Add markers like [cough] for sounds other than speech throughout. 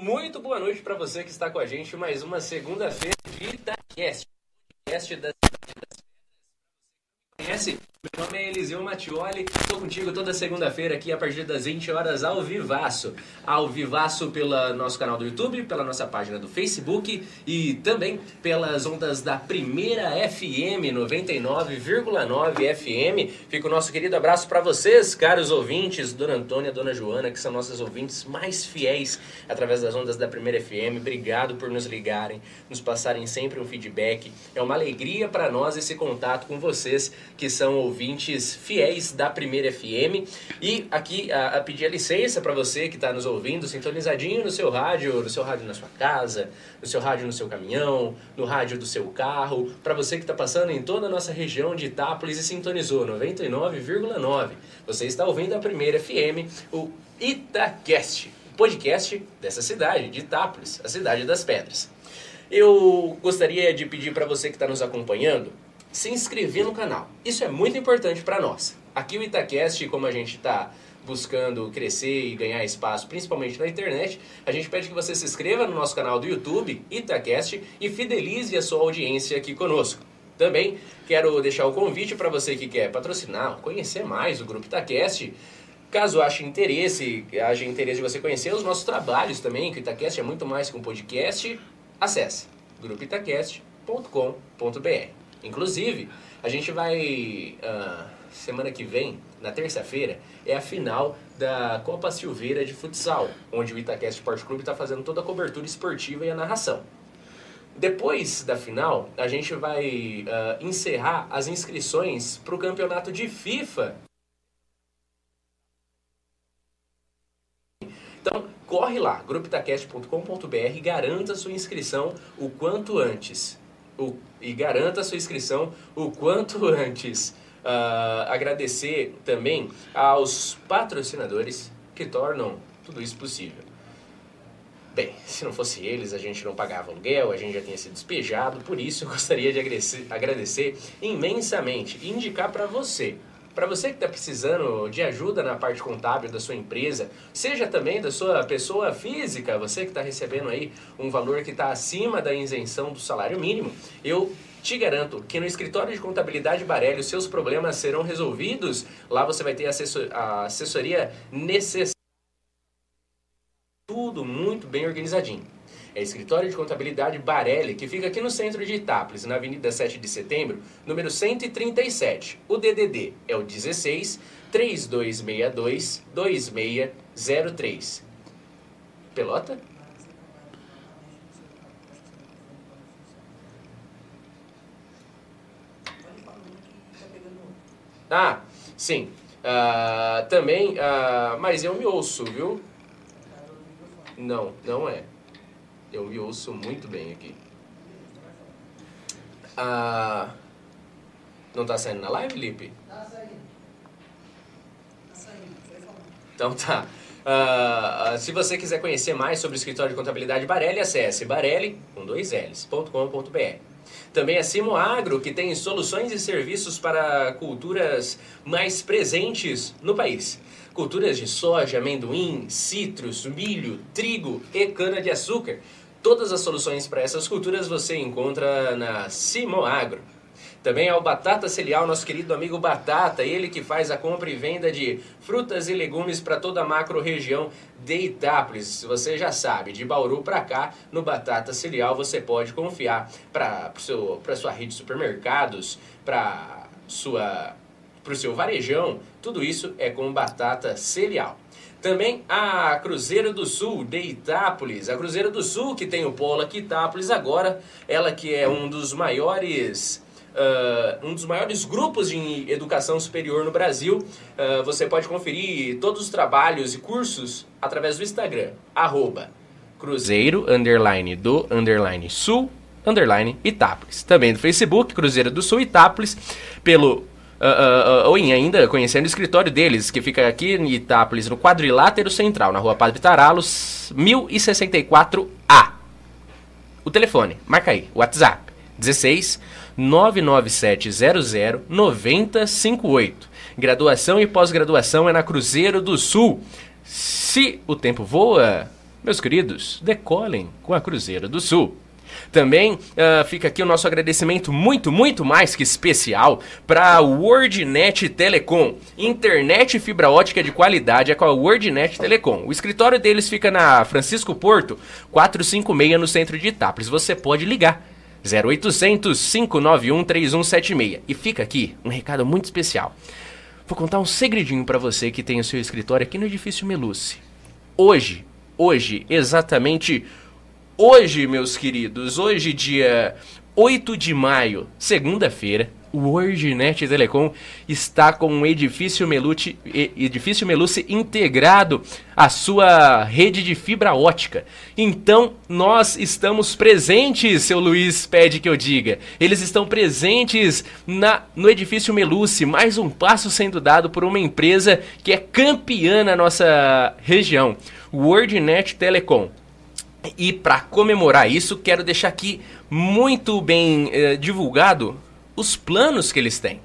Muito boa noite para você que está com a gente mais uma segunda-feira de Itacast. Podcast da conhece? Meu nome é Eliseu Mattioli, estou contigo toda segunda-feira aqui a partir das 20 horas ao vivaço. Ao vivaço pelo nosso canal do YouTube, pela nossa página do Facebook e também pelas ondas da Primeira FM 99,9 FM. Fica o nosso querido abraço para vocês, caros ouvintes, Dona Antônia, Dona Joana, que são nossos ouvintes mais fiéis através das ondas da Primeira FM. Obrigado por nos ligarem, nos passarem sempre um feedback. É uma alegria para nós esse contato com vocês que são ouvintes fiéis da Primeira FM. E aqui a, a pedir a licença para você que está nos ouvindo, sintonizadinho no seu rádio, no seu rádio na sua casa, no seu rádio no seu caminhão, no rádio do seu carro, para você que está passando em toda a nossa região de Itápolis e sintonizou 99,9. Você está ouvindo a Primeira FM, o Itacast, o podcast dessa cidade, de Itápolis, a cidade das pedras. Eu gostaria de pedir para você que está nos acompanhando se inscrever no canal. Isso é muito importante para nós. Aqui o Itacast, como a gente está buscando crescer e ganhar espaço, principalmente na internet, a gente pede que você se inscreva no nosso canal do YouTube, Itacast, e fidelize a sua audiência aqui conosco. Também quero deixar o convite para você que quer patrocinar, conhecer mais o Grupo Itacast. Caso ache interesse, haja interesse de você conhecer os nossos trabalhos também, que o Itacast é muito mais que um podcast, acesse grupoitacast.com.br. Inclusive, a gente vai. Uh, semana que vem, na terça-feira, é a final da Copa Silveira de Futsal, onde o Itaquest Sport Clube está fazendo toda a cobertura esportiva e a narração. Depois da final, a gente vai uh, encerrar as inscrições para o campeonato de FIFA. Então, corre lá, grupitacast.com.br garanta sua inscrição o quanto antes o, e garanta a sua inscrição o quanto [laughs] antes. Uh, agradecer também aos patrocinadores que tornam tudo isso possível. Bem, se não fosse eles, a gente não pagava aluguel, a gente já tinha sido despejado, por isso eu gostaria de agradecer, agradecer imensamente e indicar para você para você que está precisando de ajuda na parte contábil da sua empresa, seja também da sua pessoa física, você que está recebendo aí um valor que está acima da isenção do salário mínimo, eu te garanto que no escritório de contabilidade Barelli os seus problemas serão resolvidos. Lá você vai ter a assessoria necessária. Tudo muito bem organizadinho. É Escritório de Contabilidade Barelli, que fica aqui no centro de Itápolis, na Avenida 7 de Setembro, número 137. O DDD é o 16 3262 2603. Pelota? Ah, sim. Uh, também, uh, mas eu me ouço, viu? Não, não é. Eu me ouço muito bem aqui. Ah, não tá saindo na live, Lipe? Tá saindo. Tá saindo. Então tá. Uh, se você quiser conhecer mais sobre o escritório de contabilidade Barelli, acesse barelli, com dois L's.com.br. Também a Simo Agro, que tem soluções e serviços para culturas mais presentes no país. Culturas de soja, amendoim, citros, milho, trigo e cana-de-açúcar Todas as soluções para essas culturas você encontra na Simoagro. Também ao Batata Celial, nosso querido amigo Batata, ele que faz a compra e venda de frutas e legumes para toda a macro região de Itápolis. Você já sabe, de Bauru para cá, no Batata Celial você pode confiar para sua rede de supermercados, para sua para o seu varejão, tudo isso é com batata celial. Também a Cruzeiro do Sul de Itápolis. A Cruzeiro do Sul que tem o polo aqui Itápolis agora, ela que é um dos maiores Uh, um dos maiores grupos de educação superior no Brasil. Uh, você pode conferir todos os trabalhos e cursos através do Instagram, arroba Cruzeiro, underline do, underline sul, underline Itápolis. Também do Facebook, Cruzeiro do Sul Itápolis, pelo Uh, uh, ainda conhecendo o escritório deles, que fica aqui em Itápolis, no quadrilátero central, na rua Padre Taralos, 1064A. O telefone, marca aí, WhatsApp, 16 99700 9058. Graduação e pós-graduação é na Cruzeiro do Sul. Se o tempo voa, meus queridos, decolem com a Cruzeiro do Sul. Também uh, fica aqui o nosso agradecimento muito, muito mais que especial para a WordNet Telecom. Internet fibra ótica de qualidade é com a WordNet Telecom. O escritório deles fica na Francisco Porto, 456 no centro de Itápolis. Você pode ligar. 0800 591 3176. E fica aqui um recado muito especial. Vou contar um segredinho para você que tem o seu escritório aqui no edifício Meluce. Hoje, hoje, exatamente Hoje, meus queridos, hoje, dia 8 de maio, segunda-feira, o WordNet Telecom está com um edifício Meluce, edifício integrado à sua rede de fibra ótica. Então, nós estamos presentes, seu Luiz pede que eu diga. Eles estão presentes na, no edifício Meluce, mais um passo sendo dado por uma empresa que é campeã na nossa região, WordNet Telecom. E para comemorar isso, quero deixar aqui muito bem eh, divulgado os planos que eles têm.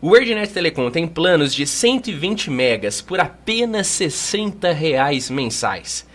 O WordNet Telecom tem planos de 120 megas por apenas 60 reais mensais.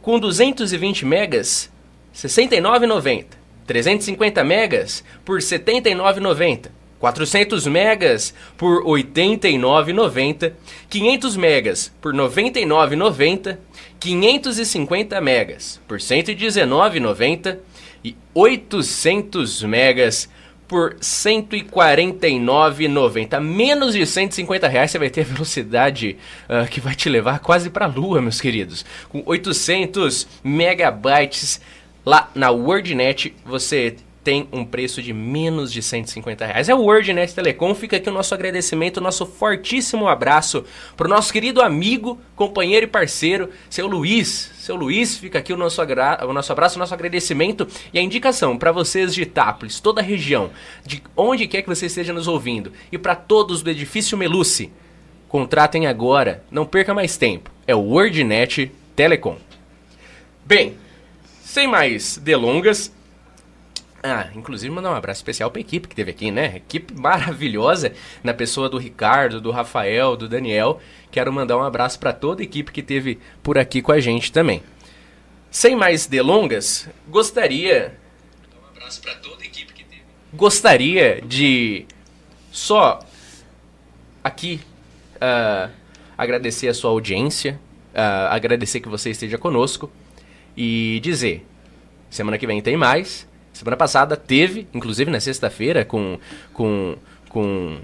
Com 220 megas, R$ 69,90. 350 megas por R$ 79,90. 400 megas por R$ 89,90, 500 megas por R$ 99,90 550 megas por 119,90 e 800 megas por 149,90. Menos de 150 reais você vai ter velocidade uh, que vai te levar quase para a lua, meus queridos. Com 800 megabytes lá na WordNet você tem um preço de menos de 150 reais. É o WordNet Telecom. Fica aqui o nosso agradecimento, o nosso fortíssimo abraço para o nosso querido amigo, companheiro e parceiro, seu Luiz. Seu Luiz, fica aqui o nosso, o nosso abraço, o nosso agradecimento e a indicação para vocês de Itápolis, toda a região, de onde quer que você esteja nos ouvindo, e para todos do Edifício Meluce. Contratem agora, não perca mais tempo. É o WordNet Telecom. Bem, sem mais delongas, ah, inclusive mandar um abraço especial para a equipe que teve aqui, né? Equipe maravilhosa, na pessoa do Ricardo, do Rafael, do Daniel. Quero mandar um abraço para toda a equipe que teve por aqui com a gente também. Sem mais delongas, gostaria. Um abraço para toda a equipe que teve. Gostaria de só aqui uh, agradecer a sua audiência, uh, agradecer que você esteja conosco e dizer: semana que vem tem mais. Semana passada teve, inclusive na sexta-feira, com, com, com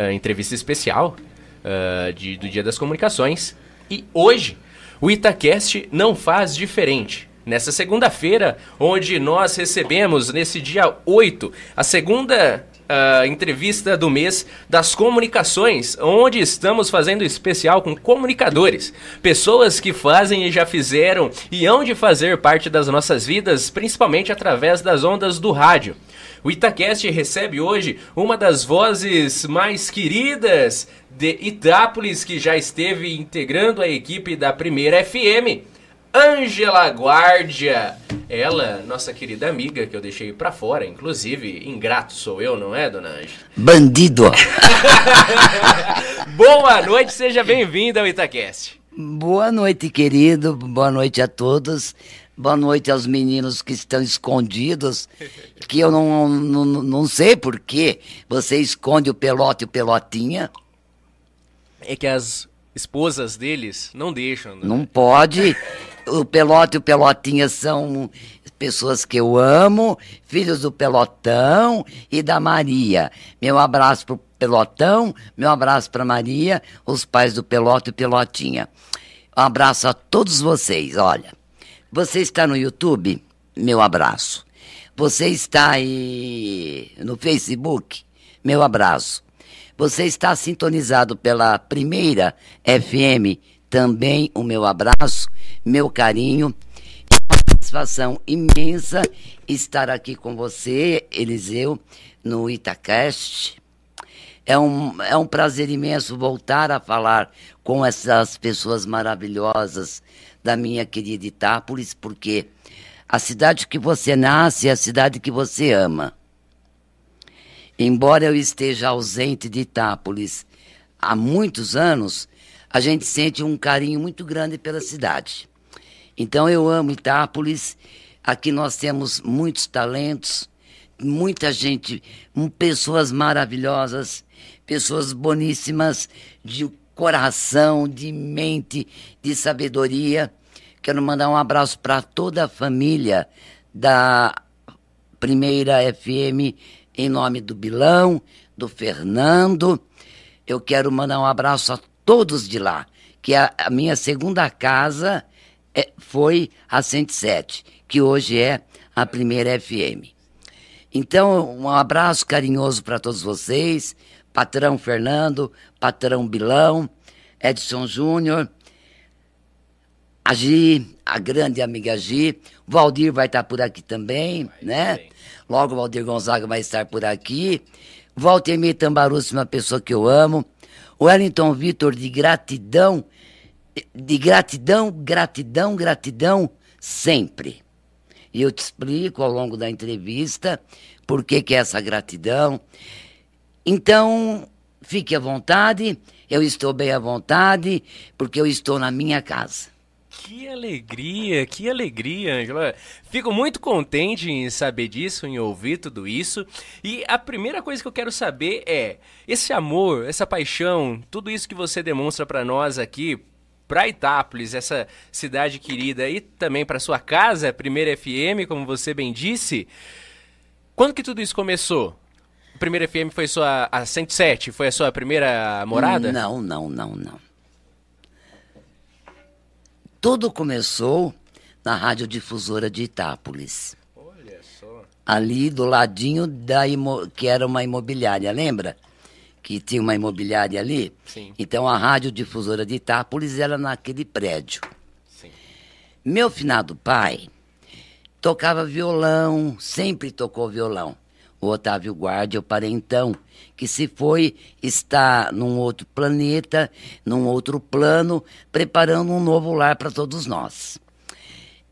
uh, entrevista especial uh, de, do Dia das Comunicações. E hoje, o Itacast não faz diferente. Nessa segunda-feira, onde nós recebemos, nesse dia 8, a segunda uh, entrevista do mês das comunicações, onde estamos fazendo especial com comunicadores, pessoas que fazem e já fizeram e hão de fazer parte das nossas vidas, principalmente através das ondas do rádio. O Itacast recebe hoje uma das vozes mais queridas de Itápolis, que já esteve integrando a equipe da primeira FM. Ângela Guardia. Ela, nossa querida amiga, que eu deixei para fora, inclusive, ingrato sou eu, não é, dona Ângela? Bandido! [laughs] Boa noite, seja bem-vinda ao Itacast. Boa noite, querido, boa noite a todos. Boa noite aos meninos que estão escondidos, que eu não, não, não sei por que você esconde o pelote e o pelotinha. É que as esposas deles não deixam. Né? Não pode o Pelote e o Pelotinha são pessoas que eu amo, filhos do Pelotão e da Maria. Meu abraço pro Pelotão, meu abraço para Maria, os pais do Pelote e Pelotinha. Um abraço a todos vocês, olha. Você está no YouTube? Meu abraço. Você está aí no Facebook? Meu abraço. Você está sintonizado pela primeira FM? Também o meu abraço meu carinho. Uma satisfação imensa estar aqui com você, Eliseu, no Itacast. É um, é um prazer imenso voltar a falar com essas pessoas maravilhosas da minha querida Itápolis, porque a cidade que você nasce é a cidade que você ama. Embora eu esteja ausente de Itápolis há muitos anos, a gente sente um carinho muito grande pela cidade. Então eu amo Itápolis. Aqui nós temos muitos talentos, muita gente, pessoas maravilhosas, pessoas boníssimas, de coração, de mente, de sabedoria. Quero mandar um abraço para toda a família da Primeira FM, em nome do Bilão, do Fernando. Eu quero mandar um abraço a todos de lá, que a, a minha segunda casa é, foi a 107, que hoje é a Primeira FM. Então, um abraço carinhoso para todos vocês, patrão Fernando, patrão Bilão, Edson Júnior, a Gi, a grande amiga Gi, Valdir vai estar por aqui também, vai, né? Bem. Logo Valdir Gonzaga vai estar por aqui. Walter Tambarucci, uma pessoa que eu amo. Wellington Vitor, de gratidão, de gratidão, gratidão, gratidão, sempre. E eu te explico ao longo da entrevista por que, que é essa gratidão. Então, fique à vontade, eu estou bem à vontade, porque eu estou na minha casa. Que alegria, que alegria, Angela. Fico muito contente em saber disso, em ouvir tudo isso. E a primeira coisa que eu quero saber é esse amor, essa paixão, tudo isso que você demonstra para nós aqui, para Itápolis, essa cidade querida, e também para sua casa, Primeira FM, como você bem disse. Quando que tudo isso começou? Primeira FM foi sua a 107, foi a sua primeira morada? Não, não, não, não. Tudo começou na radiodifusora de Itápolis. Olha só. Ali do ladinho da que era uma imobiliária, lembra? que tinha uma imobiliária ali. Sim. Então a radiodifusora de Itápolis era naquele prédio. Sim. Meu finado pai tocava violão, sempre tocou violão. O Otávio Guardia, o parentão, que se foi, está num outro planeta, num outro plano, preparando um novo lar para todos nós.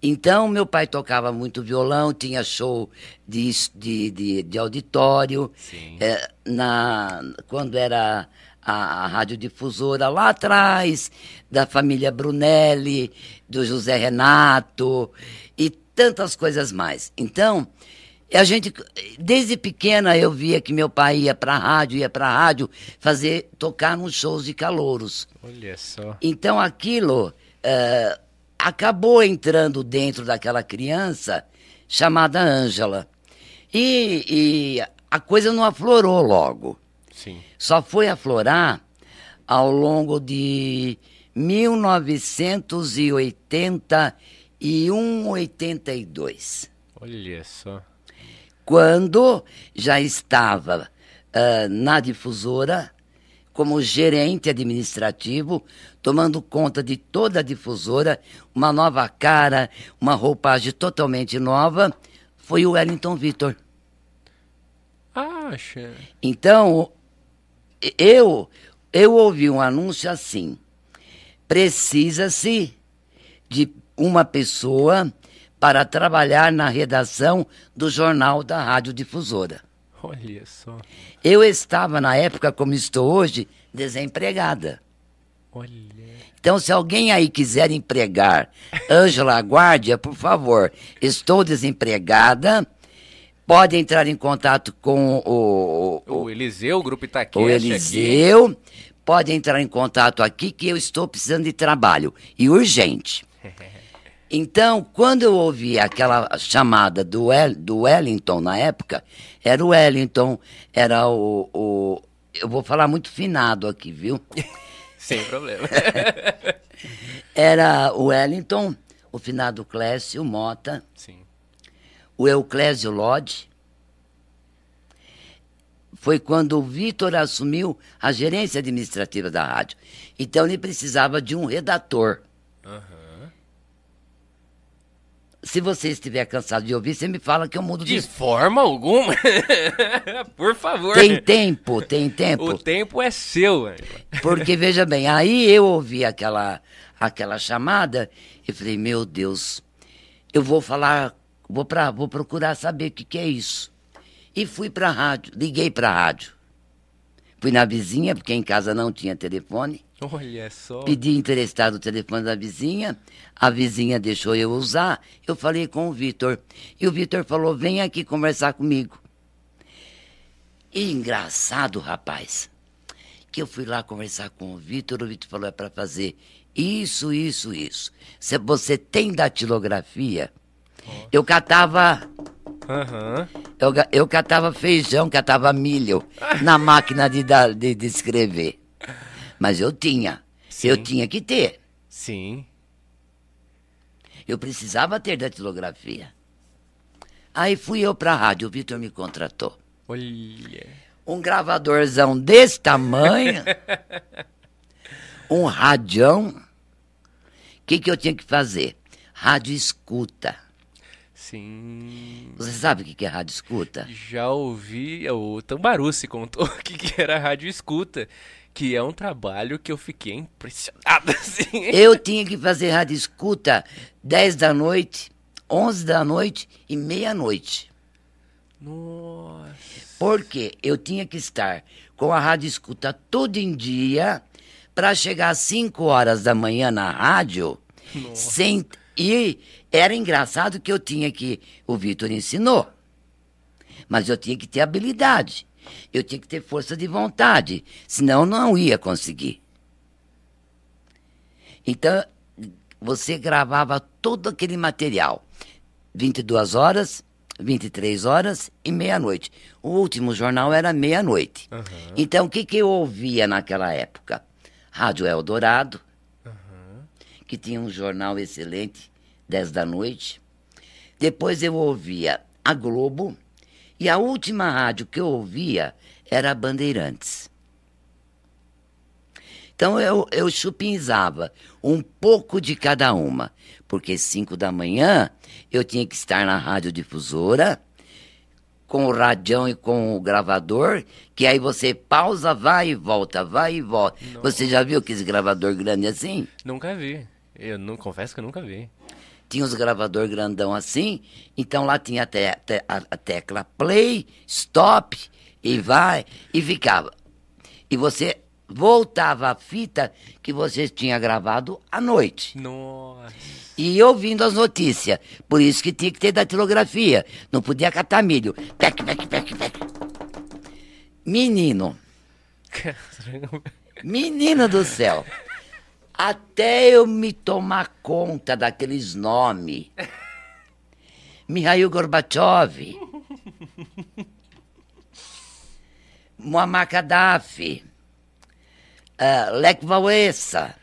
Então, meu pai tocava muito violão, tinha show de, de, de, de auditório. É, na, quando era a, a radiodifusora, lá atrás, da família Brunelli, do José Renato e tantas coisas mais. Então, a gente, desde pequena, eu via que meu pai ia para a rádio, ia para a rádio fazer, tocar nos shows de calouros. Olha só. Então, aquilo... Uh, acabou entrando dentro daquela criança chamada Ângela. E, e, a coisa não aflorou logo. Sim. Só foi aflorar ao longo de 1981, 82. Olha só. Quando já estava uh, na difusora como gerente administrativo, tomando conta de toda a difusora, uma nova cara, uma roupagem totalmente nova, foi o Wellington Vitor. Acha? Então, eu, eu ouvi um anúncio assim: precisa-se de uma pessoa para trabalhar na redação do jornal da Rádio Difusora. Olha só. Eu estava, na época, como estou hoje, desempregada. Olha. Então, se alguém aí quiser empregar Ângela Guardia, por favor, estou desempregada. Pode entrar em contato com o. O, o Eliseu, o Grupo Itaquete. O Eliseu. Aqui. Pode entrar em contato aqui que eu estou precisando de trabalho. E urgente. [laughs] Então, quando eu ouvi aquela chamada do, well, do Wellington na época, era o Wellington, era o, o. Eu vou falar muito finado aqui, viu? [laughs] Sem problema. [laughs] era o Wellington, o finado Clécio Mota, Sim. o Euclésio Lodge. Foi quando o Vitor assumiu a gerência administrativa da rádio. Então ele precisava de um redator. Uhum. Se você estiver cansado de ouvir, você me fala que eu mudo de... De forma alguma. [laughs] Por favor. Tem tempo, tem tempo. O tempo é seu. Porque, veja bem, aí eu ouvi aquela, aquela chamada e falei, meu Deus, eu vou falar, vou, pra, vou procurar saber o que, que é isso. E fui para a rádio, liguei para a rádio. Fui na vizinha, porque em casa não tinha telefone. Olha só. Pedi emprestado o telefone da vizinha, a vizinha deixou eu usar, eu falei com o Vitor. E o Vitor falou: vem aqui conversar comigo. E engraçado, rapaz, que eu fui lá conversar com o Vitor, o Vitor falou: é para fazer isso, isso, isso. Se você tem datilografia, oh. eu catava. Uhum. Eu, eu catava feijão, catava milho [laughs] na máquina de, de, de escrever. Mas eu tinha. Sim. Eu tinha que ter. Sim. Eu precisava ter datilografia. Aí fui eu pra rádio, o Vitor me contratou. Olha. Um gravadorzão desse tamanho. [laughs] um radião. O que, que eu tinha que fazer? Rádio escuta. Sim. Você sabe o que é rádio escuta? Já ouvi, o Tambaru se contou [laughs] o que era rádio escuta que é um trabalho que eu fiquei impressionado, [laughs] assim. Eu tinha que fazer rádio escuta 10 da noite, 11 da noite e meia-noite. Nossa. Porque eu tinha que estar com a rádio escuta todo em dia para chegar às 5 horas da manhã na rádio Nossa. sem e era engraçado que eu tinha que o Vitor ensinou. Mas eu tinha que ter habilidade. Eu tinha que ter força de vontade, senão não ia conseguir. Então, você gravava todo aquele material. 22 horas, 23 horas e meia-noite. O último jornal era meia-noite. Uhum. Então, o que, que eu ouvia naquela época? Rádio Eldorado, uhum. que tinha um jornal excelente, 10 da noite. Depois eu ouvia a Globo, e a última rádio que eu ouvia era a Bandeirantes. Então eu, eu chupinzava um pouco de cada uma, porque cinco da manhã eu tinha que estar na radiodifusora, com o radião e com o gravador, que aí você pausa, vai e volta, vai e volta. Você já viu aquele gravador grande assim? Nunca vi. Eu não confesso que eu nunca vi tinha os gravador grandão assim, então lá tinha a, te, a, a tecla play, stop, e vai, e ficava. E você voltava a fita que você tinha gravado à noite. Nossa. E ouvindo as notícias. Por isso que tinha que ter datilografia. Não podia catar milho. Pec, pec, pec, pec. Menino. [laughs] Menina do céu. Até eu me tomar conta daqueles nomes. [laughs] Mikhail Gorbachev. [laughs] Muammar Gaddafi. Uh, Lech Walesa.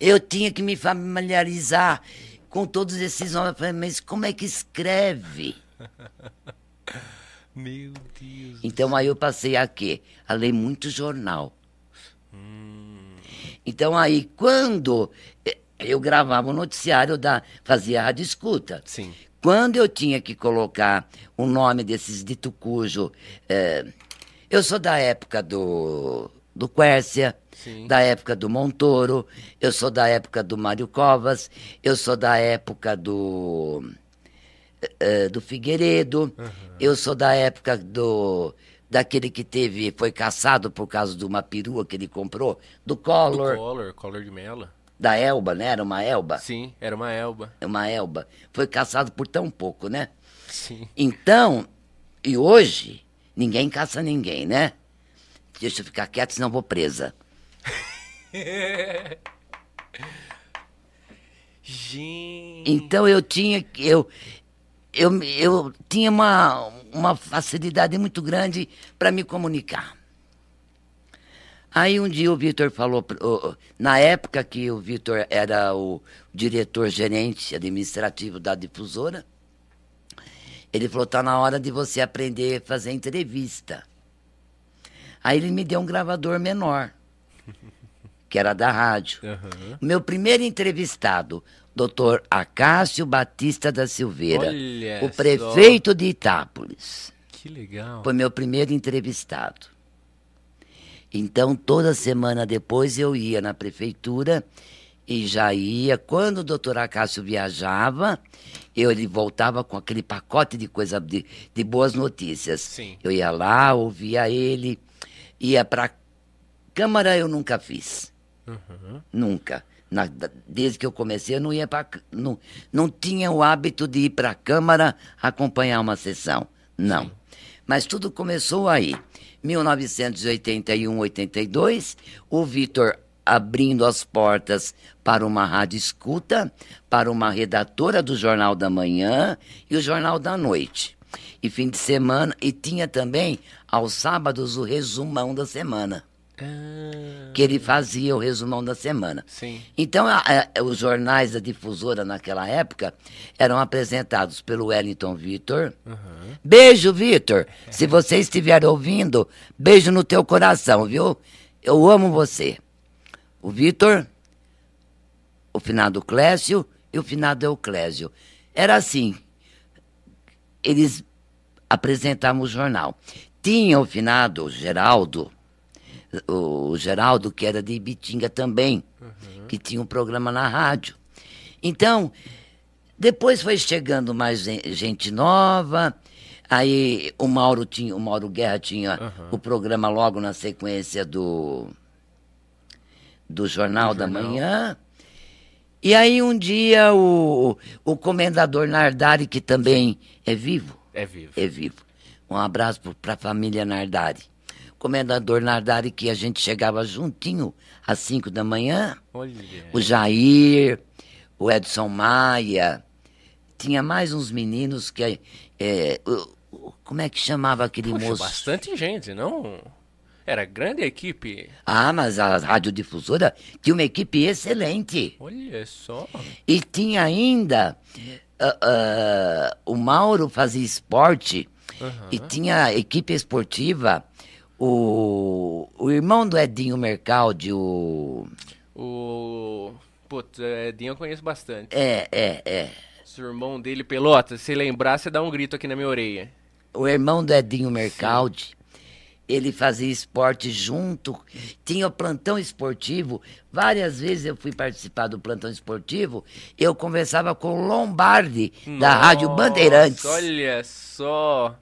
Eu tinha que me familiarizar com todos esses nomes. Eu falei, mas como é que escreve? [laughs] Meu Deus. Então aí eu passei a quê? A ler muito jornal. Então aí, quando eh, eu gravava o noticiário, da, fazia a rádio escuta. Sim. Quando eu tinha que colocar o nome desses dito cujo. É, eu sou da época do, do Quércia, Sim. da época do Montoro, eu sou da época do Mário Covas, eu sou da época do. É, do Figueiredo, uhum. eu sou da época do daquele que teve, foi caçado por causa de uma perua que ele comprou, do Collor. Do Collor, Collor de Mello. Da Elba, né? Era uma Elba? Sim, era uma Elba. É uma Elba. Foi caçado por tão pouco, né? Sim. Então, e hoje, ninguém caça ninguém, né? Deixa eu ficar quieto, senão vou presa. [laughs] Gente. Então eu tinha eu eu, eu tinha uma, uma facilidade muito grande para me comunicar. Aí um dia o Vitor falou, na época que o Vitor era o diretor-gerente administrativo da difusora, ele falou: tá na hora de você aprender a fazer entrevista. Aí ele me deu um gravador menor, [laughs] que era da rádio. Uhum. Meu primeiro entrevistado doutor Acácio Batista da Silveira, Olha o prefeito só. de Itápolis. Que legal. Foi meu primeiro entrevistado. Então, toda semana depois eu ia na prefeitura e já ia. Quando o doutor Acácio viajava, eu, ele voltava com aquele pacote de coisa de, de boas notícias. Sim. Eu ia lá, ouvia ele, ia para Câmara eu nunca fiz. Nunca. Na- desde que eu comecei, eu não ia para. Não, não tinha o hábito de ir para a Câmara acompanhar uma sessão. Não. Mas tudo começou aí. 1981, 82, o Vitor abrindo as portas para uma rádio escuta, para uma redatora do Jornal da Manhã e o Jornal da Noite. E fim de semana, e tinha também aos sábados o resumão da semana Ah, que ele fazia o resumão da semana. sim. Então, a- a- os jornais da difusora naquela época eram apresentados pelo Wellington Vitor. Beijo, Vitor. Se você estiver ouvindo, beijo no teu coração, viu? Eu amo você. O Vitor, o finado Clécio e o finado Euclésio. Era assim. Eles apresentavam o jornal. Tinha o finado Geraldo, o Geraldo, que era de Ibitinga também, que tinha um programa na rádio. Então, depois foi chegando mais gen- gente nova. Aí o Mauro tinha, o Mauro Guerra tinha o programa logo na sequência do do Jornal da Manhã. E aí um dia o, o comendador Nardari, que também é vivo, É vivo. é vivo. Um abraço para a família Nardari. Comendador Nardari, que a gente chegava juntinho às 5 da manhã. Olha. O Jair, o Edson Maia. Tinha mais uns meninos que. é, como é que chamava aquele Poxa, moço? bastante gente, não? Era grande a equipe. Ah, mas a radiodifusora tinha uma equipe excelente. Olha só. E tinha ainda. ah, ah, o Mauro fazia esporte e tinha equipe esportiva. O, o irmão do Edinho Mercaldi, o. O. Putz, é, Edinho eu conheço bastante. É, é, é. Se o irmão dele, Pelota, se lembrar, você dá um grito aqui na minha orelha. O irmão do Edinho Mercaldi, ele fazia esporte junto, tinha o plantão esportivo. Várias vezes eu fui participar do plantão esportivo, eu conversava com o Lombardi, da Rádio Nossa, Bandeirantes. Olha só.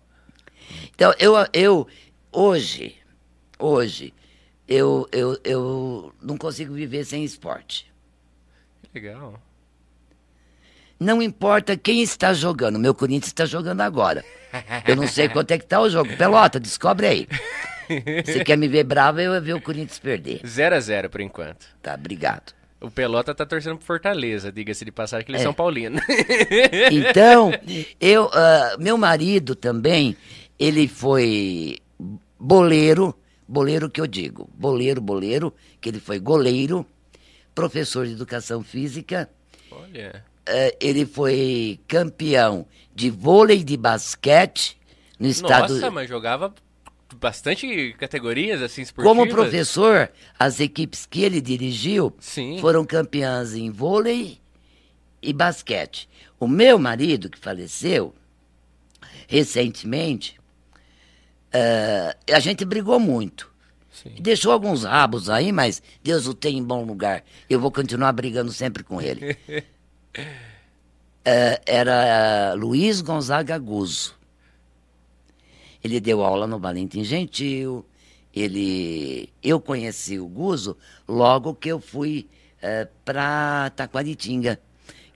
Então, eu, eu hoje, hoje, eu, eu, eu não consigo viver sem esporte. Legal. Não importa quem está jogando, meu Corinthians está jogando agora. Eu não sei quanto é que tá o jogo. Pelota, descobre aí. Se quer me ver bravo, eu ia ver o Corinthians perder. 0 a 0 por enquanto. Tá, obrigado. O Pelota tá torcendo pro Fortaleza, diga-se de passagem que eles É. são paulinos. Então, [laughs] eu, ah, meu marido também, ele foi boleiro, boleiro que eu digo, boleiro, boleiro, que ele foi goleiro, professor de educação física, Olha. eh, ele foi campeão de vôlei de basquete no estado. Nossa, mas jogava bastante categorias assim esportivas. Como professor, as equipes que ele dirigiu Sim. foram campeãs em vôlei e basquete. O meu marido, que faleceu recentemente, eh, a gente brigou muito. Sim. Deixou alguns rabos aí, mas Deus o tem em bom lugar. Eu vou continuar brigando sempre com ele. Eh, [laughs] era Luiz Gonzaga Guzzo. Ele deu aula no Valentim Gentil. Ele, eu conheci o Guzo logo que eu fui para Taquaritinga,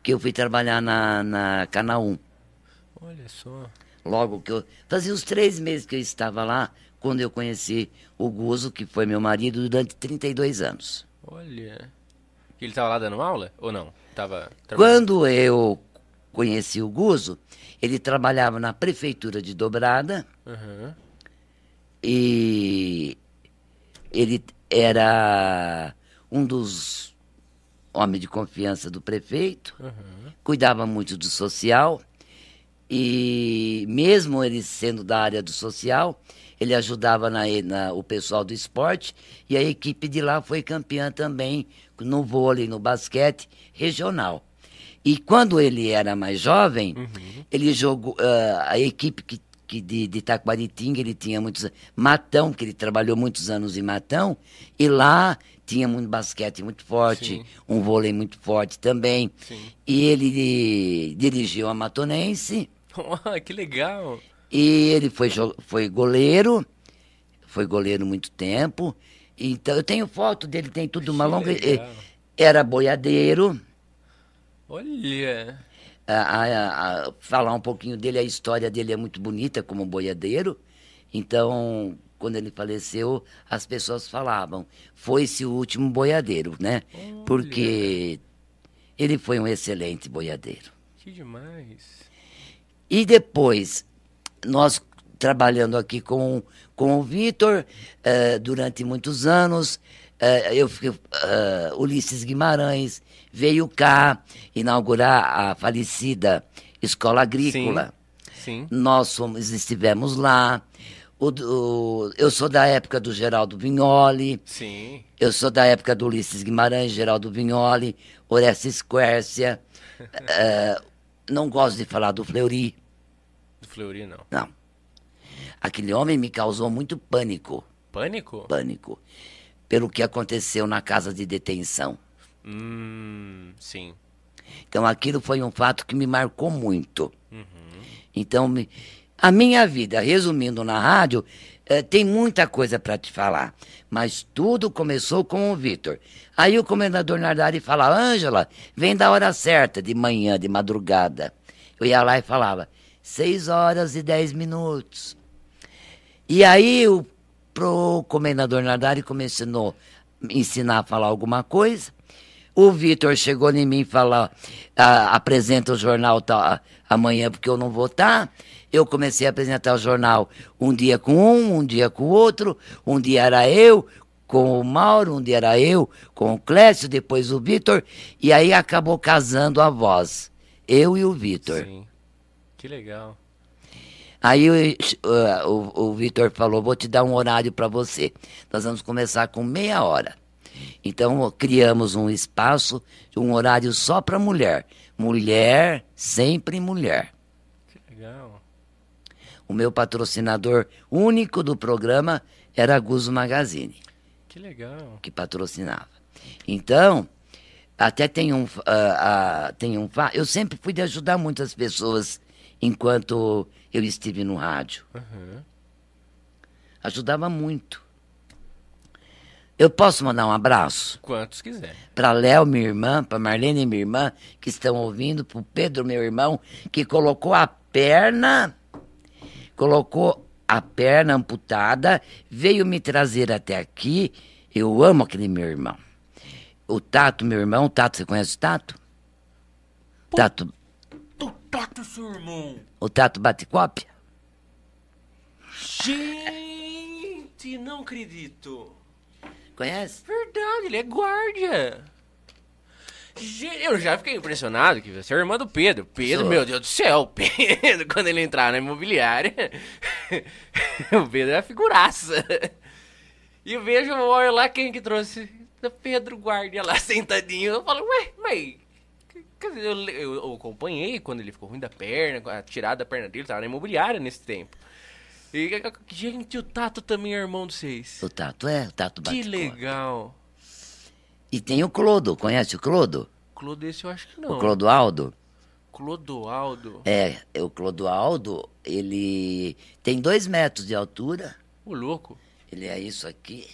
que eu fui trabalhar na, na Canaum. Olha só. Logo que eu. Fazia uns três meses que eu estava lá quando eu conheci o Guzo, que foi meu marido durante 32 anos. Olha. Ele tava lá dando aula? Ou não? Tava? Quando eu conheci o Guzo, ele trabalhava na prefeitura de Dobrada. Aham. e ele era um dos homens de confiança do prefeito, cuidava muito do social e mesmo ele sendo da área do social, ele ajudava na, na- o pessoal do esporte e a equipe de lá foi campeã também no vôlei, no basquete regional. E quando ele era mais jovem, ele jogou ah, a equipe que, que de, de Taquaritinga, ele tinha muitos Matão, que ele trabalhou muitos anos em Matão, e lá tinha muito basquete muito forte, Sim. um vôlei muito forte também. Sim. E ele dirigiu a Matonense, [laughs] Oh, que legal. e ele foi, foi goleiro, foi goleiro muito tempo, Então, eu tenho foto dele, tem tudo uma Que longa. legal. Era boiadeiro. Olha. A- a- a- falar um pouquinho dele, a história dele é muito bonita como boiadeiro. Então, quando ele faleceu, as pessoas falavam, foi-se o último boiadeiro, né? Porque ele foi um excelente boiadeiro. Que demais. E depois, nós trabalhando aqui com, com o Vitor, eh, durante muitos anos, eh, eu fiquei, eh, Ulisses Guimarães veio cá inaugurar a falecida Escola Agrícola. Sim. Nós fomos, estivemos lá. O, do- eu sou da época do Geraldo Vignoli, Sim. eu sou da época do Ulisses Guimarães, Geraldo Vignoli, Orestes Quércia. [laughs] Eh, não gosto de falar do Fleury. Do Fleury, não. Não. Aquele homem me causou muito pânico, Pânico? pânico, pelo que aconteceu na casa de detenção. Hum, sim. Então aquilo foi um fato que me marcou muito. Então, me- a minha vida, resumindo na rádio, eh, tem muita coisa para te falar. Mas tudo começou com o Vitor. Aí o comendador Nardari fala, Ângela, vem da hora certa, de manhã, de madrugada. Eu ia lá e falava, seis horas e dez minutos. E aí o pro comendador Nardari começou a ensinar a falar alguma coisa. O Vitor chegou em mim e falou, ah, apresenta o jornal tá, amanhã porque eu não vou estar. Eu comecei a apresentar o jornal um dia com um, um dia com o outro. Um dia era eu com o Mauro, um dia era eu com o Clécio, depois o Vitor. E aí acabou casando a voz. Eu e o Vitor. Sim. Que legal. Aí o, uh, o, o Vitor falou: vou te dar um horário para você. Nós vamos começar com meia hora. Então criamos um espaço, um horário só para mulher. Mulher, sempre mulher. Que legal. O meu patrocinador único do programa era a Guzo Magazine, Que legal. que patrocinava. Então, até tem um, ah, ah, tem um. Eu sempre fui de ajudar muitas pessoas enquanto eu estive no rádio. Aham. Ajudava muito. Eu posso mandar um abraço Quantos quiser. para Léo, minha irmã, para Marlene, minha irmã, que estão ouvindo, para o Pedro, meu irmão, que colocou a perna, colocou a perna amputada, veio me trazer até aqui. Eu amo aquele meu irmão. O Tato, meu irmão, Tato, você conhece o Tato? Tato, Tu tato, seu irmão. o Tato bate cópia? Gente, não acredito. Conhece? Verdade, ele é guarda. Eu já fiquei impressionado que você é irmã do Pedro. Pedro, Sou. meu Deus do céu, [laughs] Pedro, quando ele entrar na imobiliária, [laughs] o Pedro é a figuraça. E eu vejo, eu olho lá, quem que trouxe? Pedro Guardia lá sentadinho. Eu falo, ué, mas. Eu, eu, eu acompanhei quando ele ficou ruim da perna, a tirada da perna dele, tava na imobiliária nesse tempo. E, gente, o Tato também é irmão de vocês. O Tato é, o Tato bate Que legal. E tem o Clodo, conhece o Clodo? Clodo, esse eu acho que não. O Clodoaldo? Clodoaldo. É, o Clodoaldo, ele tem dois metros de altura, O louco. ele é isso aqui.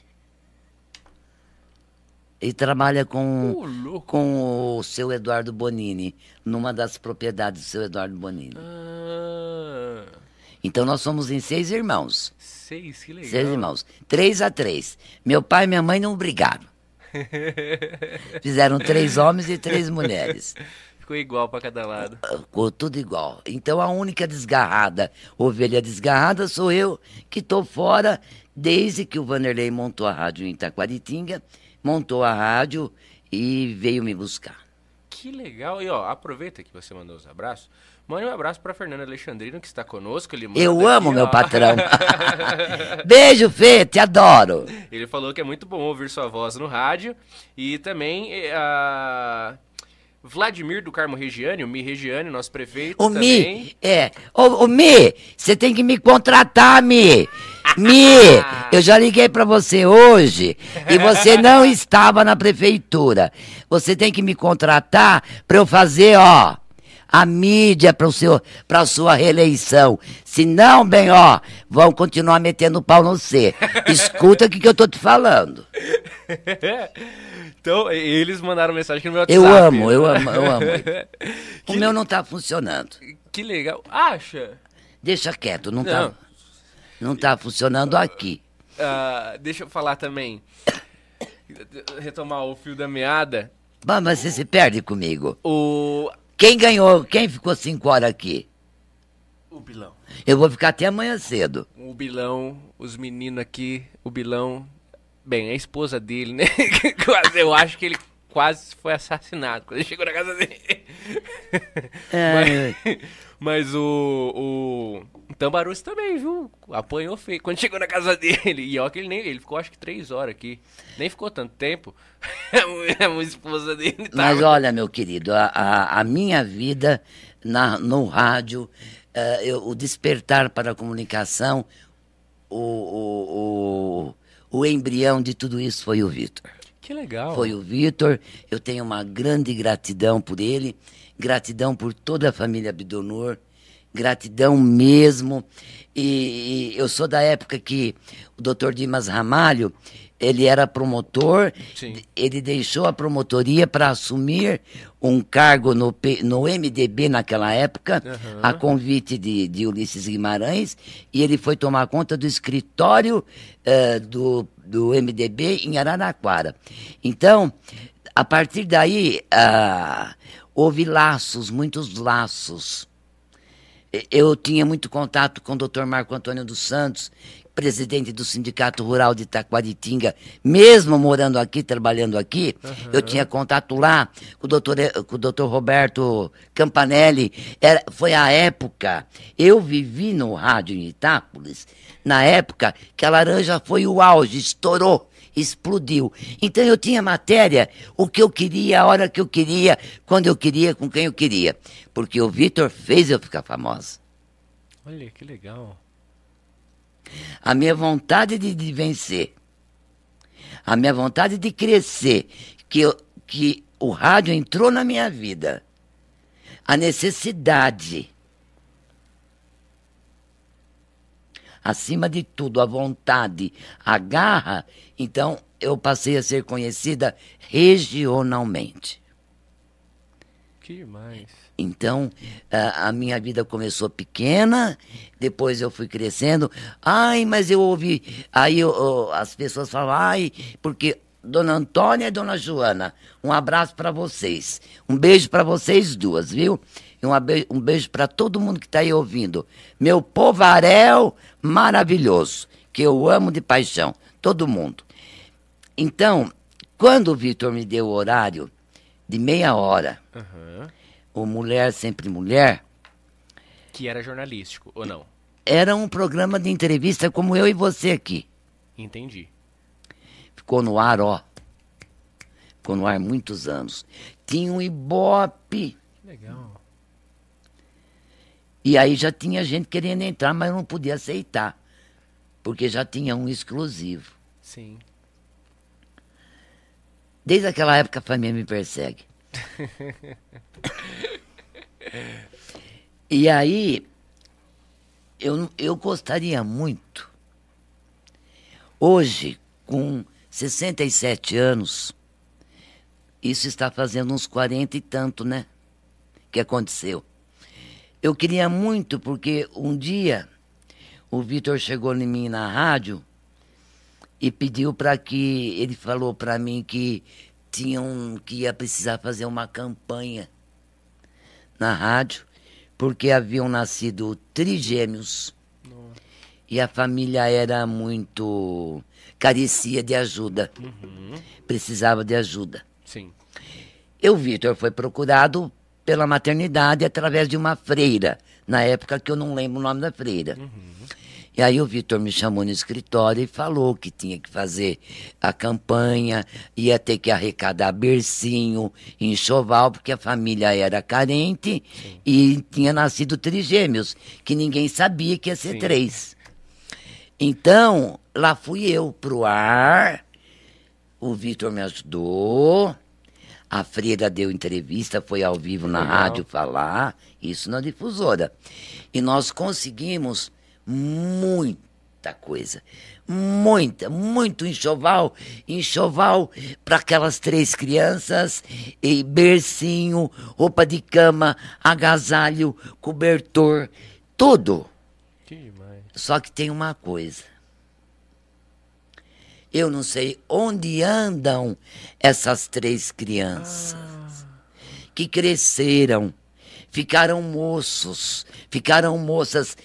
Ele trabalha com, O louco. com o seu Eduardo Bonini, numa das propriedades do seu Eduardo Bonini. Ah, Então nós somos em seis irmãos. seis, que legal. Seis irmãos. Três a três. Meu pai e minha mãe não brigaram. [laughs] Fizeram três homens e três mulheres. Ficou igual pra cada lado. Ficou tudo igual. Então a única desgarrada, ovelha desgarrada, sou eu que estou fora desde que o Vanderlei montou a rádio em Itaquaritinga, montou a rádio e veio me buscar. Que legal. E ó, aproveita que você mandou os abraços. Mande um abraço pra Fernanda Alexandrino, que está conosco. Ele Eu amo meu patrão. [laughs] Beijo, Fê, te adoro. Ele falou que é muito bom ouvir sua voz no rádio. E também eh, a Vladimir do Carmo Regiane, o Mi Regiane, nosso prefeito. O também. Mi, é. Ô, ô, Mi, você tem que me contratar, Mi. Mi, eu já liguei pra você hoje e você [laughs] não estava na prefeitura. Você tem que me contratar pra eu fazer, ó, a mídia para a sua reeleição. Se não, bem, ó, vão continuar metendo pau no C. Escuta o que, que eu tô te falando. então, eles mandaram mensagem no meu WhatsApp. Eu amo, eu amo, eu amo. [laughs] o meu não tá funcionando. Que legal. Acha? Deixa quieto, não, tá não. tá não tá funcionando aqui. Uh, deixa eu falar também. [coughs] Retomar o fio da meada. Mas você se perde comigo. O... Quem ganhou? Quem ficou cinco horas aqui? O Bilão. Eu vou ficar até amanhã cedo. O Bilão, os meninos aqui, o Bilão. Bem, a esposa dele, né? [laughs] Eu acho que ele quase foi assassinado quando ele chegou na casa dele. É. Mas, [laughs] mas o, o Tambarus também, viu? Apanhou feio quando chegou na casa dele. E ó que ele nem. Ele ficou acho que três horas aqui. Nem ficou tanto tempo. [laughs] a esposa dele tava... Mas olha, meu querido, a, a, a minha vida na, no rádio, uh, eu, o despertar para a comunicação, o, o, o, o embrião de tudo isso foi o Vitor. Que legal. Foi o Vitor. Eu tenho uma grande gratidão por ele, gratidão por toda a família Bidonor, gratidão mesmo. E, e eu sou da época que o doutor Dimas Ramalho, ele era promotor, Sim. ele deixou a promotoria para assumir um cargo no, no MDB naquela época, uhum. a convite de, de, Ulisses Guimarães, e ele foi tomar conta do escritório uh, do, do MDB em Araraquara. Então, a partir daí, uh, houve laços, muitos laços. Eu tinha muito contato com o Dr. Marco Antônio dos Santos, presidente do Sindicato Rural de Itaquaritinga, mesmo morando aqui, trabalhando aqui, uhum. eu tinha contato lá com o doutor, com o doutor Roberto Campanelli. Era, foi a época, eu vivi no rádio em Itápolis, na época que a laranja foi o auge, estourou explodiu. Então eu tinha matéria, o que eu queria, a hora que eu queria, quando eu queria, com quem eu queria. Porque o Vitor fez eu ficar famosa. Olha que legal a minha vontade de, de vencer, a minha vontade de crescer, que, eu, que o rádio entrou na minha vida, a necessidade. Acima de tudo, a vontade, a garra, então eu passei a ser conhecida regionalmente. Que demais. Então, a, minha vida começou pequena, depois eu fui crescendo. Ai, mas eu ouvi. Aí eu, as pessoas falam, ai, porque Dona Antônia e Dona Joana, um abraço para vocês. Um beijo para vocês duas, viu? E um beijo, um beijo para todo mundo que está aí ouvindo. Meu povarel maravilhoso, que eu amo de paixão, todo mundo. Então, quando o Vitor me deu o horário de meia hora, uhum o Mulher Sempre Mulher. Que era jornalístico, ou não? Era um programa de entrevista como eu e você aqui. Entendi. Ficou no ar, ó. Ficou no ar muitos anos. Tinha um ibope. Legal. E aí já tinha gente querendo entrar, mas não podia aceitar. Porque já tinha um exclusivo. Sim. Desde aquela época a família me persegue. [laughs] e aí, eu, eu gostaria muito, hoje, com 67 anos, isso está fazendo uns 40 e tanto, né? Que aconteceu. Eu queria muito, porque um dia o Vitor chegou em mim na rádio e pediu para que. Ele falou para mim que tinham que ia precisar fazer uma campanha na rádio, porque haviam nascido trigêmeos. Nossa. E a família era muito. carecia de ajuda. Uhum. Precisava de ajuda. Sim. E o Vitor foi procurado pela maternidade através de uma freira, na época que eu não lembro o nome da freira. Uhum. E aí o Vitor me chamou no escritório e falou que tinha que fazer a campanha, ia ter que arrecadar bercinho, enxoval, porque a família era carente Sim. e tinha nascido trigêmeos, que ninguém sabia que ia ser Sim. três. Então, lá fui eu pro ar, o Vitor me ajudou, A freira deu entrevista, foi ao vivo na Legal. rádio falar, isso na difusora. E nós conseguimos muita coisa. Muita, muito enxoval. Enxoval para aquelas três crianças, e bercinho, roupa de cama, agasalho, cobertor, tudo. Que demais. Só que tem uma coisa. Eu não sei onde andam essas três crianças que cresceram, ficaram moços, ficaram moças.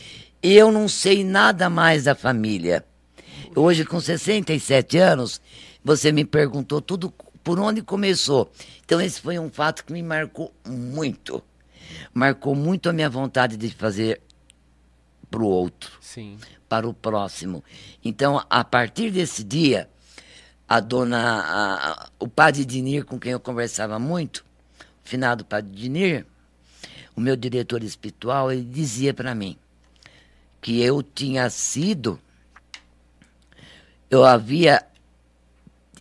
Eu não sei nada mais da família. Hoje, com 67 anos, você me perguntou tudo por onde começou. Então, esse foi um fato que me marcou muito. Marcou muito a minha vontade de fazer para o outro Sim. Para o próximo. Então, a partir desse dia, a dona, a- o padre Dinir, com quem eu conversava muito, o finado padre Dinir, o meu diretor espiritual, ele dizia para mim que eu tinha sido, eu havia,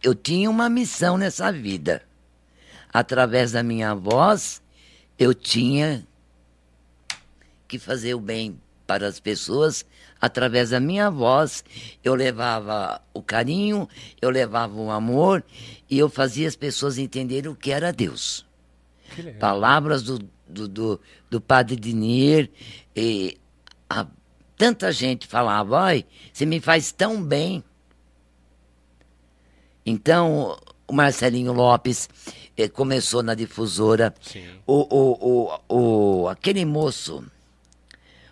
eu tinha uma missão nessa vida. Através da minha voz, eu tinha que fazer o bem para as pessoas através da minha voz. Eu levava o carinho, eu levava o amor e eu fazia as pessoas entenderem o que era Deus. Que. Palavras do, do, do, do padre Dinir, e a- tanta gente falava, ai, você me faz tão bem. Então, o Marcelinho Lopes eh, começou na difusora. O, o, o, o, aquele moço,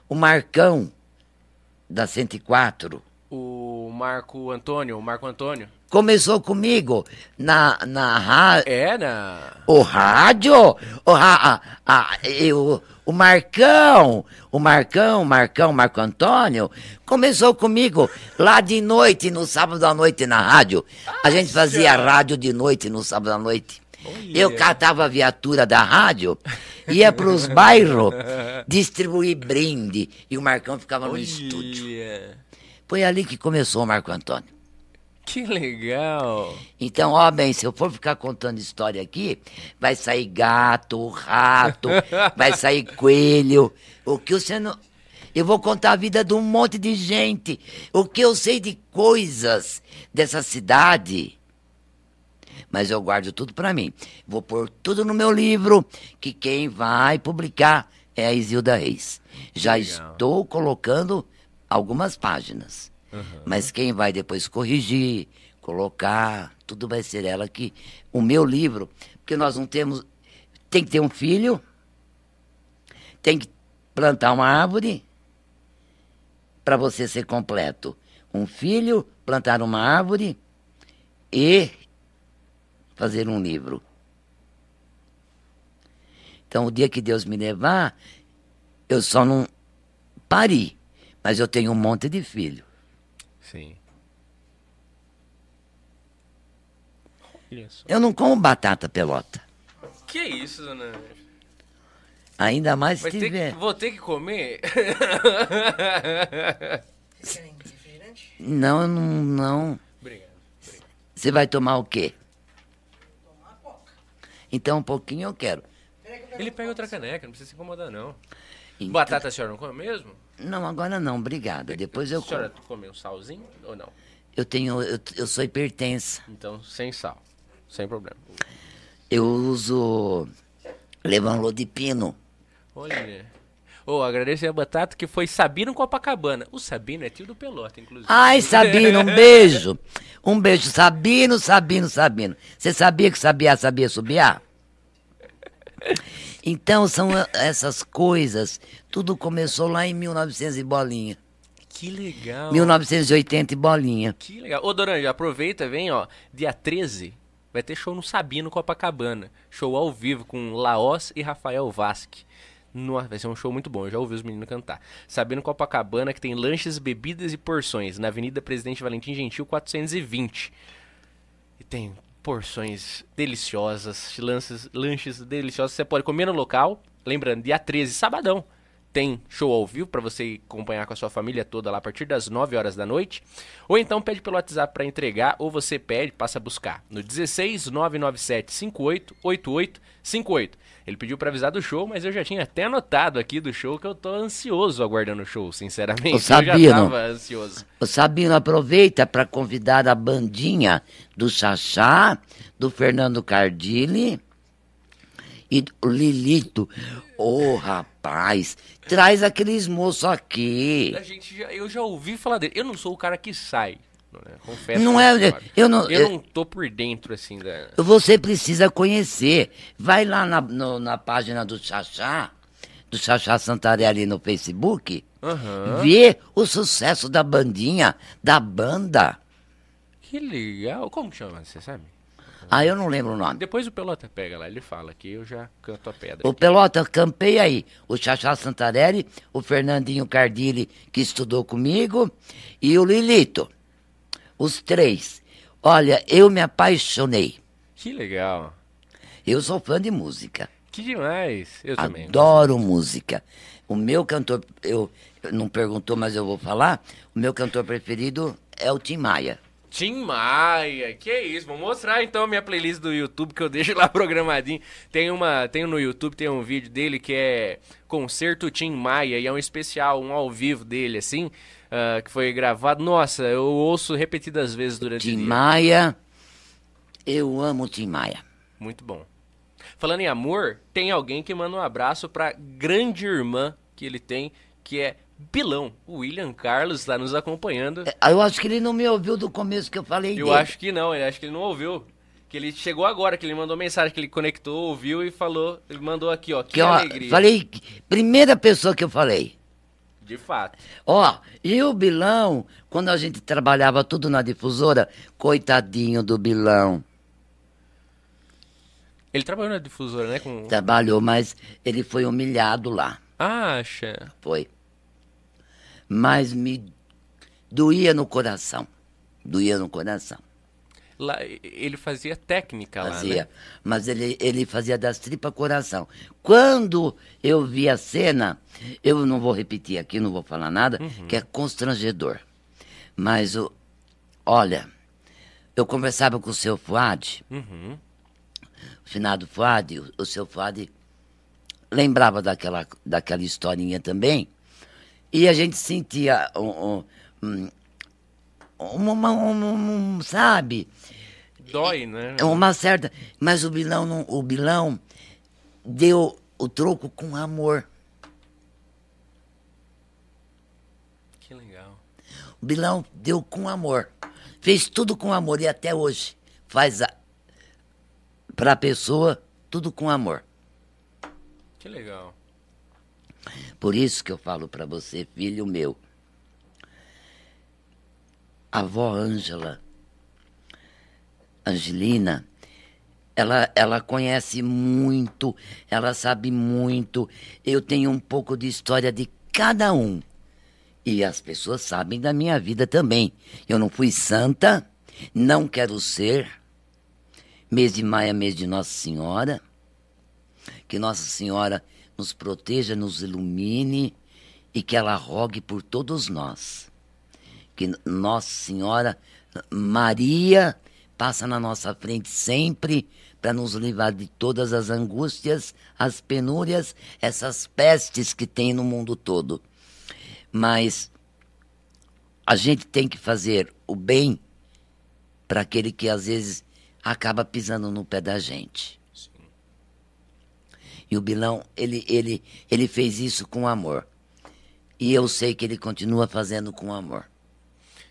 o Marcão, da 104, O Marco Antônio, o Marco Antônio. começou comigo na, na rádio. É, na. O rádio? O, ra- a- a- eu- o Marcão, o Marcão, Marcão, Marco Antônio, começou comigo lá de noite, no sábado à noite na rádio. A gente fazia rádio de noite no sábado à noite. Eu catava a viatura da rádio, ia para os bairros distribuir brinde e o Marcão ficava no estúdio. Olha, Foi ali que começou o Marco Antônio. Que legal. Então, ó, bem, se eu for ficar contando história aqui, vai sair gato, rato, [laughs] vai sair coelho. O que você não. Eu vou contar a vida de um monte de gente. O que eu sei de coisas dessa cidade. Mas eu guardo tudo pra mim. Vou pôr tudo no meu livro, que quem vai publicar é a Isilda Reis. Já Legal. estou colocando algumas páginas. Mas quem vai depois corrigir, colocar, tudo vai ser ela que. O meu livro, porque nós não temos. Tem que ter um filho, tem que plantar uma árvore para você ser completo. Um filho, plantar uma árvore e fazer um livro. Então, o dia que Deus me levar, eu só não pari, mas eu tenho um monte de filho. Sim. Eu não como batata pelota. Que isso, dona Ângela? Ainda mais se Vai ter tiver. que, vou ter que comer? Não, não, não. Obrigado. Você vai tomar o quê? Então um pouquinho eu quero. Ele pega outra caneca, não precisa se incomodar, não. Então- Batata a senhora não come mesmo? Não, agora não, obrigada. Depois eu A senhora como. come um salzinho ou não? Eu tenho, eu, eu sou hipertensa. Então, sem sal. Sem problema. Eu uso Levanlô de Ô, agradecer a Batata que foi Sabino Copacabana. O Sabino é tio do Pelota, inclusive. Ai, Sabino, um beijo. [laughs] Um beijo, Sabino, Sabino, Sabino. Você sabia que sabia, sabia subiar? Então são essas coisas. Tudo começou lá em 1900 e bolinha. Que legal. 1980 e bolinha. Que legal. Ô, Doranja, aproveita, vem, ó. Dia 13 vai ter show no Sabino Copacabana. Show ao vivo com Laos e Rafael Vasque. Vai ser um show muito bom, eu já ouvi os meninos cantar. Sabino Copacabana, que tem lanches, bebidas e porções, na Avenida Presidente Valentim Gentil 420. E tem porções deliciosas, lanches, lanches deliciosos. Você pode comer no local. Lembrando, dia 13, sabadão. Tem show ao vivo para você acompanhar com a sua família toda lá a partir das 9 horas da noite. Ou então pede pelo WhatsApp para entregar, ou você pede, passa a buscar no 16 997 58 88 58. Ele pediu para avisar do show, mas eu já tinha até anotado aqui do show que eu tô ansioso aguardando o show, sinceramente. Ô, Sabino, eu já tava ansioso. Sabino aproveita para convidar a bandinha do Xaxá, do Fernando Cardilli e o Lilito. Ô, rapaz, traz aqueles moços aqui. A gente já- eu já ouvi falar dele. Eu não sou o cara que sai. Né? Confesso. Não é- sou. eu não- Eu eu- não tô por dentro, assim, da. Você precisa conhecer. Vai lá na, no- na página do Xaxá, do Xaxá Santarelli no Facebook, Aham. vê o sucesso da bandinha, da banda. Que legal. Como que chama? Você sabe? Ah, eu não lembro o nome. Depois o Pelota pega lá, ele fala que eu já canto a pedra. O Pelota, campei aí. O Xaxá Santarelli, o Fernandinho Cardilli, que estudou comigo, e o Lilito. Os três. Olha, eu me apaixonei. Que legal. Eu sou fã de música. Que demais. Eu também. Adoro música. O meu cantor, eu não perguntou, mas eu vou falar. O meu cantor preferido é o Tim Maia. Tim Maia, que isso? Vou mostrar então a minha playlist do YouTube que eu deixo lá [laughs] programadinho. Tem uma, tem no YouTube, tem um vídeo dele que é Concerto Tim Maia e é um especial, um ao vivo dele assim, ah, que foi gravado. Nossa, eu ouço repetidas vezes durante Tim o dia. Maia, eu amo Tim Maia. Muito bom. Falando em amor, tem alguém que manda um abraço pra grande irmã que ele tem, que é Bilão. O William Carlos está nos acompanhando. É, Eu acho que ele não me ouviu do começo que eu falei Eu dele. acho que não, ele acho que ele não ouviu. Que ele chegou agora, que ele mandou mensagem, que ele conectou, ouviu e falou, ele mandou aqui, ó, que, que, alegria. falei, primeira pessoa que eu falei. De fato. Ó, e o Bilão, quando a gente trabalhava tudo na difusora, coitadinho do Bilão. Ele trabalhou na difusora, né? Com... Trabalhou, mas ele foi humilhado lá. Acha. Foi. Mas me doía no coração. Doía no coração. Lá, ele fazia técnica lá, Fazia. né? Mas ele, ele fazia das tripas coração. Quando eu vi a cena, eu não vou repetir aqui, não vou falar nada, Uhum. que é constrangedor. Mas, o, olha, eu conversava com o seu Fuad, Uhum. o finado Fuad, o, o seu Fuad lembrava daquela, daquela historinha também, e a gente sentia um, um, um, um- um- sabe, Dói, né? uma certa. Mas o Bilão, não, o Bilão deu o troco com amor. Que legal. O Bilão deu com amor. Fez tudo com amor e até hoje faz a, pra pessoa tudo com amor. Que legal. Por isso que eu falo pra você, filho meu. A avó Ângela, Angelina, ela, ela conhece muito, ela sabe muito. Eu tenho um pouco de história de cada um. E as pessoas sabem da minha vida também. Eu não fui santa, não quero ser. Mês de maio é mês de Nossa Senhora. Que Nossa Senhora nos proteja, nos ilumine e que ela rogue por todos nós. Que Nossa Senhora Maria passa na nossa frente sempre para nos livrar de todas as angústias, as penúrias, essas pestes que tem no mundo todo. Mas a gente tem que fazer o bem para aquele que às vezes acaba pisando no pé da gente. E o Bilão, ele, ele, ele fez isso com amor. E eu sei que ele continua fazendo com amor.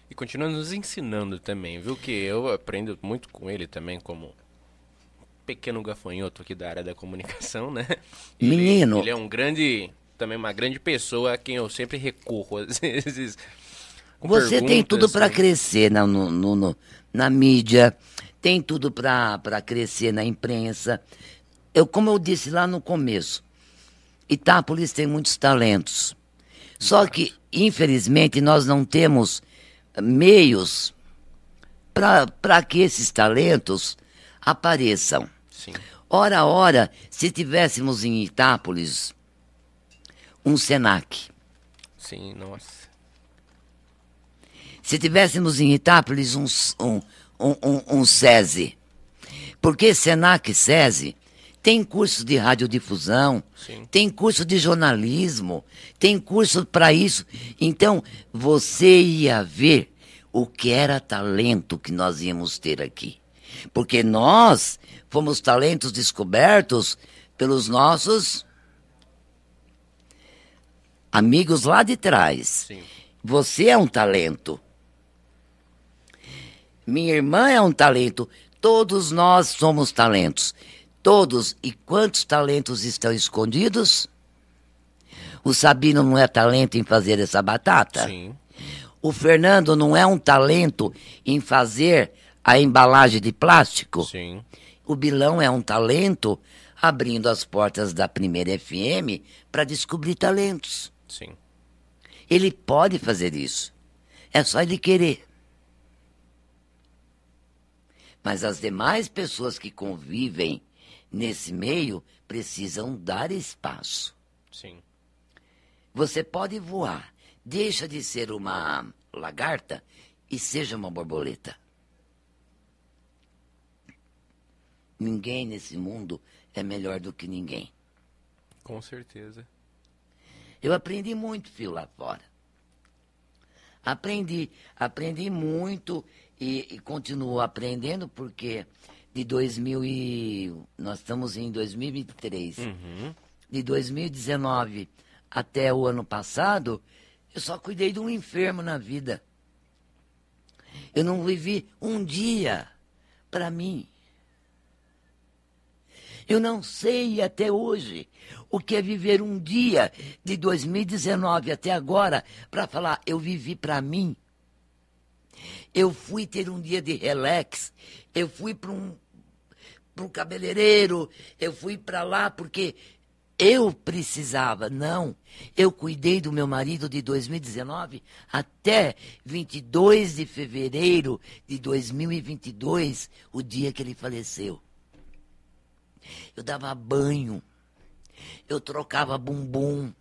E continua nos ensinando também, viu? Que eu aprendo muito com ele também, como pequeno gafanhoto aqui da área da comunicação, né? Ele- Menino. Ele é um grande, também uma grande pessoa a quem eu sempre recorro, [laughs] às vezes. Você tem tudo para com- crescer na, no, no- no- na mídia, tem tudo para crescer na imprensa. Eu, como eu disse lá no começo, Itápolis tem muitos talentos. Só que, infelizmente, nós não temos meios para que esses talentos apareçam. Sim. Ora, ora, se tivéssemos em Itápolis um Senac. Sim, nossa. Se tivéssemos em Itápolis um, um, um, um, um SESI. Porque Senac e SESI tem curso de radiodifusão, Sim. tem curso de jornalismo, tem curso para isso. Então, você ia ver o que era talento que nós íamos ter aqui. Porque nós fomos talentos descobertos pelos nossos amigos lá de trás. Sim. Você é um talento. Minha irmã é um talento. Todos nós somos talentos. Todos. E quantos talentos estão escondidos? O Sabino não é talento em fazer essa batata? Sim. O Fernando não é um talento em fazer a embalagem de plástico? Sim. O Bilão é um talento abrindo as portas da primeira FM para descobrir talentos. Sim. Ele pode fazer isso. É só ele querer. Mas as demais pessoas que convivem nesse meio precisam dar espaço. Sim. Você pode voar, deixa de ser uma lagarta e seja uma borboleta. Ninguém nesse mundo é melhor do que ninguém. Com certeza. Eu aprendi muito, filho, lá fora. Aprendi, aprendi muito e, e continuo aprendendo porque de 2000 e nós estamos em 2023. Uhum. De 2019 até o ano passado, eu só cuidei de um enfermo na vida. Eu não vivi um dia para mim. Eu não sei até hoje o que é viver um dia de 2019 até agora para falar, eu vivi para mim. Eu fui ter um dia de relax, eu fui para um, pra um cabeleireiro, eu fui para lá porque eu precisava. Não, eu cuidei do meu marido de 2019 até 22 de fevereiro de 2022, o dia que ele faleceu. Eu dava banho. Eu trocava bumbum.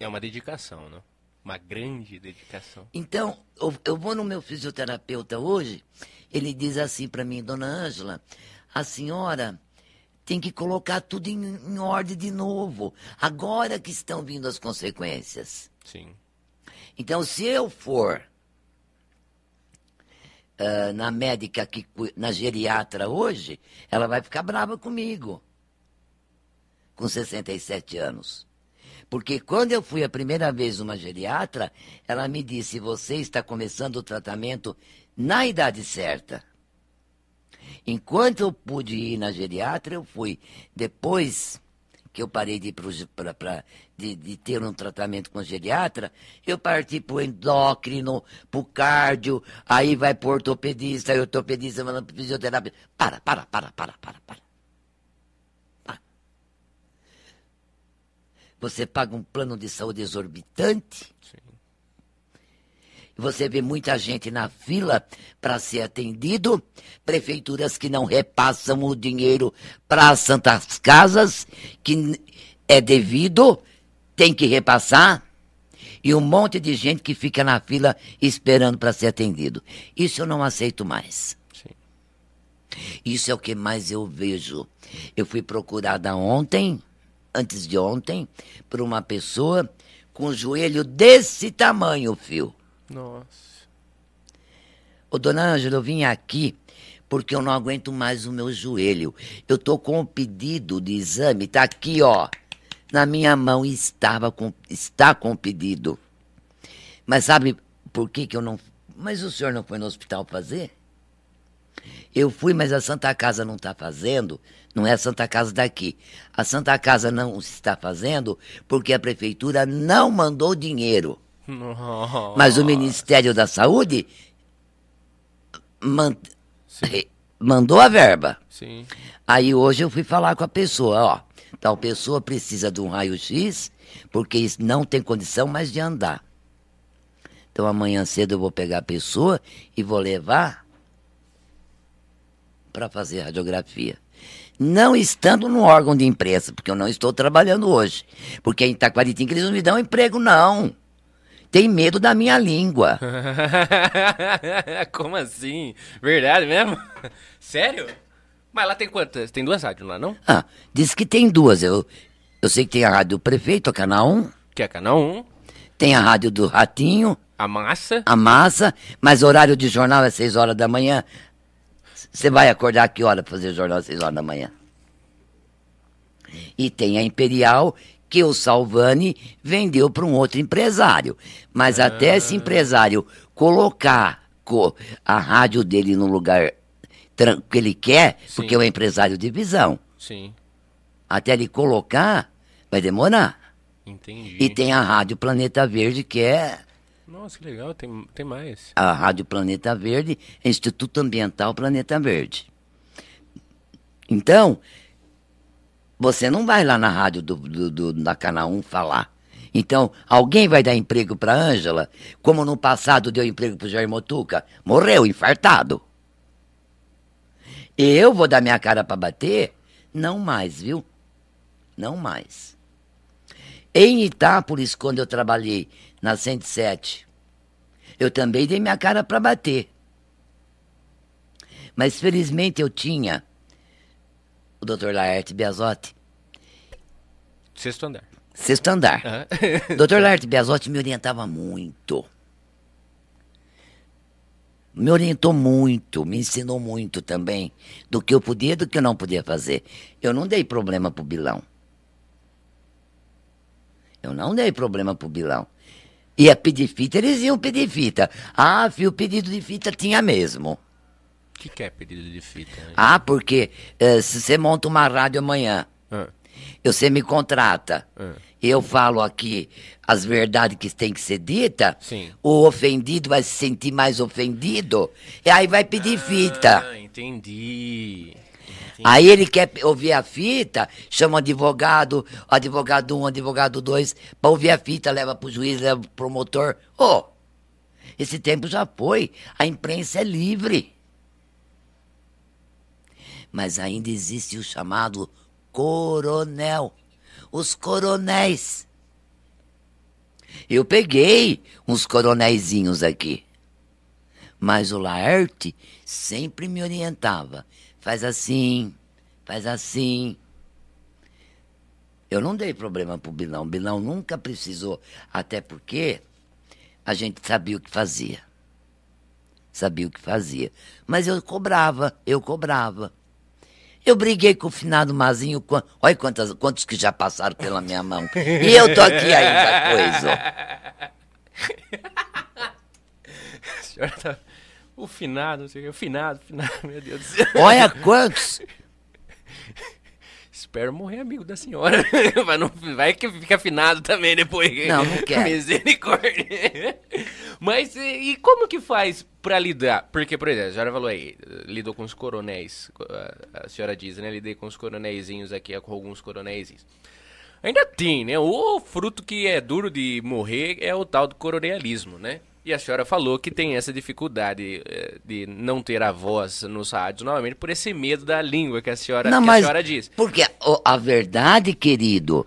É uma dedicação, né? Uma grande dedicação. Então, eu, eu vou no meu fisioterapeuta hoje, ele diz assim para mim, dona Ângela, a senhora tem que colocar tudo em, em ordem de novo. Agora que estão vindo as consequências. Sim. Então, se eu for ah, na médica, que, na geriatra hoje, ela vai ficar brava comigo. Com 67 anos. Porque quando eu fui a primeira vez numa geriatra, ela me disse: você está começando o tratamento na idade certa. Enquanto eu pude ir na geriatra, eu fui. Depois que eu parei de, pra- pra- de, de ter um tratamento com geriatra, eu parti para o endócrino, para o cardio, aí vai para ortopedista, aí ortopedista para fisioterapia. Para, para, para, para, para. Para. Você paga um plano de saúde exorbitante, Sim. Você vê muita gente na fila para ser atendido, prefeituras que não repassam o dinheiro para as santas casas, que é devido, tem que repassar, e um monte de gente que fica na fila esperando para ser atendido. Isso eu não aceito mais. Sim. Isso é o que mais eu vejo. Eu fui procurada ontem, antes de ontem, por uma pessoa com o joelho desse tamanho, fio. Nossa. Ô, dona Ângela, eu vim aqui porque eu não aguento mais o meu joelho. Eu tô com o pedido de exame, tá aqui, ó. Na minha mão estava com, está com o pedido. Mas sabe por que, que eu não. Mas o senhor não foi no hospital fazer? Eu fui, mas a Santa Casa não está fazendo. Não é a Santa Casa daqui. A Santa Casa não está fazendo porque a prefeitura não mandou dinheiro. Nossa. Mas o Ministério da Saúde man- mandou a verba. Sim. Aí hoje eu fui falar com a pessoa, ó. Tal pessoa precisa de um raio-x porque não tem condição mais de andar. Então amanhã cedo eu vou pegar a pessoa e vou levar para fazer radiografia. não estando no órgão de imprensa, porque eu não estou trabalhando hoje. Porque em Itaquaritinga eles não me dão emprego, não. Tem medo da minha língua. [laughs] Como assim? Verdade mesmo? [laughs] Sério? Mas lá tem quantas? Tem duas rádios lá, não? Ah, diz que tem duas. Eu, eu sei que tem a rádio do prefeito, a Canal 1, Que é canal 1, tem a rádio do Ratinho, a massa. a Massa, mas horário de jornal é 6 horas da manhã. Você vai acordar que hora pra fazer jornal às 6 horas da manhã? E tem a Imperial, que o Salvani vendeu para um outro empresário. Mas até esse empresário colocar co- a rádio dele no lugar que ele quer, porque é um empresário de visão, Sim, até ele colocar, vai demorar. entendi. E tem a Rádio Planeta Verde, que é Nossa, que legal, tem, tem mais. a Rádio Planeta Verde, Instituto Ambiental Planeta Verde. Então, você não vai lá na rádio do, do, do- da Canal 1 falar. Então, alguém vai dar emprego para Ângela, como no passado deu emprego para Jair Motuca? Morreu, infartado. Eu vou dar minha cara para bater? Não mais, viu? Não mais. Em Itápolis, quando eu trabalhei na 107, eu também dei minha cara para bater. Mas felizmente eu tinha o Dr. Laerte Biasotti, Sexto andar. sexto andar. O [laughs] Dr. Laerte Biasotti me orientava muito. Me orientou muito, me ensinou muito também do que eu podia e do que eu não podia fazer. Eu não dei problema pro Bilão. Eu não dei problema pro Bilão. Ia pedir fita, eles iam pedir fita. Ah, fio, pedido de fita tinha mesmo. O que, que é pedido de fita? né? Ah, porque eh, se você monta uma rádio amanhã, Ah, você me contrata, ah. eu falo aqui as verdades que têm que ser ditas, Sim. o ofendido vai se sentir mais ofendido, e aí vai pedir fita. Ah, entendi. Aí ele quer ouvir a fita, chama o advogado, o advogado um, advogado dois, para ouvir a fita, leva pro juiz, leva pro promotor. Ô, esse tempo já foi, a imprensa é livre. Mas ainda existe o chamado coronel, os coronéis. Eu peguei uns coronéisinhos aqui. Mas o Laerte sempre me orientava. Faz assim, faz assim. Eu não dei problema pro Bilão. Bilão nunca precisou. Até porque a gente sabia o que fazia. Sabia o que fazia. Mas eu cobrava, eu cobrava. Eu briguei com o finado Mazinho. Olha quantas, quantos que já passaram pela minha mão. E eu tô aqui ainda, coisa. [laughs] A senhora tá... O finado, não sei o que. O finado, o finado, meu Deus do céu. Olha quantos. [laughs] Espero morrer amigo da senhora. [laughs] Vai, não, vai que fica afinado também depois. Não, não quero. Misericórdia. Mas e, e como que faz pra lidar? Porque, por exemplo, a senhora falou aí, lidou com os coronéis. A, a senhora diz, né? Lidei com os coronéisinhos aqui, com alguns coronéisinhos. Ainda tem, né? O fruto que é duro de morrer é o tal do coronelismo, né? E a senhora falou que tem essa dificuldade eh, de não ter a voz nos rádios novamente por esse medo da língua que a senhora, Não, que a senhora diz. porque o- a verdade, querido,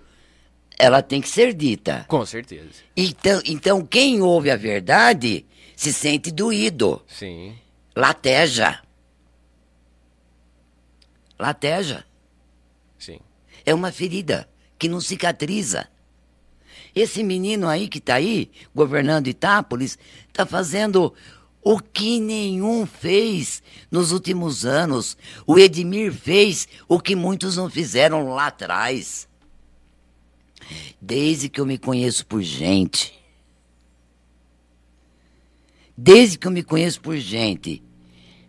ela tem que ser dita. Com certeza. Então, então quem ouve a verdade se sente doído, Sim. lateja. Lateja. Sim. É uma ferida que não cicatriza. Esse menino aí que tá aí, governando Itápolis, tá fazendo o que nenhum fez nos últimos anos. O Edmir fez o que muitos não fizeram lá atrás. Desde que eu me conheço por gente. Desde que eu me conheço por gente.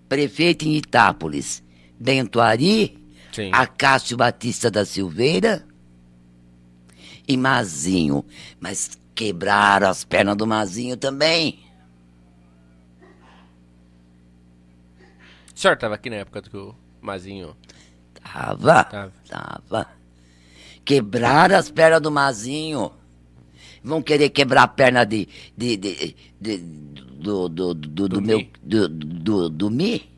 Prefeito em Itápolis, Bento Ari, Sim. Acácio Batista da Silveira e Mazinho. Mas quebraram as pernas do Mazinho também. O senhor tava aqui na época que o Mazinho. Tava. Tava. Tava. Quebraram as pernas do Mazinho. Vão querer quebrar a perna de. de, de, de- do, do, do, do, Do meu. Mi. Do, do, do Mi?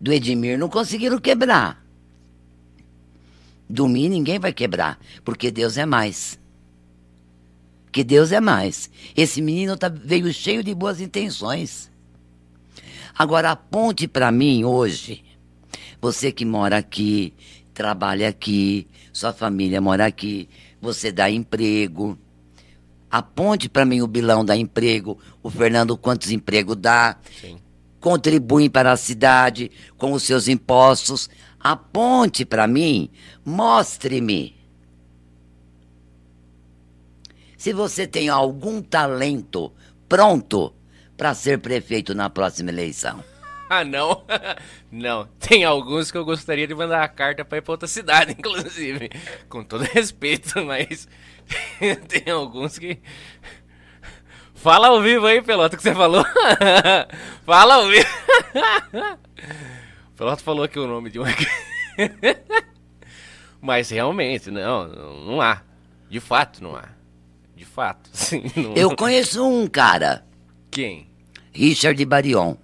Do Edmir não conseguiram quebrar. Dormir ninguém vai quebrar, porque Deus é mais. Que Deus é mais. Esse menino tá, veio cheio de boas intenções. Agora, aponte para mim hoje, você que mora aqui, trabalha aqui, sua família mora aqui, você dá emprego. Aponte para mim o bilão dá emprego, o Fernando quantos empregos dá, Sim. contribuem para a cidade com os seus impostos. Aponte para mim, mostre-me. Se você tem algum talento pronto para ser prefeito na próxima eleição. Ah, não? [laughs] não. Tem alguns que eu gostaria de mandar a carta pra ir pra outra cidade, [laughs] inclusive. Com todo respeito, mas. [laughs] tem alguns que. Fala ao vivo aí, Pelota, o que você falou. [laughs] Fala ao vivo. [laughs] Pelota falou aqui o nome de um. mas realmente, não, não há. De fato, não há. De fato, sim. Não... Eu conheço um cara, Quem? Richard Barion.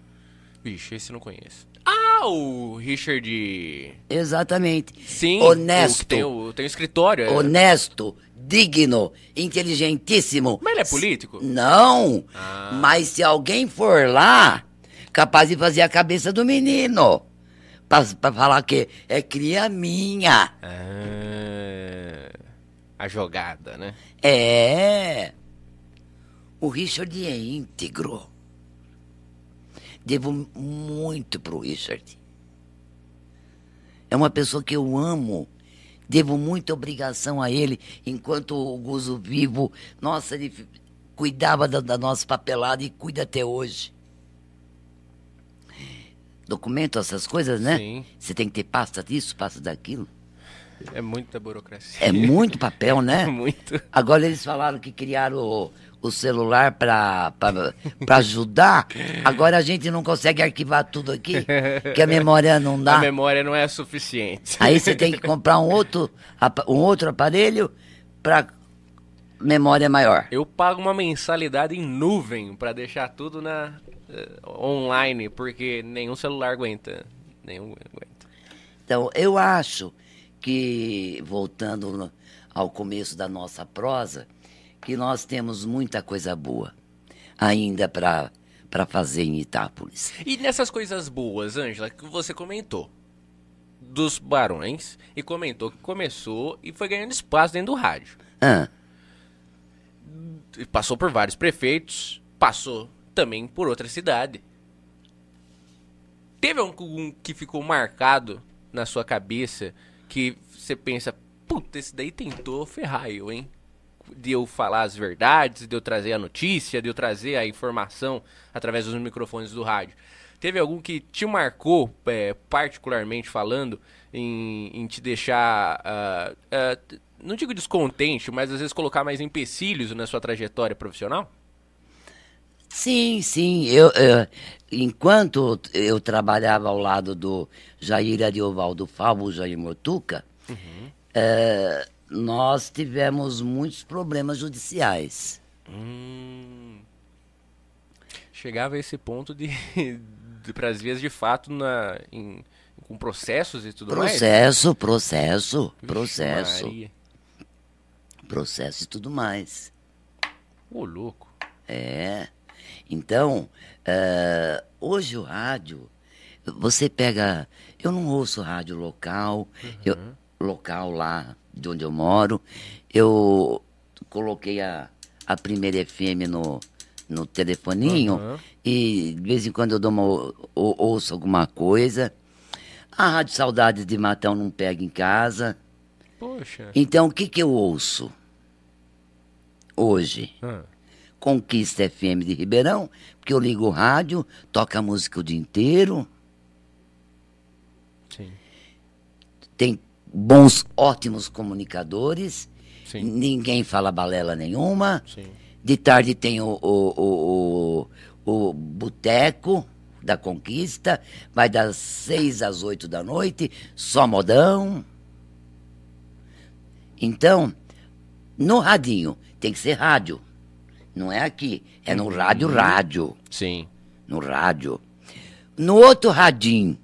Vixe, esse eu não conheço. Ah, o Richard. Exatamente. Sim, Honesto. tem o, tem escritório. é. Honesto, digno, inteligentíssimo. Mas ele é político? Não. Ah. Mas se alguém for lá, capaz de fazer a cabeça do menino. Pra, pra falar que é cria minha. Ah, a jogada, né? É. O Richard é íntegro. Devo muito pro Richard. É uma pessoa que eu amo. Devo muita obrigação a ele. Enquanto o Guzo vivo, nossa, ele cuidava da, da nossa papelada e cuida até hoje. Documento, essas coisas, né? Sim. Você tem que ter pasta disso, pasta daquilo. É muita burocracia. É muito papel, né? [laughs] muito. Agora eles falaram que criaram o, o celular para ajudar. Agora a gente não consegue arquivar tudo aqui, que a memória não A dá. memória não é suficiente. Aí você tem que comprar um outro, um outro aparelho para memória maior. Eu pago uma mensalidade em nuvem pra deixar tudo na eh, online, porque nenhum celular aguenta. Nenhum aguenta. Então, eu acho que, voltando ao começo da nossa prosa, que nós temos muita coisa boa ainda para fazer em Itápolis. E nessas coisas boas, Ângela, que você comentou dos barões e comentou que começou e foi ganhando espaço dentro do rádio. Ah, Passou por vários prefeitos, passou também por outra cidade. Teve algum que ficou marcado na sua cabeça que você pensa, puta, esse daí tentou ferrar eu, hein? De eu falar as verdades, de eu trazer a notícia, de eu trazer a informação através dos microfones do rádio. Teve algum que te marcou, é, particularmente falando, em, em te deixar, ah, t- não digo descontente, mas às vezes colocar mais empecilhos na sua trajetória profissional? Sim, sim. Eu, eu- enquanto eu trabalhava ao lado do Jair Ariovaldo Falvo, Jair Motuca, eh, nós tivemos muitos problemas judiciais. Hum. Chegava a esse ponto de, [laughs] de para as vias de fato na, em- com processos e tudo mais? Processo, processo, Vixe processo, Maria. processo e tudo mais. Ô, louco. É. Então, eh, hoje o rádio, você pega. Eu não ouço rádio local, eu, local lá de onde eu moro. Eu coloquei a, a primeira FM no, no telefoninho Uhum. e de vez em quando eu dou uma, ou- ouço alguma coisa. A Rádio Saudades de Matão não pega em casa. Poxa. Então, o que, que eu ouço hoje? Ah, Conquista FM de Ribeirão, porque eu ligo o rádio, toca música o dia inteiro, sim. tem bons, ótimos comunicadores, Sim. ninguém fala balela nenhuma. Sim. De tarde tem o, o, o, o, o Boteco da Conquista, vai das seis às oito da noite, só modão. Então, no radinho, tem que ser rádio. Não é aqui, é no rádio, rádio. Sim. no rádio. No outro radinho,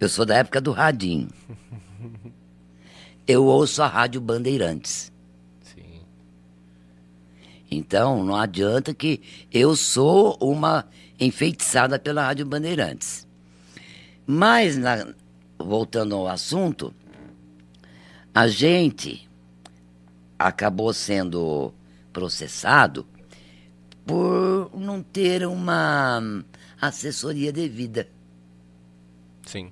eu sou da época do radinho. [laughs] eu ouço a Rádio Bandeirantes. Sim. Então, não adianta que eu sou uma enfeitiçada pela Rádio Bandeirantes. Mas, na- voltando ao assunto, a gente acabou sendo processado por não ter uma assessoria devida. Sim.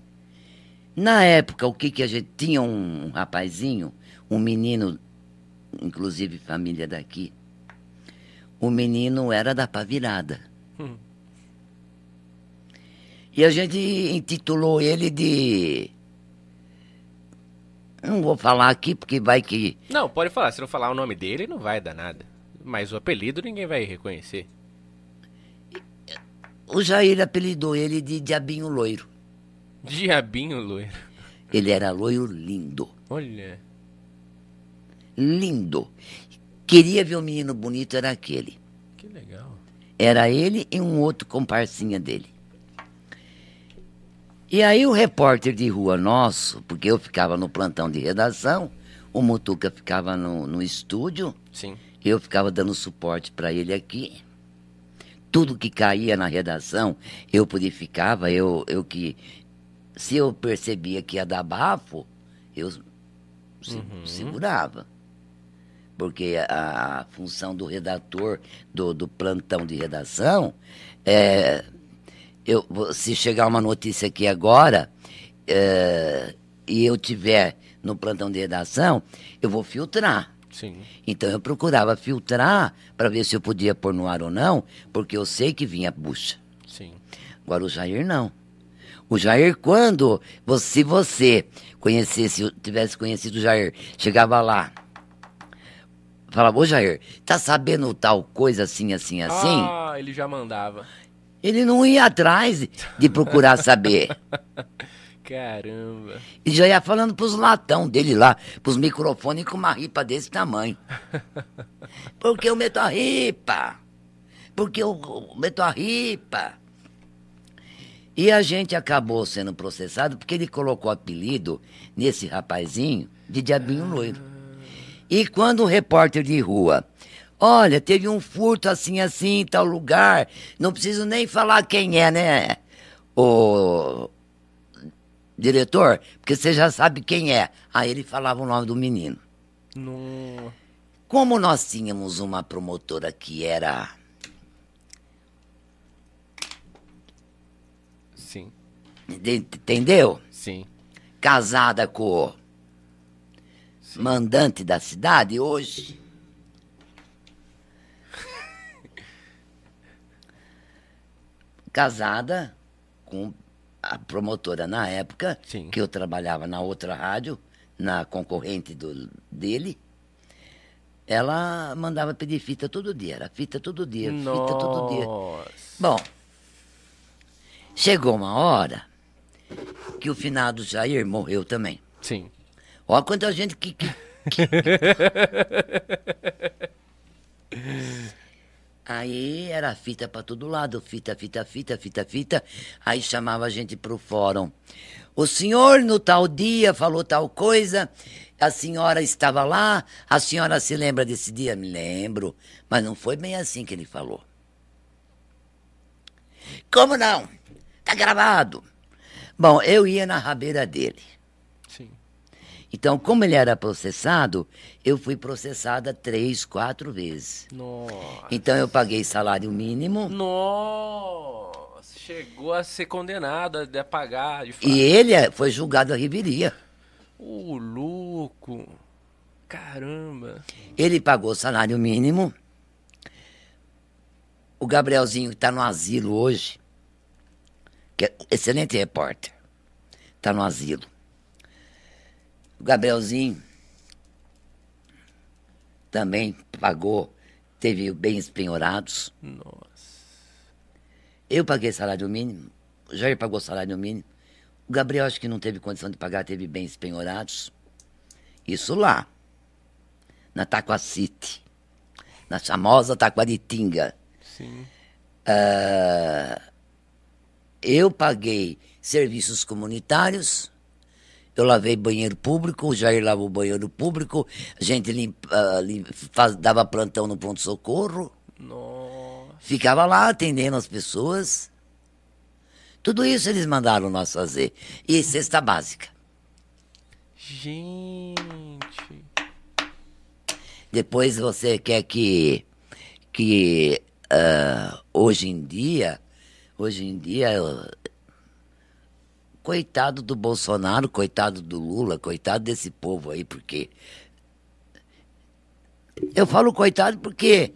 Na época, o que, que a gente tinha um rapazinho, um menino, inclusive família daqui. O menino era da Pavirada. Hum. E a gente intitulou ele de. Não vou falar aqui porque vai que. Não, pode falar. Se não falar o nome dele, não vai dar nada. Mas o apelido ninguém vai reconhecer. O Jair apelidou ele de Diabinho Loiro. Diabinho loiro. Ele era loiro lindo. Olha. Lindo. Queria ver um menino bonito, era aquele. Que legal. Era ele e um outro comparsinha dele. E aí o repórter de rua nosso, porque eu ficava no plantão de redação, o Mutuca ficava no, no estúdio, Sim. Eu ficava dando suporte para ele aqui. Tudo que caía na redação, eu purificava, eu, eu que. Se eu percebia que ia dar bafo, eu se- segurava. Porque a, a função do redator, do, do plantão de redação, é. Eu, se chegar uma notícia aqui agora, é, e eu tiver no plantão de redação, eu vou filtrar. Sim. Então eu procurava filtrar para ver se eu podia pôr no ar ou não, porque eu sei que vinha bucha. Sim. Agora o Jair não. O Jair, quando, se você conhecesse, tivesse conhecido o Jair, chegava lá, falava, ô Jair, tá sabendo tal coisa assim, assim, assim? Ah, ele já mandava. Ele não ia atrás de procurar saber. [laughs] Caramba. E já ia falando pros latão dele lá, pros microfones com uma ripa desse tamanho. [laughs] Porque eu meto a ripa. Porque eu meto a ripa. E a gente acabou sendo processado porque ele colocou apelido nesse rapazinho de Diabinho Loiro. E quando o repórter de rua, olha, teve um furto assim, assim, em tal lugar, não preciso nem falar quem é, né? O diretor, porque você já sabe quem é. Aí ele falava o nome do menino. No... Como nós tínhamos uma promotora que era Sim. de- entendeu? Sim. Casada com o mandante da cidade hoje. [laughs] Casada com a promotora na época, Sim. que eu trabalhava na outra rádio, na concorrente do, dele. Ela mandava pedir fita todo dia, era fita todo dia, fita todo dia. Nossa. Bom, chegou uma hora que o finado Jair morreu também. Sim. Olha quanta gente que. que- [laughs] Aí era fita para todo lado, fita, fita, fita, fita, fita. Aí chamava a gente pro fórum. O senhor no tal dia falou tal coisa, a senhora estava lá, a senhora se lembra desse dia? Me lembro, mas não foi bem assim que ele falou. Como não? Tá gravado. Bom, eu ia na rabeira dele. Então, como ele era processado, eu fui processada três, quatro vezes. Nossa. Então, eu paguei salário mínimo Nossa. Chegou a ser condenado a pagar de fato. e ele eh, foi julgado à reveria. O louco. Caramba. Ele pagou salário mínimo. O Gabrielzinho, que está no asilo hoje, que é excelente repórter, está no asilo. O Gabrielzinho também pagou, teve bens penhorados. Nossa. Eu paguei salário mínimo, o Jair pagou salário mínimo. O Gabriel acho que não teve condição de pagar, teve bens penhorados. Isso lá, na Taquacite, na famosa Taquaritinga. Sim. Ah, eu paguei serviços comunitários, Eu lavei banheiro público, o Jair lavou banheiro público, a gente limpa, ah, lim- faz- dava plantão no pronto-socorro, ficava lá atendendo as pessoas. Tudo isso eles mandaram nós fazer. E cesta básica. Gente. Depois você quer que, que ah, hoje em dia, hoje em dia, coitado do Bolsonaro, coitado do Lula, coitado desse povo aí, porque eu falo coitado porque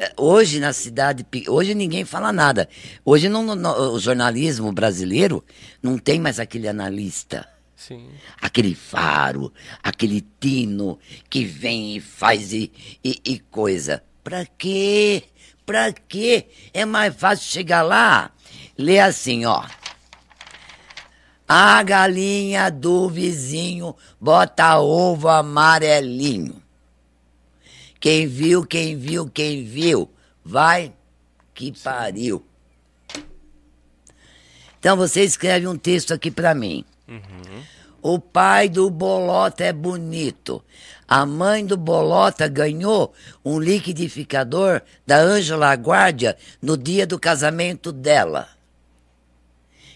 eh, hoje na cidade, hoje ninguém fala nada. Hoje não, não- não- o jornalismo brasileiro não tem mais aquele analista Sim. aquele faro, aquele tino que vem e faz e, e, e coisa. Pra quê? Pra quê? É mais fácil chegar lá, ler assim, ó. A galinha do vizinho bota ovo amarelinho. Quem viu, quem viu, quem viu, vai que pariu. Então você escreve um texto aqui pra mim. O pai do Bolota é bonito. A mãe do Bolota ganhou um liquidificador da Ângela Guardia no dia do casamento dela.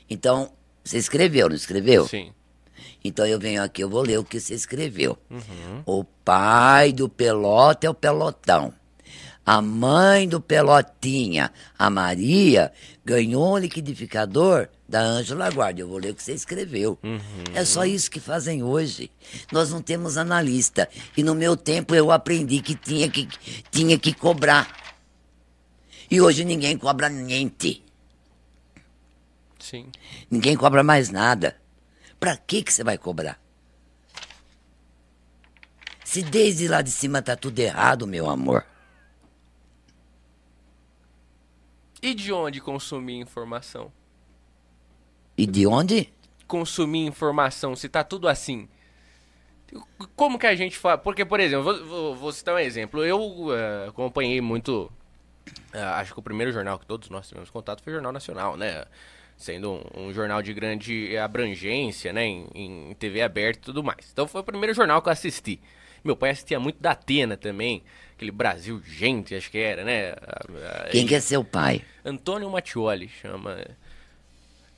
Então, você escreveu, não escreveu? Sim. Então eu venho aqui, eu vou ler o que você escreveu. O pai do Pelota é o Pelotão. A mãe do Pelotinha, a Maria, ganhou um liquidificador da Ângela Guardia. Eu vou ler o que você escreveu. É só isso que fazem hoje. Nós não temos analista. E no meu tempo eu aprendi que tinha que, tinha que cobrar. E hoje ninguém cobra niente. Sim. Ninguém cobra mais nada. Pra que que você vai cobrar? Se desde lá de cima tá tudo errado, meu amor. E de onde consumir informação? E de onde? Consumir informação, se tá tudo assim. Como que a gente faz? Porque, por exemplo, vou, vou- vou citar um exemplo. Eu eh, acompanhei muito. eh, acho que o primeiro jornal que todos nós tivemos contato foi o Jornal Nacional, né? Sendo um, um jornal de grande abrangência, né? Em, em TV aberta e tudo mais. Então foi o primeiro jornal que eu assisti. Meu pai assistia muito da Atena também. Aquele Brasil Gente, acho que era, né? Quem que é seu pai? Antônio Mattioli chama.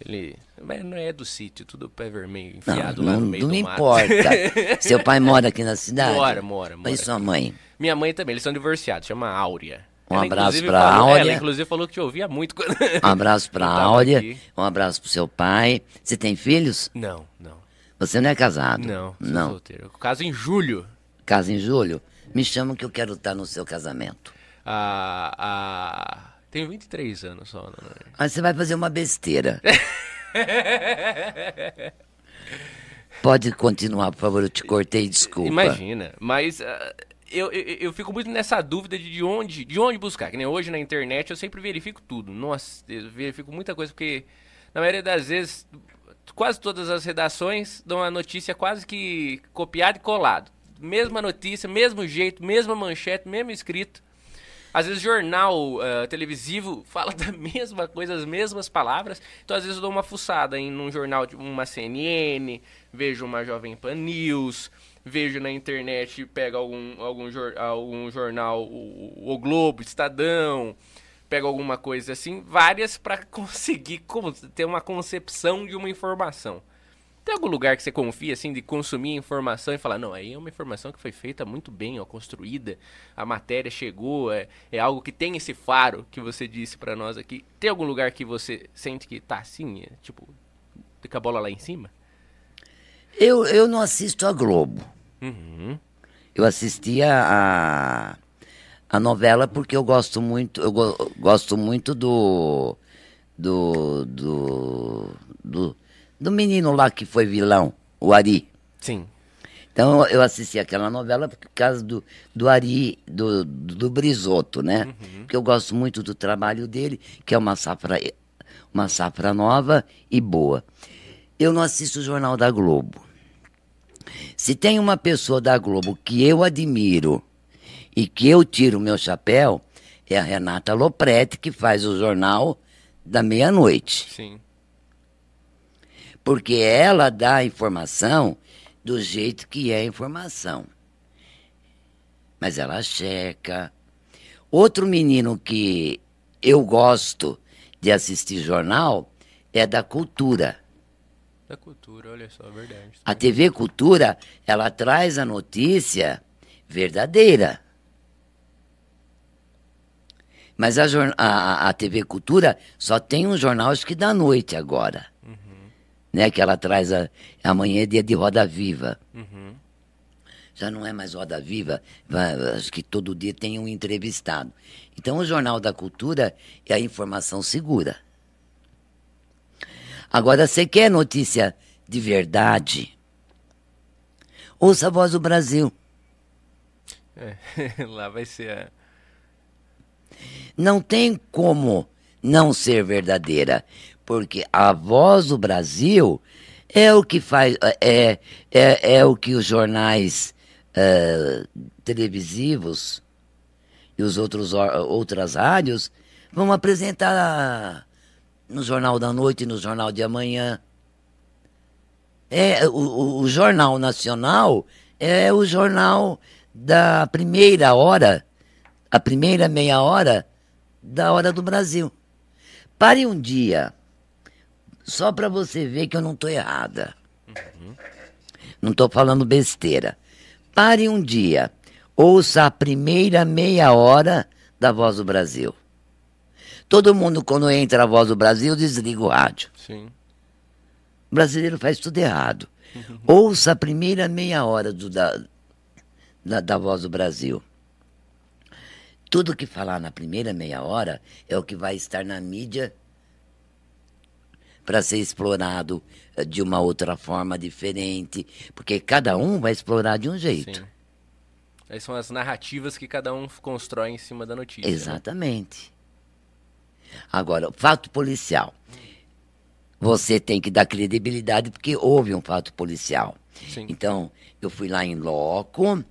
Ele. Mas não é do sítio, tudo pé vermelho, Não, enfiado lá não, no meio não do me mato. importa. [laughs] seu pai mora aqui na cidade? Mora, mora, mora E sua mãe? Minha mãe também, eles são divorciados, chama Áurea. Um Ela, abraço pra falou- Áurea. Ela, inclusive, falou que te ouvia muito quando. [laughs] Um abraço pra Eu tava Áurea, um abraço pro seu pai. Você tem filhos? Não, não. Você não é casado? Não, Não. solteiro. Caso em julho. Casa em julho? Me chama que eu quero estar no seu casamento. Ah, ah, tenho 23 anos só. Né? Mas você vai fazer uma besteira. [laughs] Pode continuar, por favor, eu te cortei, desculpa. Imagina, mas ah, eu, eu, fico muito nessa dúvida de, de onde de onde buscar. Que nem hoje na internet eu sempre verifico tudo. Nossa, eu verifico muita coisa, porque na maioria das vezes, quase todas as redações dão a notícia quase que copiada e colado. Mesma notícia, mesmo jeito, mesma manchete, mesmo escrito. Às vezes jornal ah, televisivo [laughs] fala da mesma coisa, as mesmas palavras. Então às vezes eu dou uma fuçada em um jornal, tipo uma CNN, vejo uma Jovem Pan News, vejo na internet, pego algum, algum, algum jornal, o, o Globo, Estadão, pego alguma coisa assim, várias para [laughs] conseguir con- ter uma concepção de uma informação. Tem algum lugar que você confia, assim, de consumir informação e falar, não, aí é uma informação que foi feita muito bem, ó, construída, a matéria chegou, é, é algo que tem esse faro que você disse pra nós aqui. Tem algum lugar que você sente que tá assim, é, tipo, com a bola lá em cima? Eu, eu não assisto a Globo. Uhum. Eu assistia a, a novela porque eu gosto muito, eu go- gosto muito do, do, do, do, do menino lá que foi vilão, o Ari. Sim. Então eu assisti aquela novela por causa do, do Ari, do, do Brizoto, né? Porque eu gosto muito do trabalho dele, que é uma safra, uma safra nova e boa. Eu não assisto o Jornal da Globo. Se tem uma pessoa da Globo que eu admiro e que eu tiro o meu chapéu, é a Renata Lopretti, que faz o jornal da meia-noite Sim. Porque ela dá informação do jeito que é a informação. Mas ela checa. Outro menino que eu gosto de assistir jornal é da cultura. Da cultura, olha só, é verdade. A TV Cultura, ela traz a notícia verdadeira. Mas a, a, a TV Cultura só tem um jornal, acho que da noite agora. Né? Que ela traz a, amanhã é dia de Roda Viva. Uhum. Já não é mais Roda Viva, vai- acho que todo dia tem um entrevistado. Então o Jornal da Cultura é a informação segura. Agora, você quer notícia de verdade? Ouça a Voz do Brasil. É, [laughs] lá vai ser a. Não tem como não ser verdadeira, porque a Voz do Brasil é o que faz, é, é, é o que os jornais eh, televisivos e os outros outras rádios vão apresentar no Jornal da Noite no Jornal de Amanhã. É, o, o- o Jornal Nacional é o jornal da primeira hora, a primeira meia hora da hora do Brasil. Pare um dia, só para você ver que eu não estou errada. Não estou falando besteira. Pare um dia, ouça a primeira meia hora da Voz do Brasil. Todo mundo, quando entra a Voz do Brasil, desliga o rádio. Sim. O brasileiro faz tudo errado. [laughs] Ouça a primeira meia hora do- da, da, da Voz do Brasil. Tudo que falar na primeira meia hora é o que vai estar na mídia para ser explorado eh, de uma outra forma diferente, porque cada um vai explorar de um jeito. Sim. Aí são as narrativas que cada um constrói em cima da notícia. né? Exatamente. Agora, o fato policial. Você tem que dar credibilidade porque houve um fato policial. Sim. Então, eu fui lá em loco,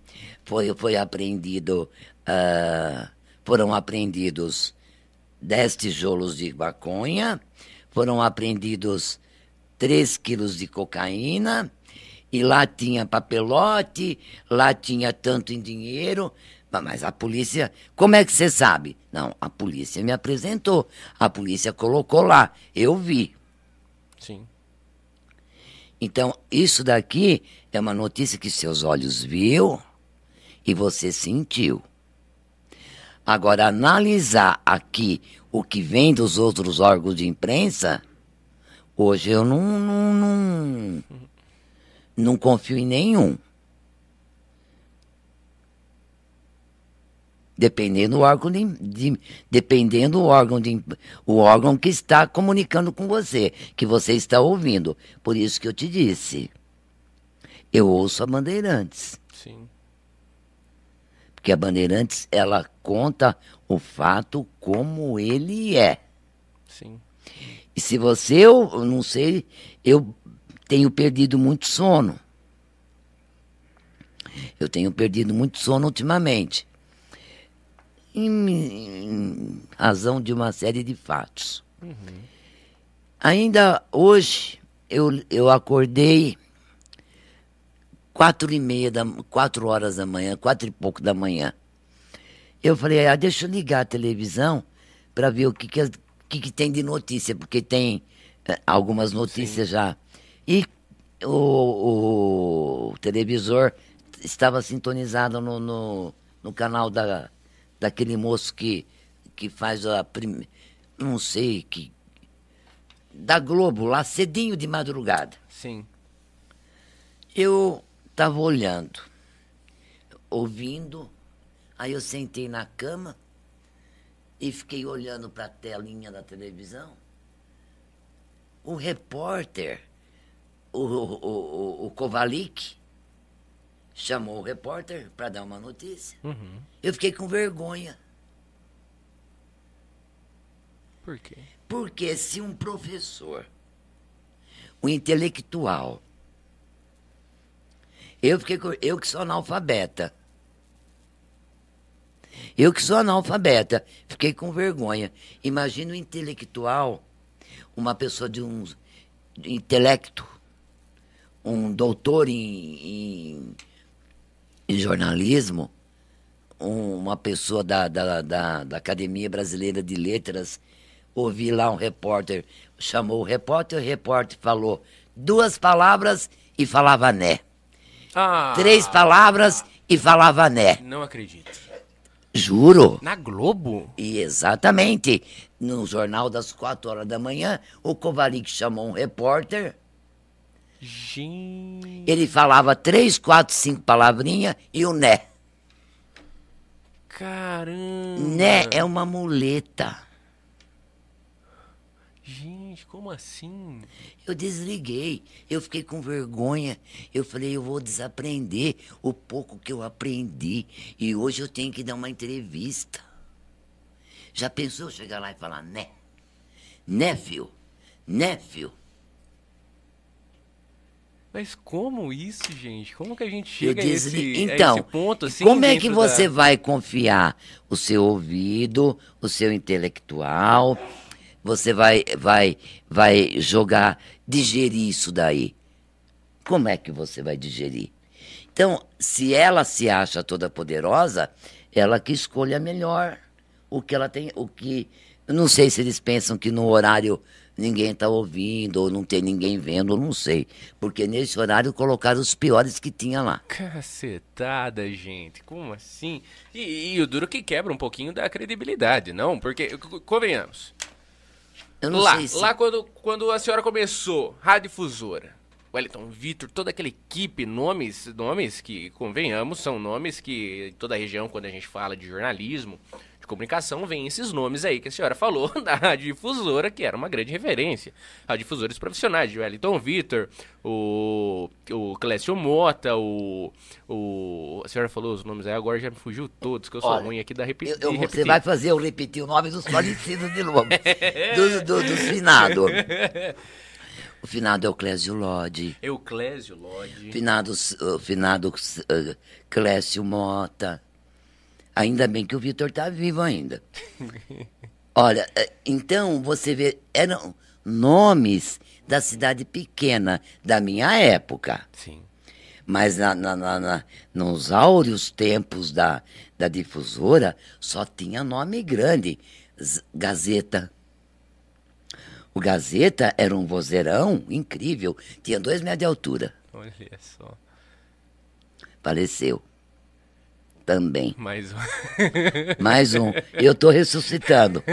foi, foi apreendido, ah, foram apreendidos 10 tijolos de maconha, foram apreendidos 3 quilos de cocaína, e lá tinha papelote, lá tinha tanto em dinheiro. Ma- Mas a polícia, como é que você sabe? Não, a polícia me apresentou, a polícia colocou lá, eu vi. Sim. Então, isso daqui é uma notícia que seus olhos viu e você sentiu. Agora, analisar aqui o que vem dos outros órgãos de imprensa, hoje eu não, não, não, não confio em nenhum. Dependendo do órgão de, de- dependendo do órgão de o órgão que está comunicando com você, que você está ouvindo. Por isso que eu te disse. Eu ouço a Bandeirantes. Porque a Bandeirantes ela conta o fato como ele é. Sim. E se você, eu não sei, eu tenho perdido muito sono. Eu tenho perdido muito sono ultimamente. Em, em razão de uma série de fatos. Ainda hoje, eu, eu acordei quatro e meia, da, quatro horas da manhã, quatro e pouco da manhã. Eu falei, ah, deixa eu ligar a televisão para ver o que, que, que, que tem de notícia, porque tem eh, algumas notícias já. E o, o televisor estava sintonizado no, no, no canal da, daquele moço que, que faz a primeira. Não sei, que. Da Globo, lá cedinho de madrugada. Sim. Eu estava olhando, ouvindo, aí eu sentei na cama e fiquei olhando para a telinha da televisão. O repórter, o, o, o, o Kovalik, chamou o repórter para dar uma notícia. Uhum. Eu fiquei com vergonha, Por quê? porque se um professor, um intelectual, eu, fiquei, eu que sou analfabeta. Eu que sou analfabeta, fiquei com vergonha. Imagina um intelectual, uma pessoa de um de intelecto, um, um doutor em, em, em jornalismo, um- uma pessoa da, da, da, da Academia Brasileira de Letras, ouvi lá um repórter, chamou o repórter, o repórter falou duas palavras e falava né. Ah, Três palavras e falava né. Não acredito. Juro. Na Globo? E exatamente, no jornal das quatro horas da manhã, o Kovalik chamou um repórter, Gente. ele falava três, quatro, cinco palavrinhas e o né. Caramba. Né é uma muleta. Gente, como assim? Eu desliguei, eu fiquei com vergonha. Eu falei, eu vou desaprender o pouco que eu aprendi. E hoje eu tenho que dar uma entrevista. Já pensou chegar lá e falar, né? Né, fio? Né, fio? Mas como isso, gente? Como que a gente chega a, esse, desli- a Então, esse ponto assim? como é que da- você vai confiar o seu ouvido, o seu intelectual? Você vai, vai, vai jogar, digerir isso daí? Como é que você vai digerir? Então, se ela se acha toda poderosa, ela que escolha melhor o que ela tem, o que não sei se eles pensam que no horário ninguém está ouvindo ou não tem ninguém vendo, não sei, porque nesse horário colocaram os piores que tinha lá. Cacetada, gente. Como assim? E, e o duro que quebra um pouquinho da credibilidade, não? Porque, convenhamos. Eu não lá, sei se lá quando, quando a senhora começou, Radiodifusora, Wellington Vitor, toda aquela equipe, nomes, nomes que, convenhamos, são nomes que em toda a região, quando a gente fala de jornalismo, comunicação, vem esses nomes aí que a senhora falou [laughs] da Radiodifusora, que era uma grande referência. Radiodifusores profissionais, de Wellington Vitor, o, o Clécio Mota, o, o... A senhora falou os nomes aí, agora já me fugiu todos, que eu sou Olha, ruim aqui da repi eu- eu- você repetir. vai fazer eu repetir o nome dos falecidos de novo. [laughs] do, do, do finado. O finado é o Clésio Lodi. Euclésio Lodge. Finado, o finado uh, Clécio Mota. Ainda bem que o Vitor tá vivo ainda. [laughs] Olha, eh, então você vê, eram nomes da cidade pequena da minha época. Sim. Mas na, na- na- na- nos áureos tempos da, da difusora só tinha nome grande. Z- Gazeta. O Gazeta era um vozeirão incrível. Tinha dois metros de altura. Olha só. Faleceu. Também. Mais um. [laughs] Mais um. Eu tô ressuscitando.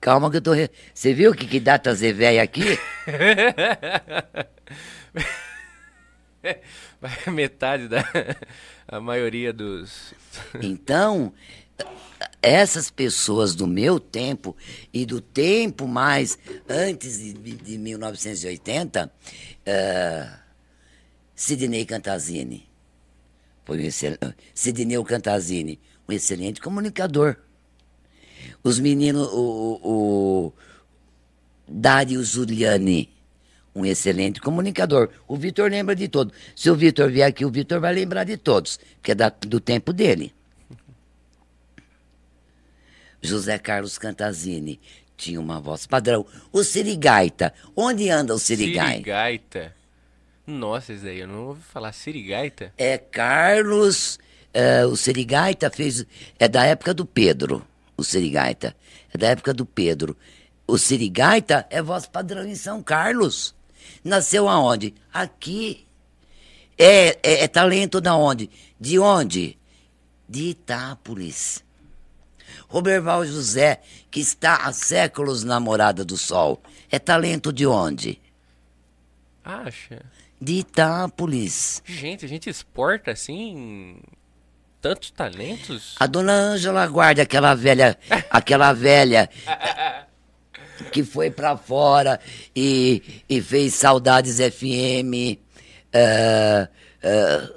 Calma que eu tô. Re... Você viu que, que data Zé aqui? [laughs] Metade da. A maioria dos. Então, essas pessoas do meu tempo e do tempo mais antes de, de- de 1980, eh, Sidney Cantazini. Foi um excel... Sidney Cantazini, um excelente comunicador. Os meninos, o, o, o Dário Zuliani, um excelente comunicador. O Vitor lembra de todos. Se o Vitor vier aqui, o Vitor vai lembrar de todos, porque é da- do tempo dele. José Carlos Cantazini tinha uma voz padrão. O Sirigaita, onde anda o Sirigaita? Sirigaita. Nossa, isso daí eu não ouvi falar. Sirigaita? É Carlos. é, o Sirigaita fez. É da época do Pedro. O Sirigaita. É da época do Pedro. O Sirigaita é voz padrão em São Carlos. Nasceu aonde? Aqui. É, é, é talento da onde? De onde? De Itápolis. Roberval José, que está há séculos na Morada do Sol, é talento de onde? Acha? De Itápolis. Gente, a gente exporta assim. Tantos talentos? A dona Ângela Guarda, aquela velha, [laughs] aquela velha que foi pra fora e, e fez Saudades FM, eh, eh,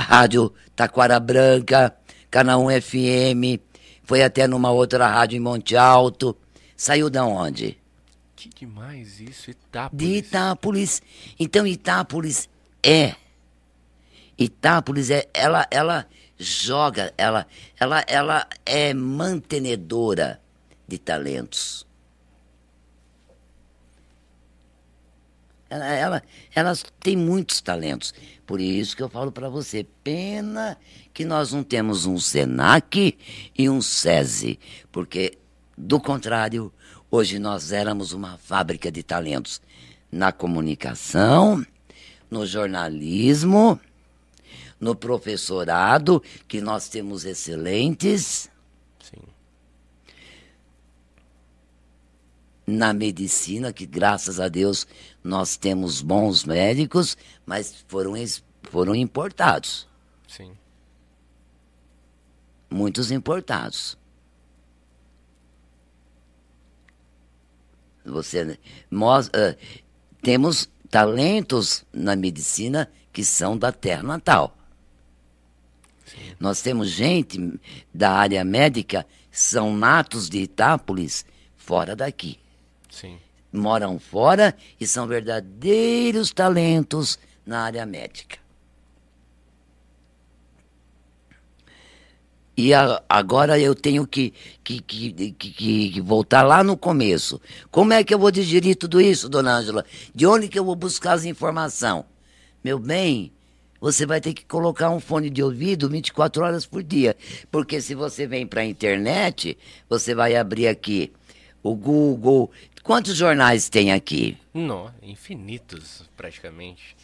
Rádio Taquara Branca, Canal 1 FM, foi até numa outra rádio em Monte Alto. Saiu da onde? Que demais isso, Itápolis. De Itápolis. Então Itápolis é. Itápolis é. Ela, ela joga, ela, ela, ela é mantenedora de talentos. Ela, ela- elas têm muitos talentos. Por isso que eu falo para você, pena que nós não temos um Senac e um SESI, porque, do contrário, hoje nós éramos uma fábrica de talentos na comunicação, no jornalismo, no professorado, que nós temos excelentes, Sim. na medicina, que graças a Deus nós temos bons médicos, mas foram, foram importados, Sim. muitos importados. Você, nós ah, temos talentos na medicina que são da terra natal. Nós temos gente da área médica, são natos de Itápolis, fora daqui. Sim. moram fora e são verdadeiros talentos na área médica. E a- agora eu tenho que, que, que, que- que- voltar lá no começo. Como é que eu vou digerir tudo isso, dona Ângela? De onde que eu vou buscar as informações? Meu bem, você vai ter que colocar um fone de ouvido 24 horas por dia. Porque se você vem para a internet, você vai abrir aqui o Google. Quantos jornais tem aqui? Não, infinitos, praticamente.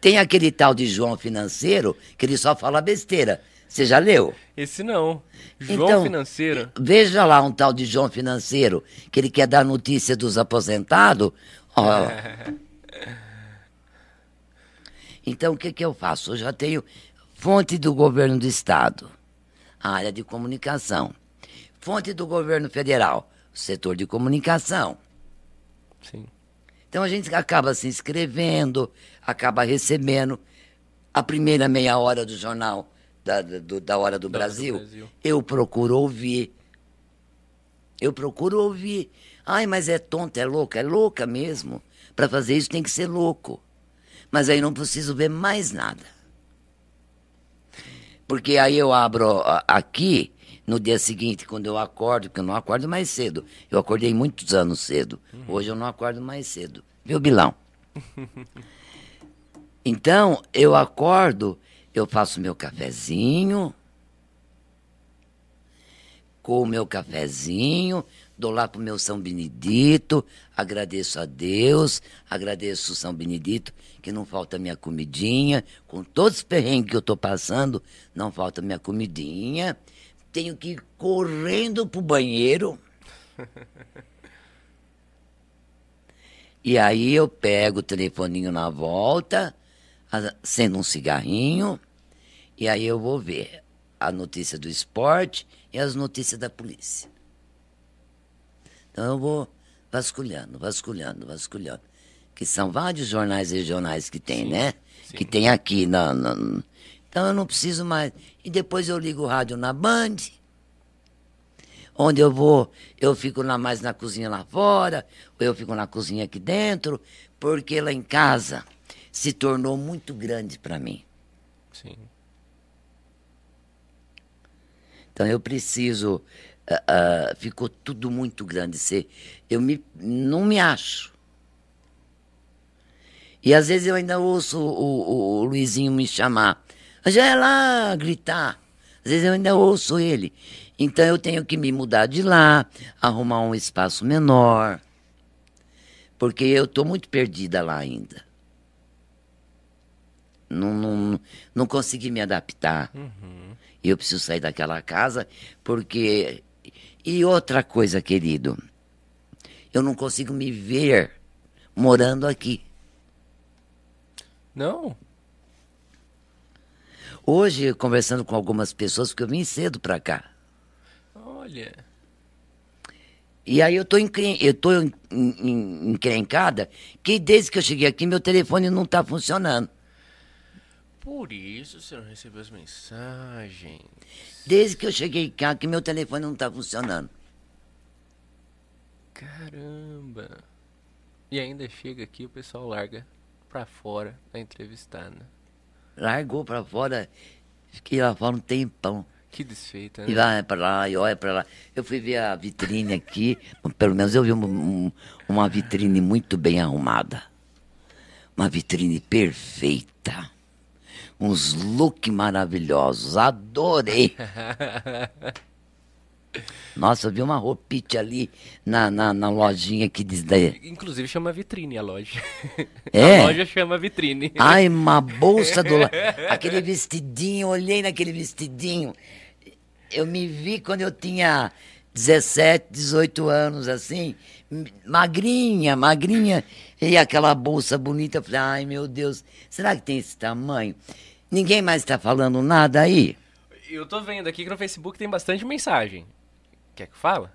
Tem aquele tal de João Financeiro que ele só fala besteira. Você já leu? Esse não. João Então, Financeiro. Veja lá um tal de João Financeiro que ele quer dar notícia dos aposentados. Ó. [laughs] Então o que, que eu faço? Eu já tenho fonte do governo do estado, a área de comunicação. Fonte do governo federal, o setor de comunicação. Sim. Então a gente acaba se inscrevendo, acaba recebendo a primeira meia hora do jornal da, do- da Hora do, Da Hora do Brasil. Brasil. Eu procuro ouvir. Eu procuro ouvir. Ai, mas é tonta, é louca. É louca mesmo. Para fazer isso tem que ser louco. Mas aí não preciso ver mais nada. Porque aí eu abro aqui, no dia seguinte, quando eu acordo, porque eu não acordo mais cedo. Eu acordei muitos anos cedo. Hoje eu não acordo mais cedo. Viu, Bilão? [laughs] Então, eu acordo, eu faço meu cafezinho, com o meu cafezinho, dou lá pro meu São Benedito, agradeço a Deus, agradeço o São Benedito, que não falta minha comidinha, com todos os perrengues que eu tô passando, não falta minha comidinha. Tenho que ir correndo pro banheiro. [laughs] E aí eu pego o telefoninho na volta, acendo um cigarrinho, e aí eu vou ver a notícia do esporte e as notícias da polícia. Então eu vou vasculhando, vasculhando, vasculhando. Que são vários jornais regionais que tem, Sim, né? sim. Que tem aqui na, na- Então eu não preciso mais. E depois eu ligo o rádio na Band. Onde eu vou, eu fico lá mais na cozinha lá fora, ou eu fico na cozinha aqui dentro, porque lá em casa se tornou muito grande para mim. Sim. Então eu preciso. ah, ah, ficou tudo muito grande. Cê- eu me, não me acho. E às vezes eu ainda ouço o, o- o Luizinho me chamar. Angela, gritar. Às vezes eu ainda ouço ele. Então eu tenho que me mudar de lá, arrumar um espaço menor. Porque eu estou muito perdida lá ainda. Não, não, não consegui me adaptar. E eu preciso sair daquela casa porque. E outra coisa, querido. Eu não consigo me ver morando aqui. Não? Hoje, conversando com algumas pessoas, porque eu vim cedo pra cá. Olha. E aí eu tô, encren eu tô en- en- encrencada que desde que eu cheguei aqui, meu telefone não tá funcionando. Por isso você não recebeu as mensagens. Desde que eu cheguei cá, que meu telefone não tá funcionando. Caramba. E ainda chega aqui o pessoal larga pra fora a entrevistada. Largou pra fora, fiquei lá fora um tempão. Que desfeita, E né? vai pra lá, e olha pra lá. Eu fui ver a vitrine aqui, [laughs] pelo menos eu vi um- um- uma vitrine muito bem arrumada. uma vitrine perfeita. Uns look maravilhosos, adorei. [laughs] Nossa, eu vi uma roupite ali na, na, na lojinha que diz daí. Inclusive chama vitrine a loja. [laughs] É? A loja chama vitrine. Ai, uma bolsa do lado. [laughs] Aquele vestidinho, olhei naquele vestidinho. Eu me vi quando eu tinha 17, 18 anos, assim, magrinha, magrinha. E aquela bolsa bonita. Eu falei, ai meu Deus, será que tem esse tamanho? Ninguém mais está falando nada aí? Eu tô vendo aqui que no Facebook tem bastante mensagem. Quer que fala?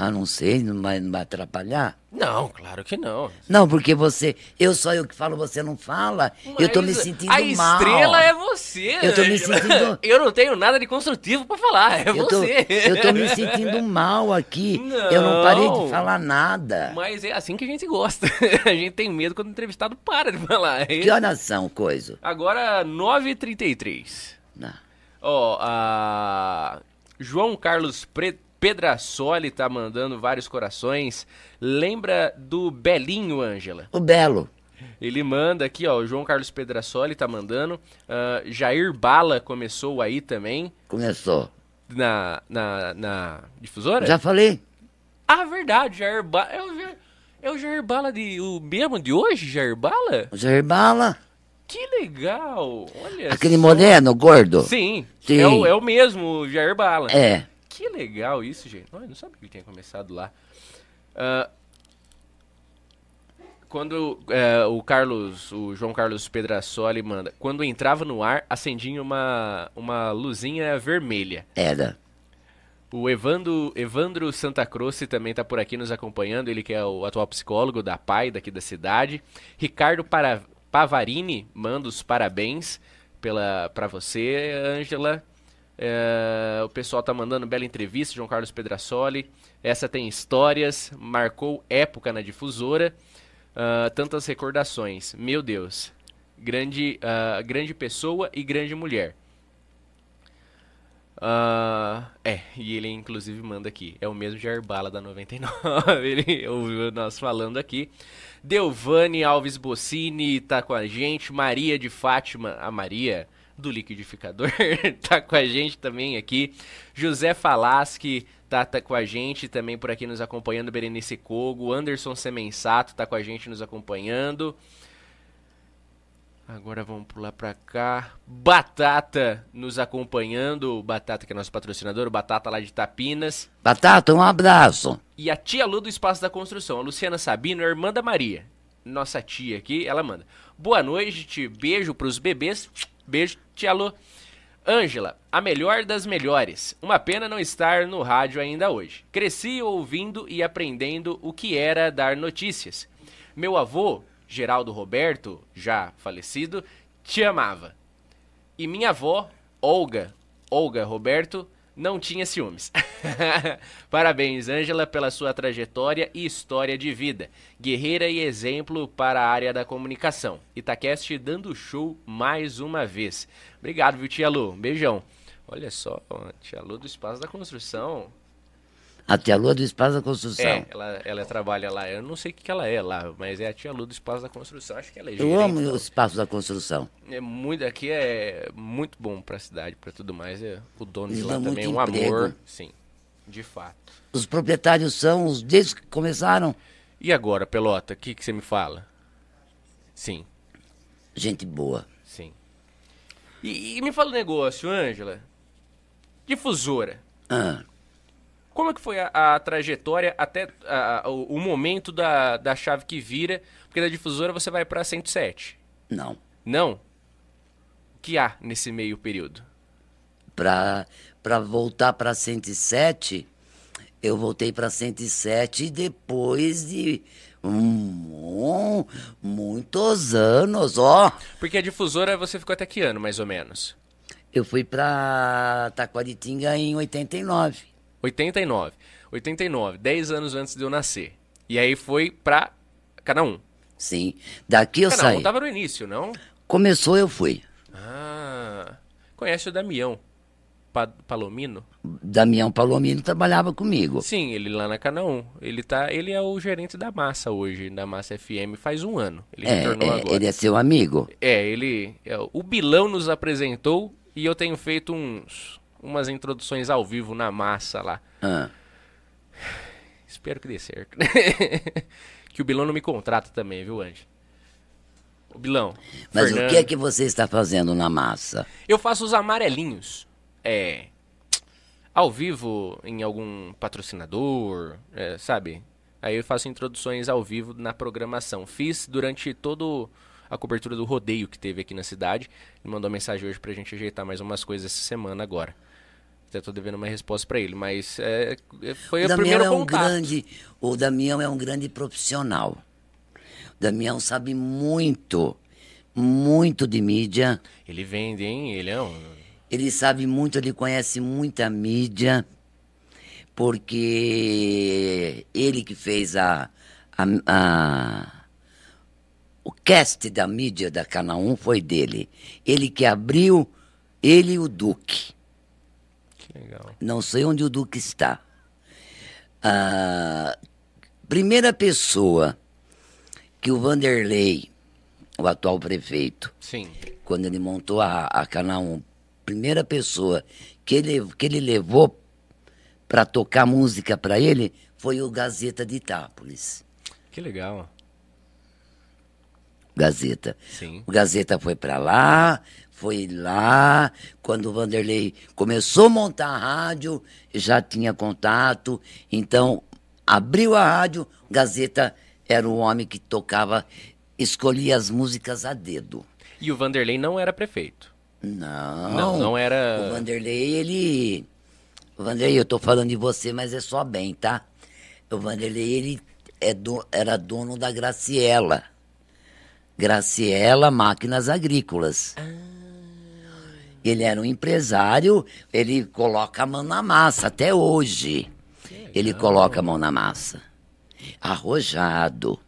Ah, não sei, não vai, não vai atrapalhar? Não, claro que não. Não, porque você, eu só eu que falo, você não fala. eu tô me Mas sentindo A mal. estrela é você. Eu tô me sentindo- [laughs] Eu não tenho nada de construtivo pra falar, é Eu tô, você. eu tô me sentindo mal aqui. Eu não parei Não. de falar nada. Mas é assim que a gente gosta. [laughs] A gente tem medo quando o entrevistado para de falar. Que horas são, coisa? Agora, 9h33. Não. Ó, a João Carlos Pre... Pedrasoli tá mandando vários corações. Lembra do Belinho, Ângela? O Belo. Ele manda aqui, ó. O João Carlos Pedrasoli tá mandando. Ah, Jair Bala começou aí também. Começou. Na, na, na difusora? Já falei? Ah, verdade, Jair Bala. É o, Jair- é o Jair Bala de. O mesmo de hoje, Jair Bala? O Jair Bala. Que legal! Olha. Aquele só. moreno, gordo. Sim, Sim. É, o, é o mesmo, o Jair Bala. É. Que legal isso, gente. Não, eu não sabia que tinha começado lá. Ah, quando é, o Carlos, o João Carlos Pedrasoli manda, quando entrava no ar, acendia uma, uma luzinha vermelha. Era. O Evandro, Evandro Santa Croce também está por aqui nos acompanhando, ele que é o atual psicólogo da PAI daqui da cidade. Ricardo Para- Pavarini manda os parabéns para você, Ângela. É, o pessoal tá mandando bela entrevista, João Carlos Pedrasoli. Essa tem histórias, marcou época na difusora. Ah, tantas recordações. Meu Deus. Grande, ah, grande pessoa e grande mulher. Ah, é, e ele inclusive manda aqui. É o mesmo Jair Bala da 99. [laughs] ele ouviu nós falando aqui. Delvane Alves Bossini tá com a gente. Maria de Fátima, a Maria do liquidificador, [laughs] tá com a gente também aqui. José Falaschi tá, tá com a gente também por aqui nos acompanhando. Berenice Cogo. Anderson Semensato tá com a gente nos acompanhando. Agora vamos pular pra cá. Batata nos acompanhando. Batata, que é nosso patrocinador. o Batata lá de Tapinas. Batata, um abraço. E a tia Lu do Espaço da Construção. A Luciana Sabino, irmã da Maria. Nossa tia aqui, ela manda. Boa noite, beijo pros bebês. Beijo, Lu. Ângela, a melhor das melhores. Uma pena não estar no rádio ainda hoje. Cresci ouvindo e aprendendo o que era dar notícias. Meu avô, Geraldo Roberto, já falecido, te amava. E minha avó, Olga, Olga Roberto, não tinha ciúmes. [laughs] Parabéns, Ângela, pela sua trajetória e história de vida. Guerreira e exemplo para a área da comunicação. Itacast dando show mais uma vez. Obrigado, viu, tia Lu? Beijão. Olha só, tia Lu do Espaço da Construção. A tia Lua do Espaço da Construção. É, ela, ela trabalha lá. Eu não sei o que ela é lá, mas é a tia Lu do Espaço da Construção. Acho que ela é Eu gerente. amo o Espaço da Construção. É muito, aqui é muito bom pra cidade, pra tudo mais. É, o dono de lá também é um emprego. amor. Sim, de fato. Os proprietários são os desde que começaram. E agora, Pelota, o que, que você me fala? Sim, Gente boa. sim. E, e me fala um negócio, Ângela. Difusora. Ah, Como é que foi a, a trajetória até a- o, o momento da, da chave que vira? Porque da difusora você vai pra 107. não. Não? O que há nesse meio período? Para para voltar para 107, eu voltei para 107 depois de um, muitos anos, ó. Porque a difusora você ficou até que ano, mais ou menos? Eu fui para Taquaritinga em 89. 89. 89, 10 anos antes de eu nascer. E aí foi pra Canaã. Sim. Daqui eu Canaã saí. tava no início, não? Começou, eu fui. Ah, conhece o Damião. Pa- Palomino? Damião Palomino trabalhava comigo. Sim, ele lá na Canaã. Ele tá, ele é o gerente da Massa hoje, da Massa FM, faz um ano. Ele É, retornou é, agora. ele é seu amigo. É, ele. é, o Bilão nos apresentou e eu tenho feito uns, umas introduções ao vivo na massa lá. Ah, Espero que dê certo. [laughs] que o Bilão não me contrata também, viu, Andy? O Bilão. Mas Fernando, o que é que você está fazendo na massa? Eu faço os amarelinhos. É. Ao vivo, em algum patrocinador, é, sabe? Aí eu faço introduções ao vivo na programação. Fiz durante todo a cobertura do rodeio que teve aqui na cidade. Ele mandou mensagem hoje pra gente ajeitar mais umas coisas essa semana agora. Até tô devendo uma resposta pra ele, mas é, é, foi o o primeiro é um contato. grande, o Damião é um grande profissional. O Damião sabe muito, muito de mídia. Ele vende, hein? Ele é um... Ele sabe muito, ele conhece muita mídia, porque ele que fez a, a, a- o cast da mídia da Canal 1 foi dele. Ele que abriu, ele e o Duque. Legal. Não sei onde o Duque está. A primeira pessoa que o Vanderlei, o atual prefeito, Sim. quando ele montou a, a Canal 1, primeira pessoa que ele, que ele levou para tocar música para ele foi o Gazeta de Itápolis. Que legal. Gazeta. Sim. O Gazeta foi para lá, foi lá. Quando o Vanderlei começou a montar a rádio, já tinha contato. Então, abriu a rádio, Gazeta era o homem que tocava, escolhia as músicas a dedo. E o Vanderlei não era prefeito. Não. Não, não era- O Vanderlei, ele. O Vanderlei, eu tô falando de você, mas é só bem, tá? O Vanderlei, ele é do- era dono da Graciela. Graciela Máquinas Agrícolas. Ele era um empresário, ele coloca a mão na massa, até hoje. Ele coloca a mão na massa. Arrojado.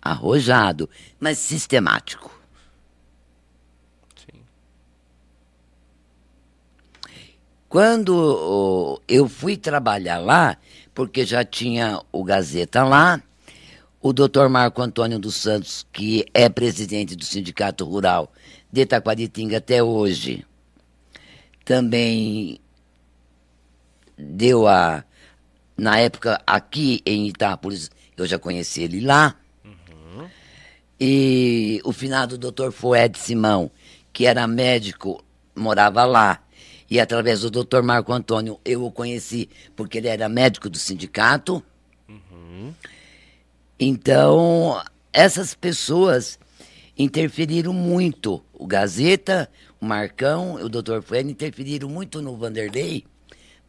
Arrojado, mas sistemático. Sim. Quando eu fui trabalhar lá, porque já tinha o Gazeta lá, o doutor Marco Antônio dos Santos, que é presidente do Sindicato Rural de Taquaritinga até hoje, também deu a. Na época, aqui em Itápolis, eu já conheci ele lá. E o finado doutor Fued Simão, que era médico, morava lá. E através do doutor Marco Antônio eu o conheci, porque ele era médico do sindicato. Então, essas pessoas interferiram muito. O Gazeta, o Marcão o doutor Fued interferiram muito no Vanderlei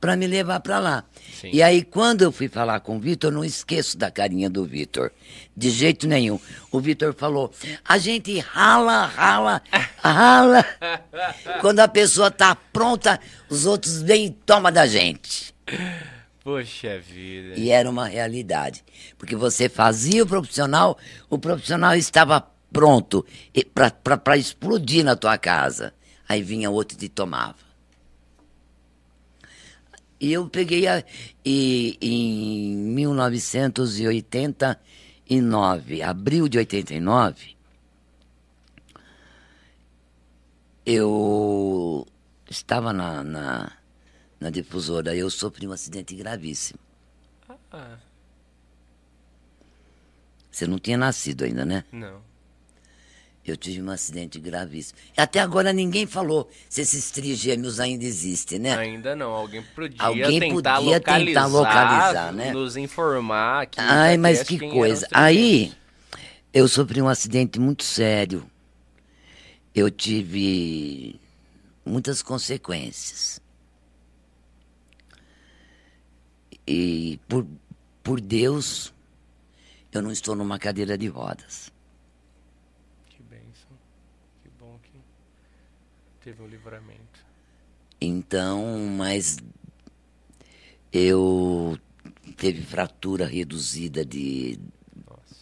para me levar para lá. Sim. E aí, quando eu fui falar com o Vitor, eu não esqueço da carinha do Vitor. De jeito nenhum. O Vitor falou: a gente rala, rala, [laughs] rala. quando a pessoa tá pronta, os outros vêm e tomam da gente. Poxa vida. E era uma realidade. Porque você fazia o profissional, o profissional estava pronto para explodir na tua casa. Aí vinha outro e te tomava. E eu peguei a, e, em 1989, abril de 89, eu estava na, na, na difusora, eu sofri um acidente gravíssimo. Ah, Você não tinha nascido ainda, né? não. Eu tive um acidente gravíssimo. Até agora ninguém falou se esses trigêmeos ainda existem, né? Ainda não. Alguém podia Alguém tentar podia localizar, tentar localizar, né? nos informar aqui. Ai, mas que coisa. Aí, eu sofri um acidente muito sério. Eu tive muitas consequências. E por, por Deus, eu não estou numa cadeira de rodas. Que bênção. Que bom que teve um livramento. Então, mas eu teve fratura reduzida de Nossa.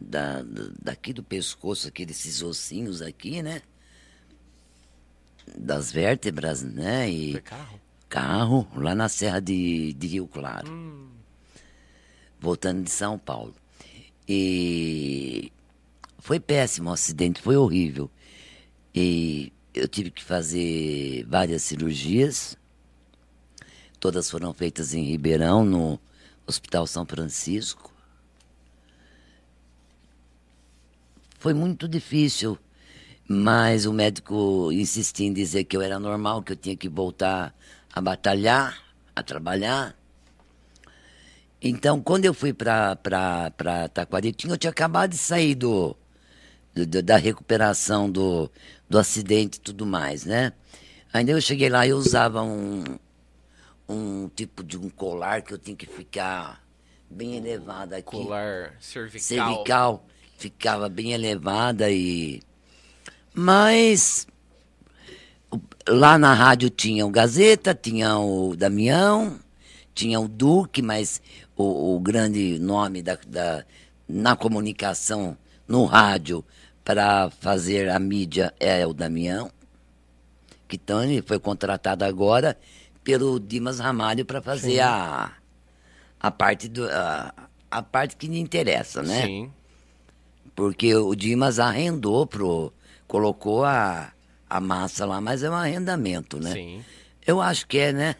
da, da- daqui do pescoço, aqui desses ossinhos aqui, né? das vértebras, né? E Foi carro? carro lá na Serra de, de Rio Claro. Hum. Voltando de São Paulo. E foi péssimo o acidente, foi horrível. E eu tive que fazer várias cirurgias. Todas foram feitas em Ribeirão, no Hospital São Francisco. Foi muito difícil, mas o médico insistia em dizer que eu era normal, que eu tinha que voltar a batalhar, a trabalhar. Então, quando eu fui para Taquaritinga, eu tinha acabado de sair do, do- da recuperação do, do acidente e tudo mais, né? Ainda eu cheguei lá e eu usava um, um tipo de um colar que eu tinha que ficar bem elevado aqui Colar cervical. cervical ficava bem elevada e mas lá na rádio tinha o Gazeta, tinha o Damião, tinha o Duque, mas o, o grande nome da, da- na comunicação no rádio para fazer a mídia é o Damião, que então ele foi contratado agora pelo Dimas Ramalho para fazer a, a parte do a, a parte que me interessa, né? Sim. Porque o Dimas arrendou pro. colocou a, a massa lá, mas é um arrendamento, né? Sim. Eu acho que é, né?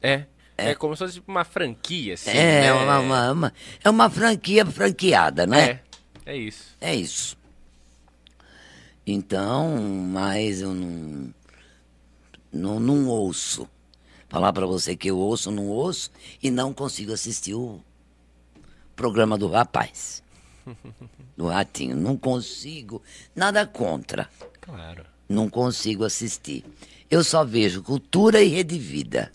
É. É como se fosse tipo uma franquia, assim. é, né? uma, uma- uma- é uma franquia franqueada, né? É. É isso. É isso. Então, mas eu não, não, não ouço. Falar pra você que eu ouço, não ouço e não consigo assistir o programa do rapaz. [laughs] Do ratinho. Não consigo. Nada contra. Claro. Não consigo assistir. Eu só vejo cultura e rede vida.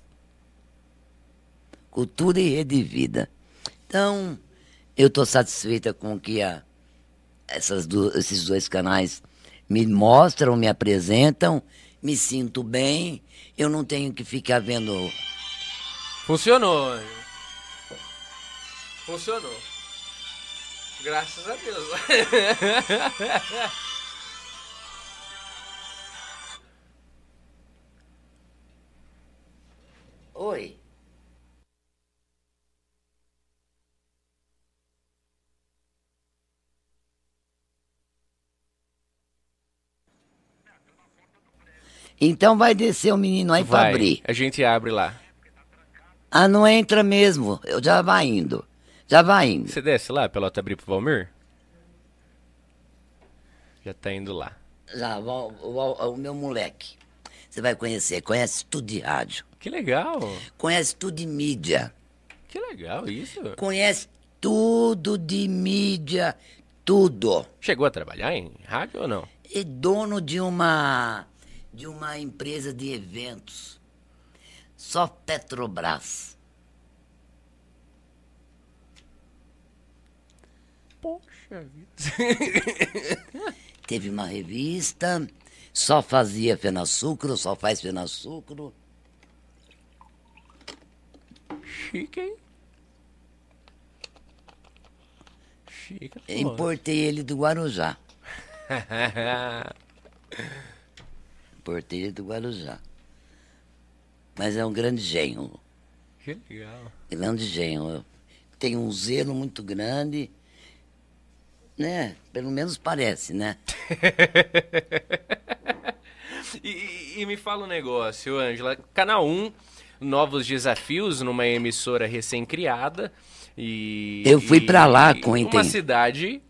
Cultura e rede vida. Então, eu estou satisfeita com que a, essas du- esses dois canais me mostram, me apresentam, me sinto bem. Eu não tenho que ficar vendo. Funcionou. Funcionou. Graças a Deus. [laughs] Oi. Então vai descer o menino aí pra Vai, abrir. a gente abre lá. Ah, não entra mesmo. Eu já vai indo. Já vai indo. Você desce lá, pelota abrir pro Valmir? Já tá indo lá. Já, o, o- o meu moleque. Você vai conhecer. Conhece tudo de rádio. Que legal. Conhece tudo de mídia. Que legal isso. Conhece tudo de mídia. Tudo. Chegou a trabalhar em rádio ou não? É dono de uma de uma empresa de eventos. Só Petrobras. Poxa vida. [laughs] Teve uma revista, só fazia Fenasucro, só faz Fenasucro. Chique, hein? Chique. Importei ele do Guarujá. [laughs] Importei ele do Guarujá. Mas é um grande genro. que legal. Grande genro. Tem um zelo muito grande. Né? Pelo menos parece, né? [laughs] E, e- me fala um negócio, Ângela. Canal 1, novos desafios numa emissora recém-criada. E. Eu fui pra lá com Uma cidade,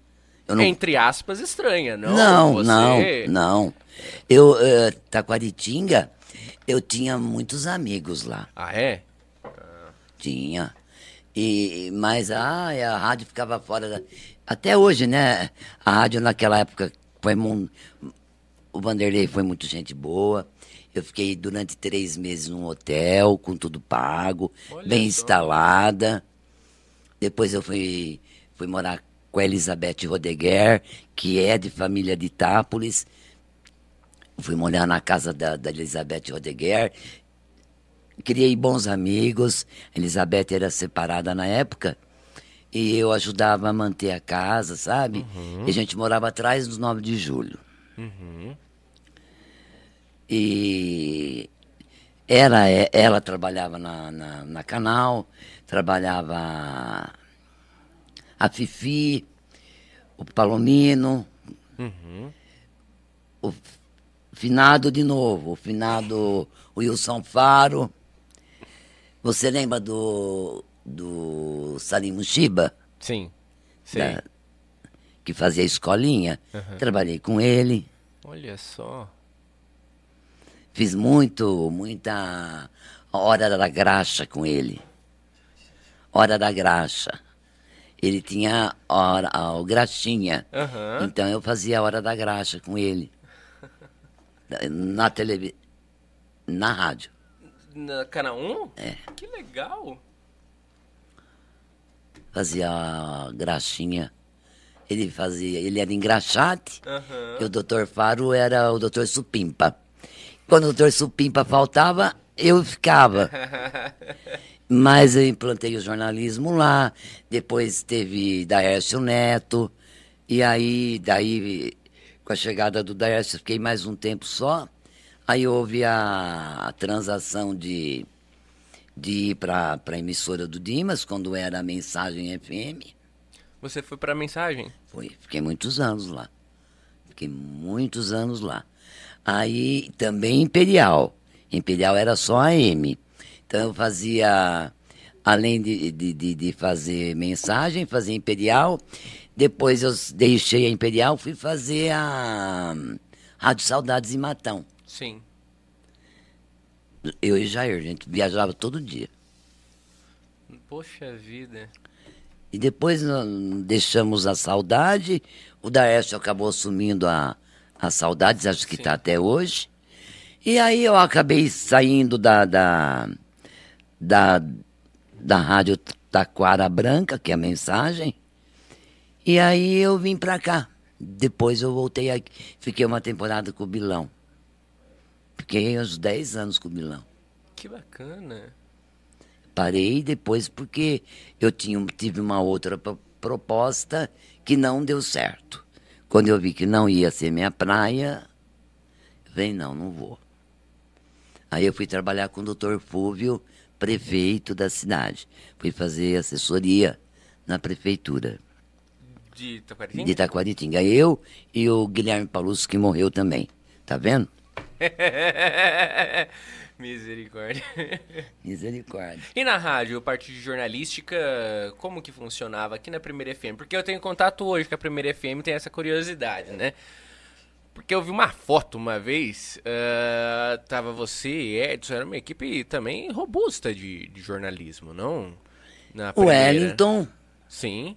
não- entre aspas, estranha, não? Não, Você- não, não. Eu, eh, Taquaritinga, eu tinha muitos amigos lá. Ah, é? Tinha. E, mas ah, a rádio ficava fora da. Até hoje, né? A rádio naquela época foi mu- O Vanderlei foi muito gente boa. Eu fiquei durante três meses num hotel, com tudo pago, Olha bem só. instalada. Depois eu fui, fui morar com a Elizabeth Rodeguer, que é de família de Itápolis. Fui morar na casa da, da Elizabeth Rodeguer. Criei bons amigos. A Elizabeth era separada na época. E eu ajudava a manter a casa, sabe? E a gente morava atrás dos 9 de julho. E era, é, ela trabalhava na, na, na canal, trabalhava a Fifi, o Palomino, Uhum. o finado de novo, o finado Wilson Faro. Você lembra do, do Salim Mushiba, Sim. Sei. Da- que fazia escolinha? Aham. Trabalhei com ele. Olha só. Fiz muito, muita hora da graxa com ele. Hora da graxa. Ele tinha hora, a, o graxinha. Aham. Então eu fazia a hora da graxa com ele. Na televisão. Na rádio. Na Canal 1? É. Que legal. Fazia a graxinha. Ele fazia. Ele era engraxate. Aham. E o doutor Faro era o doutor Supimpa. Quando o doutor Supimpa faltava, eu ficava. [laughs] Mas eu implantei o jornalismo lá, depois teve Daércio Neto, e aí, daí, com a chegada do Daércio, fiquei mais um tempo só. Aí houve a, transação de, de ir para a emissora do Dimas, quando era a Mensagem FM. Você foi pra mensagem? Foi, fiquei muitos anos lá. Fiquei muitos anos lá. Aí também Imperial. Imperial era só a M. Então eu fazia, além de, de, de, de fazer mensagem, fazia Imperial. Depois eu deixei a Imperial, fui fazer a Rádio Saudades em Matão. Sim. Eu e Jair, a gente viajava todo dia. Poxa vida. E depois deixamos a saudade. O Daércio acabou assumindo a, a saudades, acho que está até hoje. E aí eu acabei saindo da, da, da, da Rádio Taquara Branca, que é a mensagem. E aí eu vim pra cá. Depois eu voltei aqui. Fiquei uma temporada com o Bilão. Fiquei uns 10 anos com o Bilão. Que bacana. Parei depois porque eu tinha, tive uma outra pro- proposta que não deu certo. Quando eu vi que não ia ser minha praia, falei, não, não vou. Aí eu fui trabalhar com o doutor Fúvio, prefeito da cidade. Fui fazer assessoria na prefeitura De Taquaritinga? de Itaquaritinga. Eu e o Guilherme Palusso, que morreu também. Tá vendo? [laughs] Misericórdia. Misericórdia. E na rádio, parte de jornalística, como que funcionava aqui na Primeira FM? Porque eu tenho contato hoje com a Primeira FM, tem essa curiosidade, né? Porque eu vi uma foto uma vez, ah, tava você e Edson, era uma equipe também robusta de, de jornalismo, não? Na primeira. Wellington, Sim.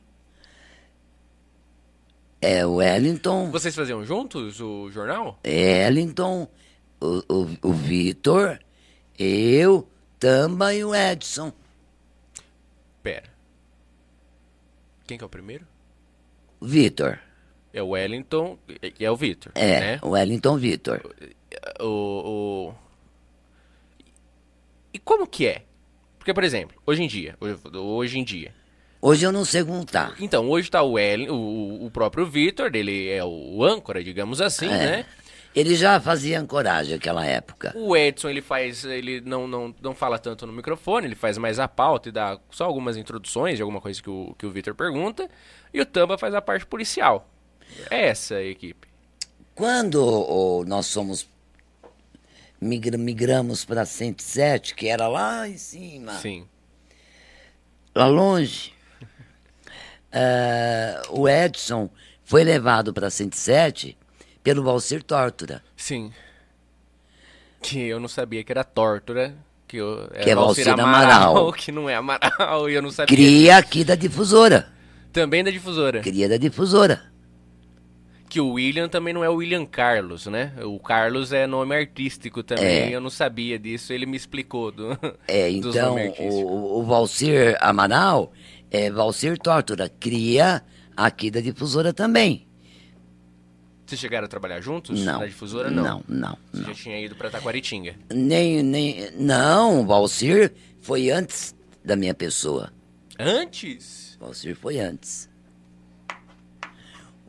é o Wellington. Vocês faziam juntos o jornal? Wellington, o, o, o Vitor, eu, Tamba e o Edson. Pera. Quem que é o primeiro? Vitor. É o Wellington e é o Vitor, É, né? o Wellington Vitor. o, o- E como que é? Porque, por exemplo, hoje em dia, hoje, em dia. Hoje eu não sei como tá. Então, hoje tá o Ellen, o, o próprio Vitor, ele é o âncora, digamos assim, É. né? Ele já fazia ancoragem naquela época. O Edson, ele faz, ele não, não, não fala tanto no microfone, ele faz mais a pauta e dá só algumas introduções de alguma coisa que o, que o Vitor pergunta. E o Tamba faz a parte policial. É essa a equipe. Quando ô, nós somos migra- migramos para 107, que era lá em cima, Sim. lá longe, ah, [laughs] o Edson foi levado para 107 pelo Valcir Tórtora. Sim. Que eu não sabia que era Tórtora, que, eu, era Que é Valcir Valcir Amaral. [laughs] que não é Amaral, e eu não sabia. Cria aqui da difusora. Também da difusora. Cria da difusora. Que o William também não é o William Carlos, né? O Carlos é nome artístico também, É. eu não sabia disso, ele me explicou do, É, [laughs] então, o, o Valcir Amaral é Valcir Tórtora. Cria aqui da difusora também. Vocês chegaram a trabalhar juntos Não. na difusora? Não. Não, não, Você não. já tinha ido pra Taquaritinga. Nem, nem, não, o Valcir foi antes da minha pessoa. Antes? O Valcir foi antes.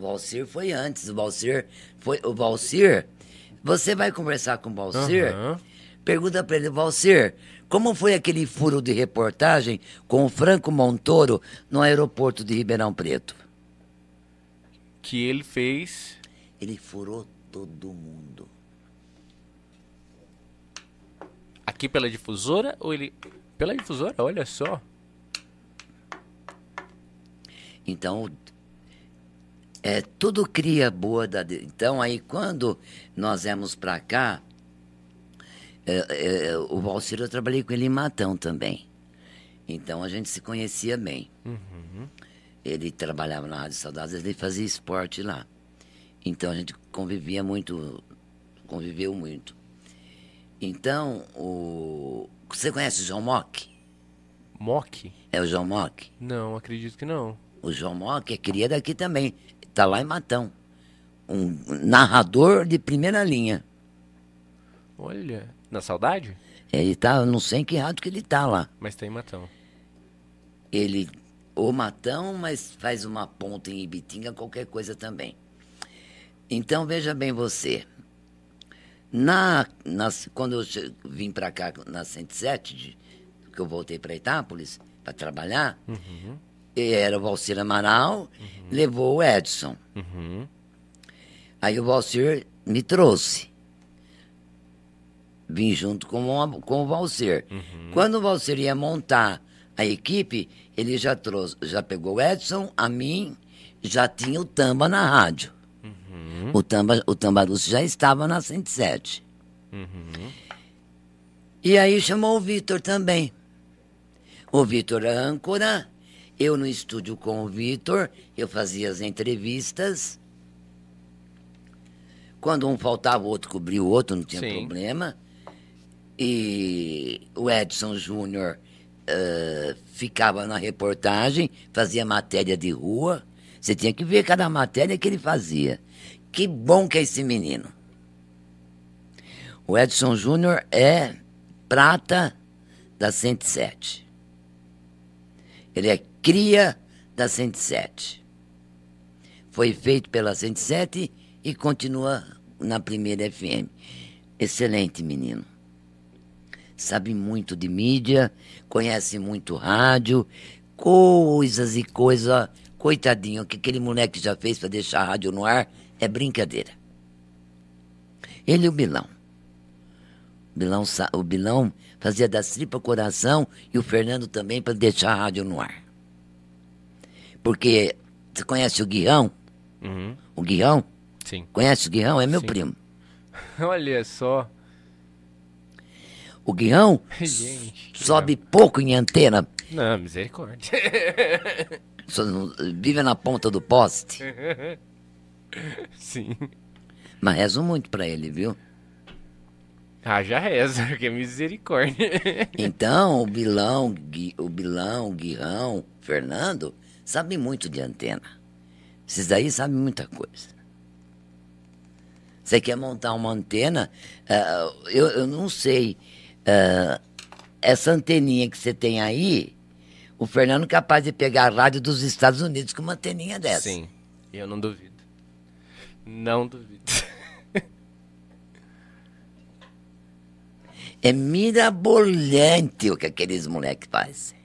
O Valcir foi antes. O Valcir foi. O Valcir Você vai conversar com o Valcir, Aham. pergunta pra ele, Valcir, como foi aquele furo de reportagem com o Franco Montoro no aeroporto de Ribeirão Preto? Que ele fez. Ele furou todo mundo. Aqui pela difusora ou ele. Pela difusora, olha só. Então, é tudo cria boa. Da, então, aí quando nós viemos pra cá, é, é, o Valcir, eu trabalhei com ele em Matão também. Então a gente se conhecia bem. Ele trabalhava na Rádio Saudades, ele fazia esporte lá. Então a gente convivia muito, conviveu muito. Então, o. Você conhece o João Mock? Mock? É o João Mock? Não, acredito que não. O João Mock é cria daqui também. Tá lá em Matão. Um narrador de primeira linha. Olha. Na saudade? Ele tá, eu não sei em que rádio que ele tá lá. Mas tem Matão. Ele, o Matão, mas faz uma ponta em Ibitinga, qualquer coisa também. Então, veja bem você. Na, nas- quando eu che- vim para cá, na 107, de- que eu voltei para Itápolis, para trabalhar, era o Valcir Amaral, levou o Edson. Uhum. Aí o Valcir me trouxe. Vim junto com o, com o Valcir. Quando o Valcir ia montar a equipe, ele já trouxe, já pegou o Edson, a mim, já tinha o Tamba na rádio. O Tamba, o Tambaruce já estava na 107. E aí chamou o Vitor também. O Vitor âncora, eu no estúdio com o Vitor, eu fazia as entrevistas. Quando um faltava, o outro cobria o outro, não tinha Sim. problema. E o Edson Júnior eh, ficava na reportagem, fazia matéria de rua. Você tinha que ver cada matéria que ele fazia. Que bom que é esse menino. O Edson Júnior é prata da 107. Ele é cria da 107. Foi feito pela 107 e continua na primeira FM. Excelente menino. Sabe muito de mídia, conhece muito rádio, coisas e coisas. Coitadinho, o que aquele moleque já fez para deixar a rádio no ar é brincadeira. Ele e o Bilão. Bilão, o Bilão fazia das tripas coração e o Fernando também para deixar a rádio no ar. Porque você conhece o Guião? Uhum. O Guião? Sim. Conhece o Guião? É meu Sim. primo. [laughs] Olha só. O Guião [laughs] Gente. sobe pouco em antena. Não, misericórdia. [laughs] não- vive na ponta do poste. Sim. Mas rezo muito pra ele, viu? Ah, já reza, [laughs] porque é misericórdia. [laughs] Então, o Bilão, Gui- o Bilão, Guirão, Fernando, sabem muito de antena. Esses daí sabem muita coisa. Você quer montar uma antena? ah, eu, eu não sei. ah, essa anteninha que você tem aí, o Fernando é capaz de pegar a rádio dos Estados Unidos com uma anteninha dessa. Sim. Eu não duvido. Não duvido. [laughs] É mirabolante o que aqueles moleques fazem.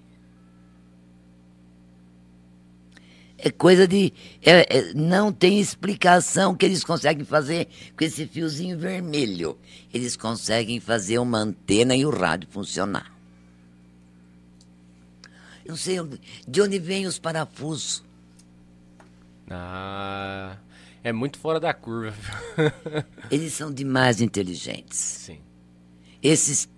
É coisa de. é- é- não tem explicação que eles conseguem fazer com esse fiozinho vermelho. Eles conseguem fazer uma antena e o rádio funcionar. Eu não sei de onde vêm os parafusos. Ah, é muito fora da curva. Eles são demais inteligentes. Sim. Esses,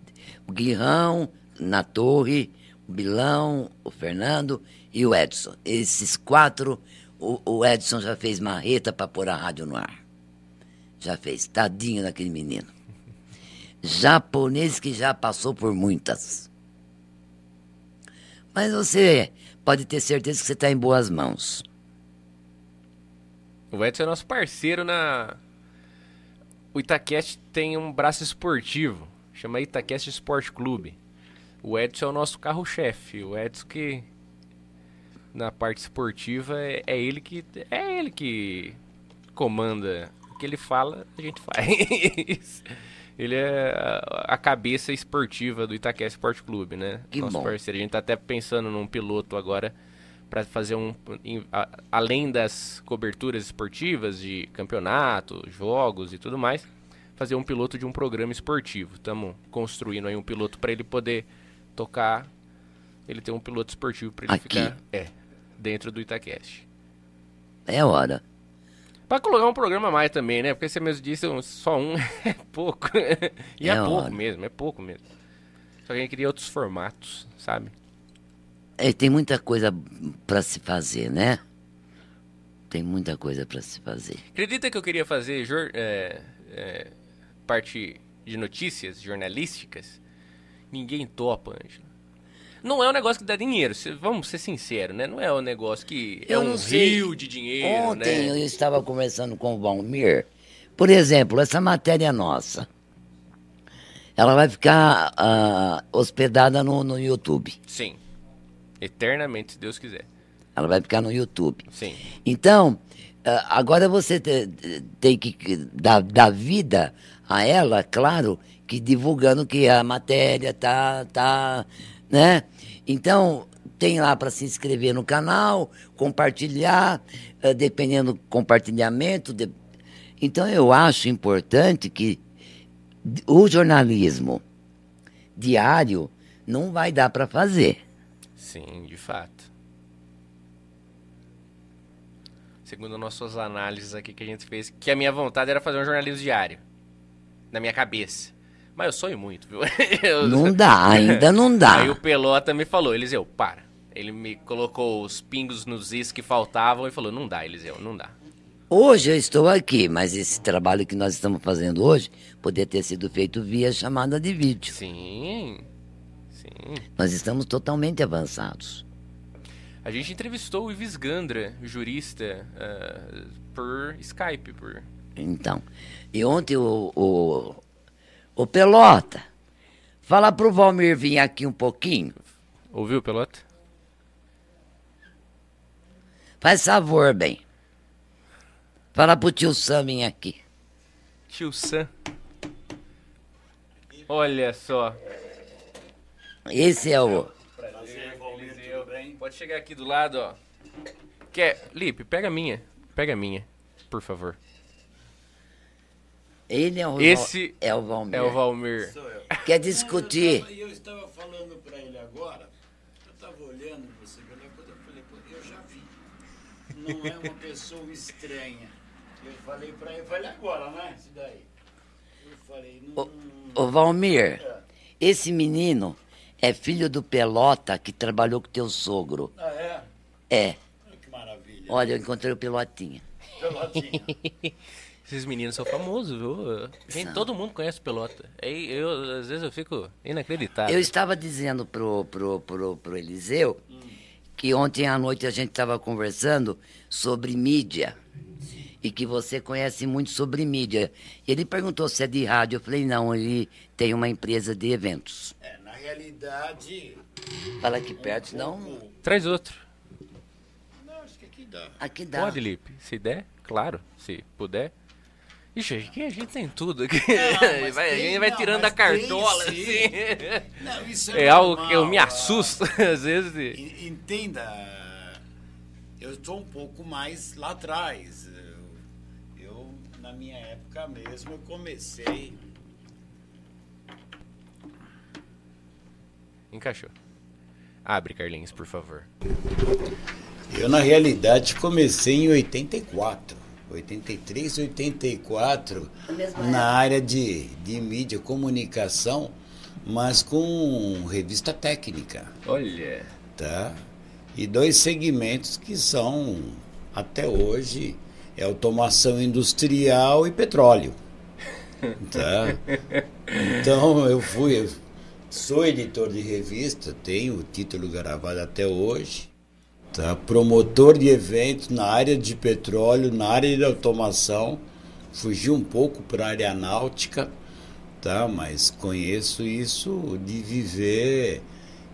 o Guirrão, na torre, o Bilão, o Fernando e o Edson. Esses quatro, o, o Edson já fez marreta para pôr a rádio no ar. Já fez. Tadinho daquele menino. Japonês que já passou por muitas. Mas você pode ter certeza que você está em boas mãos. O Edson é nosso parceiro na. O Itaquest tem um braço esportivo, chama Itaquest Sport Clube. O Edson é o nosso carro-chefe. O Edson que na parte esportiva é, é ele que é ele que comanda que ele fala, a gente faz. [laughs] ele é a, a cabeça esportiva do Itaquera Esporte Clube, né? Que Nosso bom. parceiro. A gente tá até pensando num piloto agora para fazer um em- a- além das coberturas esportivas de campeonato, jogos e tudo mais, fazer um piloto de um programa esportivo. Estamos construindo aí um piloto para ele poder tocar, ele ter um piloto esportivo para ele Aqui. ficar é, dentro do Itacast. É hora. Pra colocar um programa a mais também, né? Porque você mesmo disse, só um [laughs] é pouco. e é, É pouco hora. mesmo, é pouco mesmo. Só que a gente queria outros formatos, sabe? É, tem muita coisa para se fazer, né? Tem muita coisa para se fazer. Acredita que eu queria fazer é, é, parte de notícias jornalísticas? Ninguém topa, Ângelo. Não é um negócio que dá dinheiro, vamos ser sinceros, né? Não é um negócio que é Eu um rio de dinheiro, Ontem né? eu estava conversando com o Valmir. Por exemplo, essa matéria nossa. Ela vai ficar ah, hospedada no, no YouTube. Sim. Eternamente, se Deus quiser. Ela vai ficar no YouTube. Sim. Então, ah, agora você te- tem que dar, dar vida a ela, claro, que divulgando que a matéria tá, tá, né? Então, tem lá para se inscrever no canal, compartilhar, ah, dependendo do compartilhamento. de- Então, eu acho importante que o jornalismo diário não vai dar para fazer. Sim, de fato. Segundo nossas análises aqui que a gente fez, que a minha vontade era fazer um jornalismo diário. Na minha cabeça. Mas eu sonho muito, viu? [laughs] Eu- Não dá, ainda não dá. Aí o Pelota me falou, Eliseu, para. Ele me colocou os pingos nos is que faltavam e falou, não dá, Eliseu, não dá. Hoje eu estou aqui, mas esse trabalho que nós estamos fazendo hoje poderia ter sido feito via chamada de vídeo. Sim, sim. Nós estamos totalmente avançados. A gente entrevistou o Ives Gandra, jurista, ah, por Skype, por... Então, e ontem o, o, o Pelota, fala pro Valmir vir aqui um pouquinho. Ouviu, Pelota? Faz favor, bem. Fala pro tio Sam vir aqui. Tio Sam. Olha só. Esse é o. Eliseu, Pode chegar aqui do lado, ó. Quer... Lipe, pega a minha. Pega a minha, por favor. Ele é o, Esse é o Valmir. É o Valmir. Quer discutir? E eu estava falando para ele agora, eu estava olhando você pela coisa, eu falei, pô, eu já vi. Não é uma pessoa estranha. Eu falei para ele, falei agora, né? Isso daí. Eu falei, não. Ô Valmir, esse menino é filho do Pelota que trabalhou com teu sogro. Ah, é? É. Olha que maravilha. Olha, eu encontrei o Pelotinha. Pelotinha. [laughs] Esses meninos são famosos, viu? Gente, todo mundo conhece o Pelota. Aí eu, às vezes eu fico inacreditável. Eu estava dizendo pro, pro, pro, pro Eliseu que ontem à noite a gente estava conversando sobre mídia e que você conhece muito sobre mídia. Ele perguntou se é de rádio. Eu falei, não, ele tem uma empresa de eventos. É, na realidade, Fala aqui perto, não. pouco- Traz outro. Não, acho que aqui dá. Aqui dá. Pode, Lipe. Se der, claro. Se puder. Ixi, aqui a gente tem tudo. Aqui. [laughs] mas Vai- a tem- gente vai não, tirando a tem cartola, sim. assim. Não, isso É algo que eu me ah. assusto, [laughs] às vezes. En- Entenda, eu estou um pouco mais lá atrás. Eu, eu, na minha época mesmo, eu comecei. Encaixou. Abre, Carlinhos, por favor. Eu, na realidade, comecei em 84. 83, 84, na área de, de mídia, comunicação, mas com revista técnica. Olha. tá? E dois segmentos que são, até hoje, é automação industrial e petróleo. [laughs] Tá? Então eu fui, eu sou editor de revista, tenho o título gravado até hoje. Tá? Promotor de eventos na área de petróleo, na área de automação. Fugi um pouco para a área náutica, tá? mas conheço isso de viver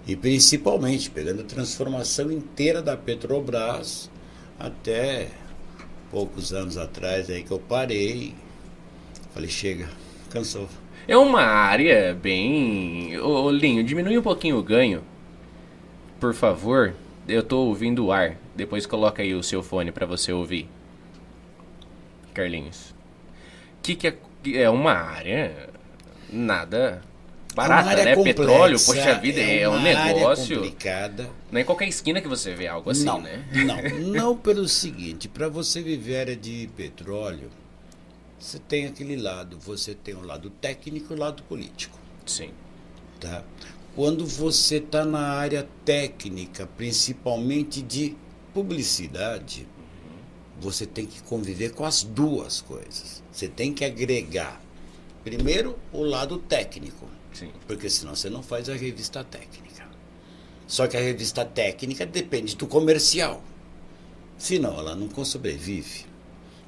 e principalmente pegando a transformação inteira da Petrobras até poucos anos atrás aí que eu parei. Falei, chega, cansou. É uma área bem. Ô, Linho, diminui um pouquinho o ganho. Por favor. Eu tô ouvindo o ar. Depois coloca aí o seu fone pra você ouvir. Carlinhos. Que que é, é uma área nada barata, É né? complexa, Petróleo, poxa vida, é, uma um negócio. complicada. Não é em qualquer esquina que você vê algo assim, não, né? não, [laughs] não pelo seguinte, para você viver área de petróleo, você tem aquele lado, você tem o lado técnico e o lado político, Sim. tá? Quando você está na área técnica, principalmente de publicidade, você tem que conviver com as duas coisas. Você tem que agregar, primeiro, o lado técnico, Sim. porque senão você não faz a revista técnica. Só que a revista técnica depende do comercial. Senão ela não sobrevive.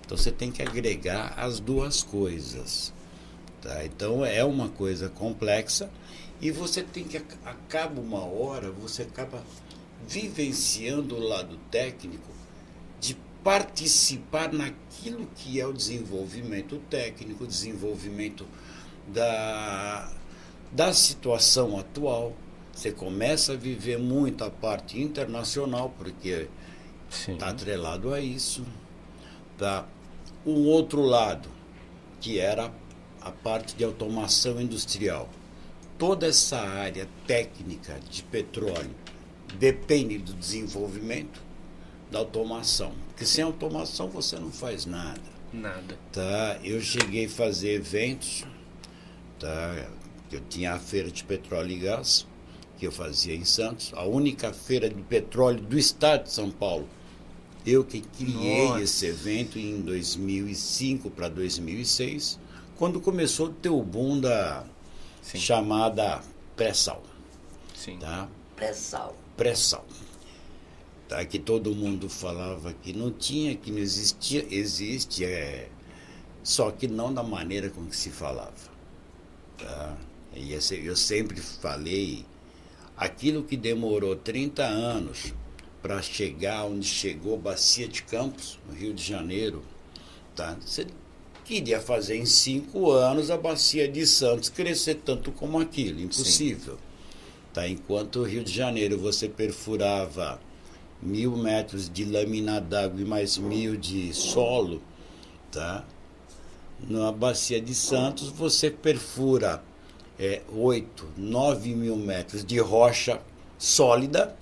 Então você tem que agregar as duas coisas. Tá? Então é uma coisa complexa e você tem que ac- acaba uma hora, você acaba vivenciando o lado técnico de participar naquilo que é o desenvolvimento técnico, o desenvolvimento da, da situação atual. Você começa a viver muito a parte internacional, porque está atrelado a isso. Tá? Um outro lado, que era a parte de automação industrial. Toda essa área técnica de petróleo depende do desenvolvimento da automação. Porque sem automação você não faz nada. Nada. Tá? Eu cheguei a fazer eventos, tá? Eu tinha a feira de petróleo e gás, que eu fazia em Santos, a única feira de petróleo do estado de São Paulo. Eu que criei Nossa. esse evento em 2005 para 2006, quando começou a ter o boom da Sim. chamada pré-sal, Sim. tá? Pré-sal. pré-sal. Tá? Que todo mundo falava que não tinha, que não existia. Existe, é, só que não da maneira com que se falava. Tá? E eu sempre falei, aquilo que demorou 30 anos para chegar onde chegou Bacia de Campos, no Rio de Janeiro, tá? Você queria fazer em cinco anos a Bacia de Santos crescer tanto como aquilo, impossível. Tá? Enquanto o Rio de Janeiro você perfurava mil metros de lâmina d'água e mais mil de solo, tá? Na Bacia de Santos você perfura é, 8, 9 mil metros de rocha sólida,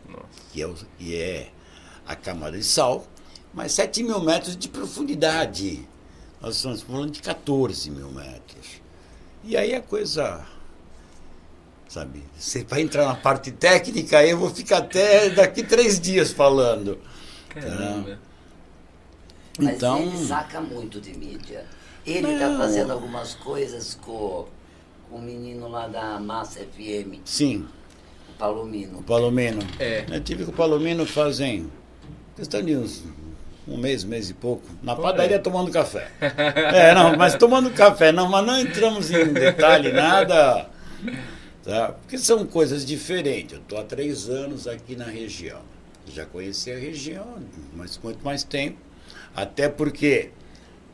que é, que é a camada de sal, mais 7 mil metros de profundidade. Nós estamos falando de 14 mil metros. E aí a coisa sabe? Você vai entrar na parte técnica, aí eu vou ficar até daqui três dias falando. Caramba. Mas Então, ele saca muito de mídia. Ele está Não. fazendo algumas coisas com, com o menino lá da Massa FM, sim, o Palomino. o Palomino. É. Eu tive com o Palomino fazem questão de uns um mês, mês e pouco, na padaria tomando café. [laughs] É, não, mas tomando café, não, mas não entramos em detalhe nada, tá? Porque são coisas diferentes. Eu estou há três anos aqui na região. Já conheci a região, mas muito mais tempo. Até porque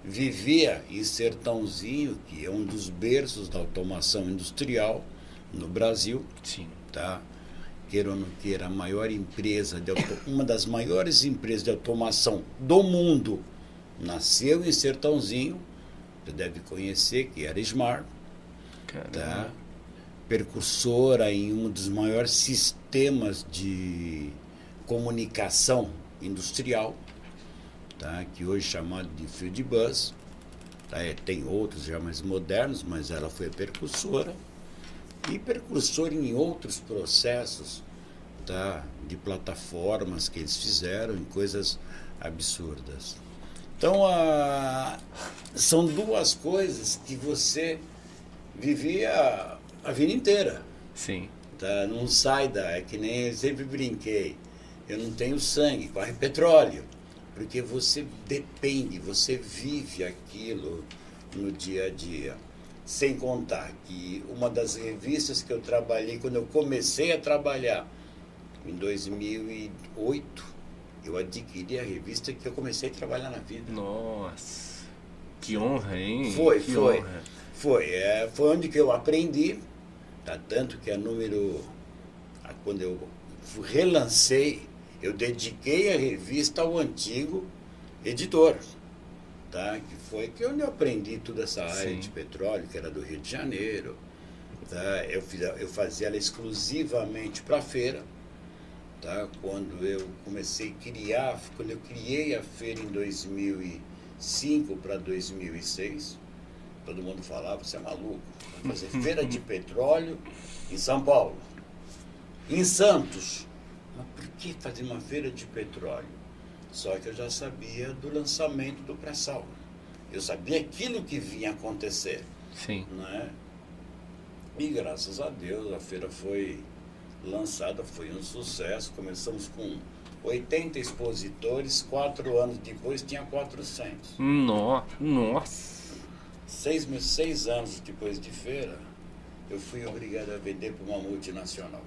vivia em Sertãozinho, que é um dos berços da automação industrial no Brasil, Sim. tá? Queira ou não queira, a maior empresa, de auto- uma das maiores empresas de automação do mundo, nasceu em Sertãozinho, você deve conhecer, que era Smart, Caramba. tá? Percursora em um dos maiores sistemas de comunicação industrial, tá? que hoje é chamado de Field Bus. Tá? É, Tem outros já mais modernos, mas ela foi a percursora. E percursora em outros processos tá? de plataformas que eles fizeram, em coisas absurdas. Então, a... são duas coisas que você vivia a vida inteira. Sim. Tá? Não sai da. É que nem eu sempre brinquei. Eu não tenho sangue, corre petróleo. Porque você depende, você vive aquilo no dia a dia. Sem contar que uma das revistas que eu trabalhei, quando eu comecei a trabalhar, em 2008, eu adquiri a revista que eu comecei a trabalhar na vida. Nossa. Que honra, hein? Foi, que foi. honra. Foi, é, foi onde que eu aprendi, tá? tanto que a número, a- quando eu relancei, eu dediquei a revista ao antigo editor, tá? que foi que onde eu aprendi toda essa área Sim. de petróleo, que era do Rio de Janeiro. Tá? Eu, fiz, eu fazia ela exclusivamente para a feira, tá? quando eu comecei a criar, quando eu criei a feira em 2005 para 2006, todo mundo falava, você é maluco, vai fazer [laughs] feira de petróleo em São Paulo. Em Santos, mas por que fazer uma feira de petróleo? Só que eu já sabia do lançamento do pré-sal. Eu sabia aquilo que vinha acontecer Sim. né? E graças a Deus a feira foi lançada, foi um sucesso. Começamos com 80 expositores, quatro anos depois tinha 400. No, nossa. Seis, seis anos depois de feira, eu fui obrigado a vender para uma multinacional.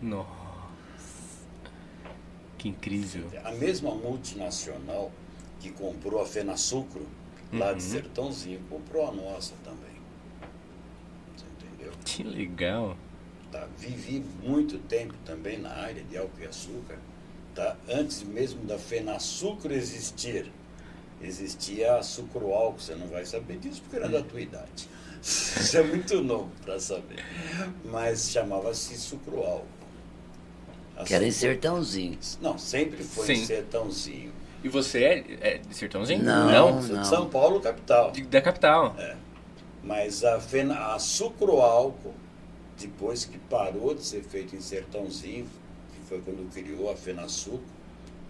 Nossa. Que incrível. A mesma multinacional que comprou a Fenasucro, lá de Uhum. Sertãozinho, comprou a nossa também. Você entendeu? Que legal. Tá? Vivi muito tempo também na área de álcool e açúcar. Tá? Antes mesmo da Fenasucro existir, existia a sucroálcool. Você não vai saber disso porque era da tua idade. [laughs] Isso é muito novo para saber. Mas chamava-se sucroálcool. A Que era em Sertãozinho. Não, sempre foi em Sim. Sertãozinho. E você é, é de Sertãozinho? Não. sou de não. São Paulo, capital. De- da capital. Mas a, fena, a sucroálcool, depois que parou de ser feito em Sertãozinho, que foi quando criou a Fenasucro,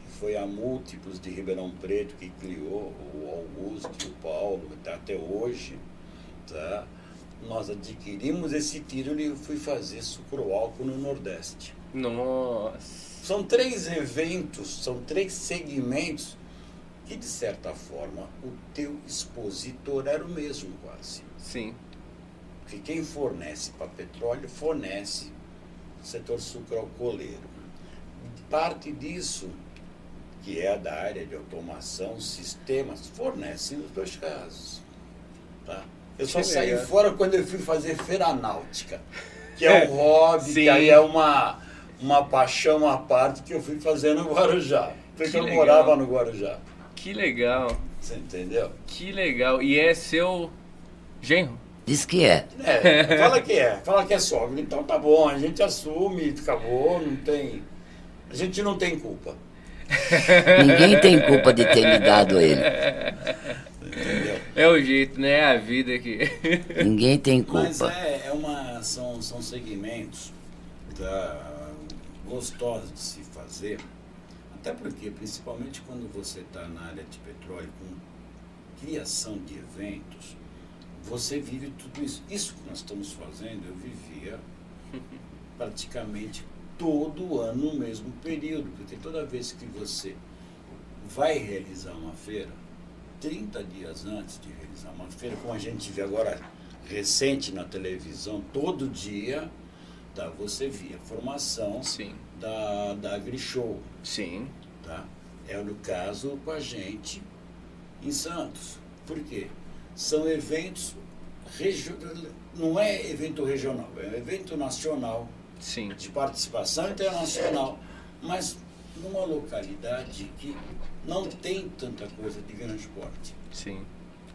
que foi a Múltiplos de Ribeirão Preto que criou, o Augusto e o Paulo, até hoje, tá? nós adquirimos esse título e eu fui fazer sucroálcool no Nordeste. Nossa. São três eventos, são três segmentos que, de certa forma, o teu expositor era o mesmo quase. Sim. Porque quem fornece para petróleo fornece o setor sucroalcooleiro. Parte disso, que é da área de automação, sistemas, fornece nos dois casos. Tá? Eu só Que saí legal. fora quando eu fui fazer feira náutica, que é [laughs] um hobby, Sim. que aí é uma, uma paixão à parte que eu fui fazer no Guarujá. Porque Que eu legal. morava no Guarujá. Que legal. Você entendeu? Que legal. E é seu genro? Diz que é. É, fala que é, fala que é sogra. Então tá bom, a gente assume, acabou, não tem. A gente não tem culpa. Ninguém tem culpa de ter me dado ele. Entendeu? É o jeito, né? É a vida que. Ninguém tem Mas culpa. é, é uma, são, são segmentos tá, gostosos de se fazer. Até porque, principalmente quando você está na área de petróleo, com criação de eventos, você vive tudo isso. Isso que nós estamos fazendo, eu vivia [laughs] praticamente todo ano no mesmo período, porque toda vez que você vai realizar uma feira, 30 dias antes de realizar uma feira, como a gente vê agora recente na televisão, todo dia, tá, você via formação Sim. da, da AgriShow. Sim. Tá? É no caso com a gente em Santos. Por quê? São eventos regio... não é evento regional, é um evento nacional Sim. de participação internacional, mas numa localidade que não tem tanta coisa de grande porte. Sim.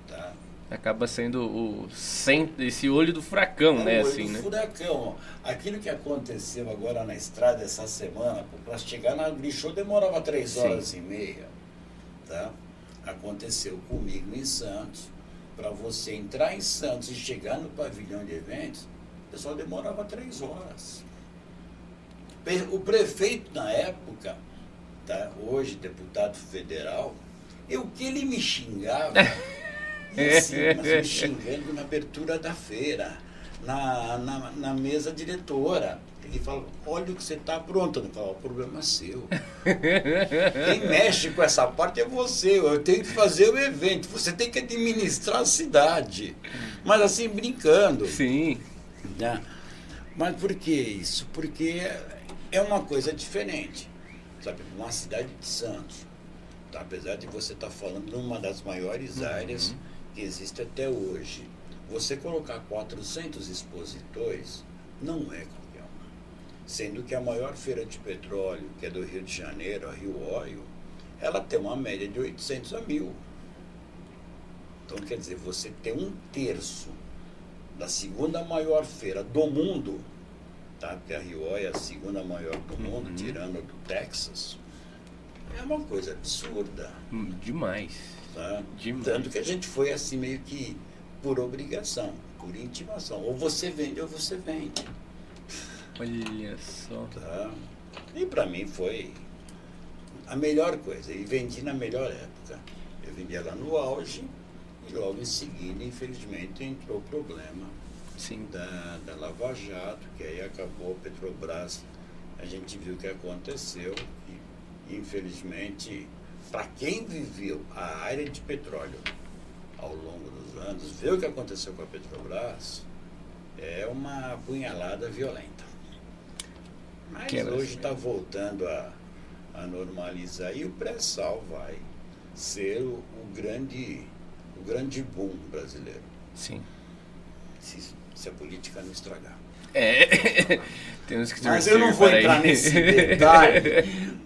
Tá? Acaba sendo o centro, esse olho do furacão, É né? o olho Assim, do né? furacão. Aquilo que aconteceu agora na estrada essa semana, para chegar na Grishow demorava três Sim. horas e meia. Tá? Aconteceu comigo em Santos. Para você entrar em Santos e chegar no pavilhão de eventos, o pessoal demorava três horas. O prefeito na época, tá? hoje deputado federal, e o que ele me xingava, [laughs] assim, [laughs] me xingando na abertura da feira, na, na, na mesa diretora. Ele fala, olha o que você está pronto. Eu falo, o problema é seu. Quem mexe com essa parte é você. Eu tenho que fazer o evento. Você tem que administrar a cidade. Mas assim, brincando. Sim. né? Mas por que isso? Porque é uma coisa diferente. sabe, uma cidade de Santos, tá? apesar de você estar falando numa das maiores áreas que existe até hoje, você colocar 400 expositores não é uma. Sendo que a maior feira de petróleo, que é do Rio de Janeiro, a Rio Oil, ela tem uma média de 800 a mil. Então, quer dizer, você ter um terço da segunda maior feira do mundo, tá? Porque a Rio Oil é a segunda maior do mundo, tirando a do Texas, é uma coisa absurda. Hum, Demais. Tá? Demais. Tanto que a gente foi assim meio que por obrigação, por intimação. Ou você vende ou você vende. Olha só. Tá? E para mim foi a melhor coisa. E vendi na melhor época. Eu vendia lá no auge e logo em seguida, infelizmente, entrou o problema Sim. da, da Lava Jato, que aí acabou a Petrobras. A gente viu o que aconteceu e, infelizmente, para quem viveu a área de petróleo ao longo dos anos, ver o que aconteceu com a Petrobras é uma apunhalada violenta. Mas Quebra, hoje está voltando a, a normalizar e o pré-sal vai ser o, o grande o grande boom brasileiro, Sim. se, se a política não estragar. É. [laughs] Temos que Mas eu não vou entrar isso. nesse [laughs] detalhe,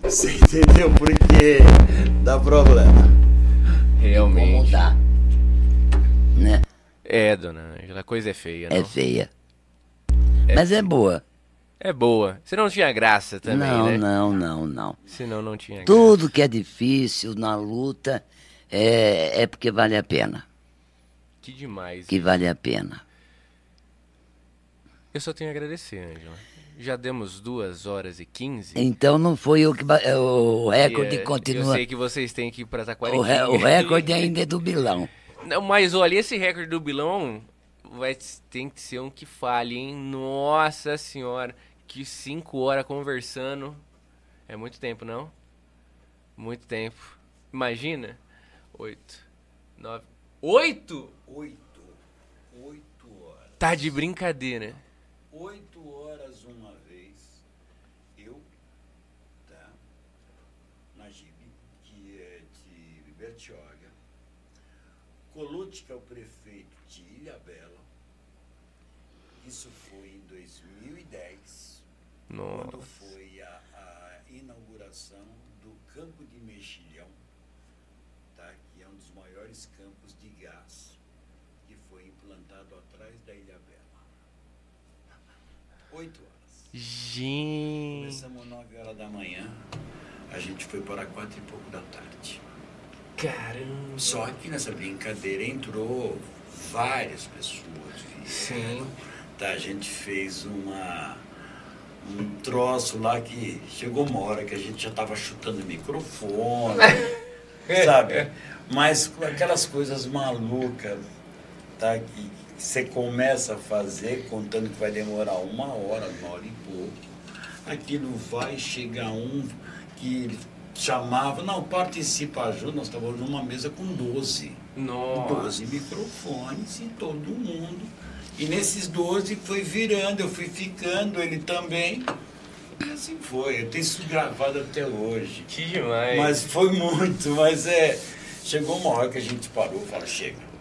você entendeu? Porque dá problema. Realmente. Como dá. Né? É, dona Ângela, a coisa é feia, É feia. Mas é boa. É boa. Senão não tinha graça também, não, né? não, não, não. Senão não tinha graça. Tudo que é difícil na luta é, é porque vale a pena. Que demais. Que vale a pena. Eu só tenho a agradecer, Ângela. Já demos duas horas e quinze. Então não foi eu que. O recorde é, continua. Eu sei que vocês têm que ir pra Taquaritinga. O, re- o recorde ainda é do Bilão. Não, mas olha, esse recorde do Bilão vai, tem que ser um que fale, hein? Nossa senhora, que cinco horas conversando. É muito tempo, não? Muito tempo. Imagina? Oito, nove... Oito? Oito, oito horas. Tá de brincadeira. Oito horas uma vez, eu, tá, Najib, que é de Bertioga, Colucci, que é o prefeito de Ilhabela, isso foi em 2010, quando Nossa. foi a, a inauguração do campo de Mexilhão, tá, que é um dos maiores campos de gás, que foi implantado atrás da Ilhabela. Oito horas. Gente. Começamos 9 horas da manhã, a gente foi para quatro e pouco da tarde. Caramba. Só que nessa brincadeira entrou várias pessoas. Sim. Tá, a gente fez uma um troço lá que chegou uma hora que a gente já estava chutando microfone, [laughs] sabe? Mas com aquelas coisas malucas, tá? Que você começa a fazer contando que vai demorar uma hora, uma hora e pouco. Aquilo vai chegar um que chamava, não, participa, ajuda, nós estávamos numa mesa com 12. Nossa. 12 microfones e todo mundo. E nesses 12 foi virando, eu fui ficando, ele também. E assim foi. Eu tenho isso gravado até hoje. Que demais. Mas foi muito, mas é. Chegou uma hora que a gente parou e falou, chega.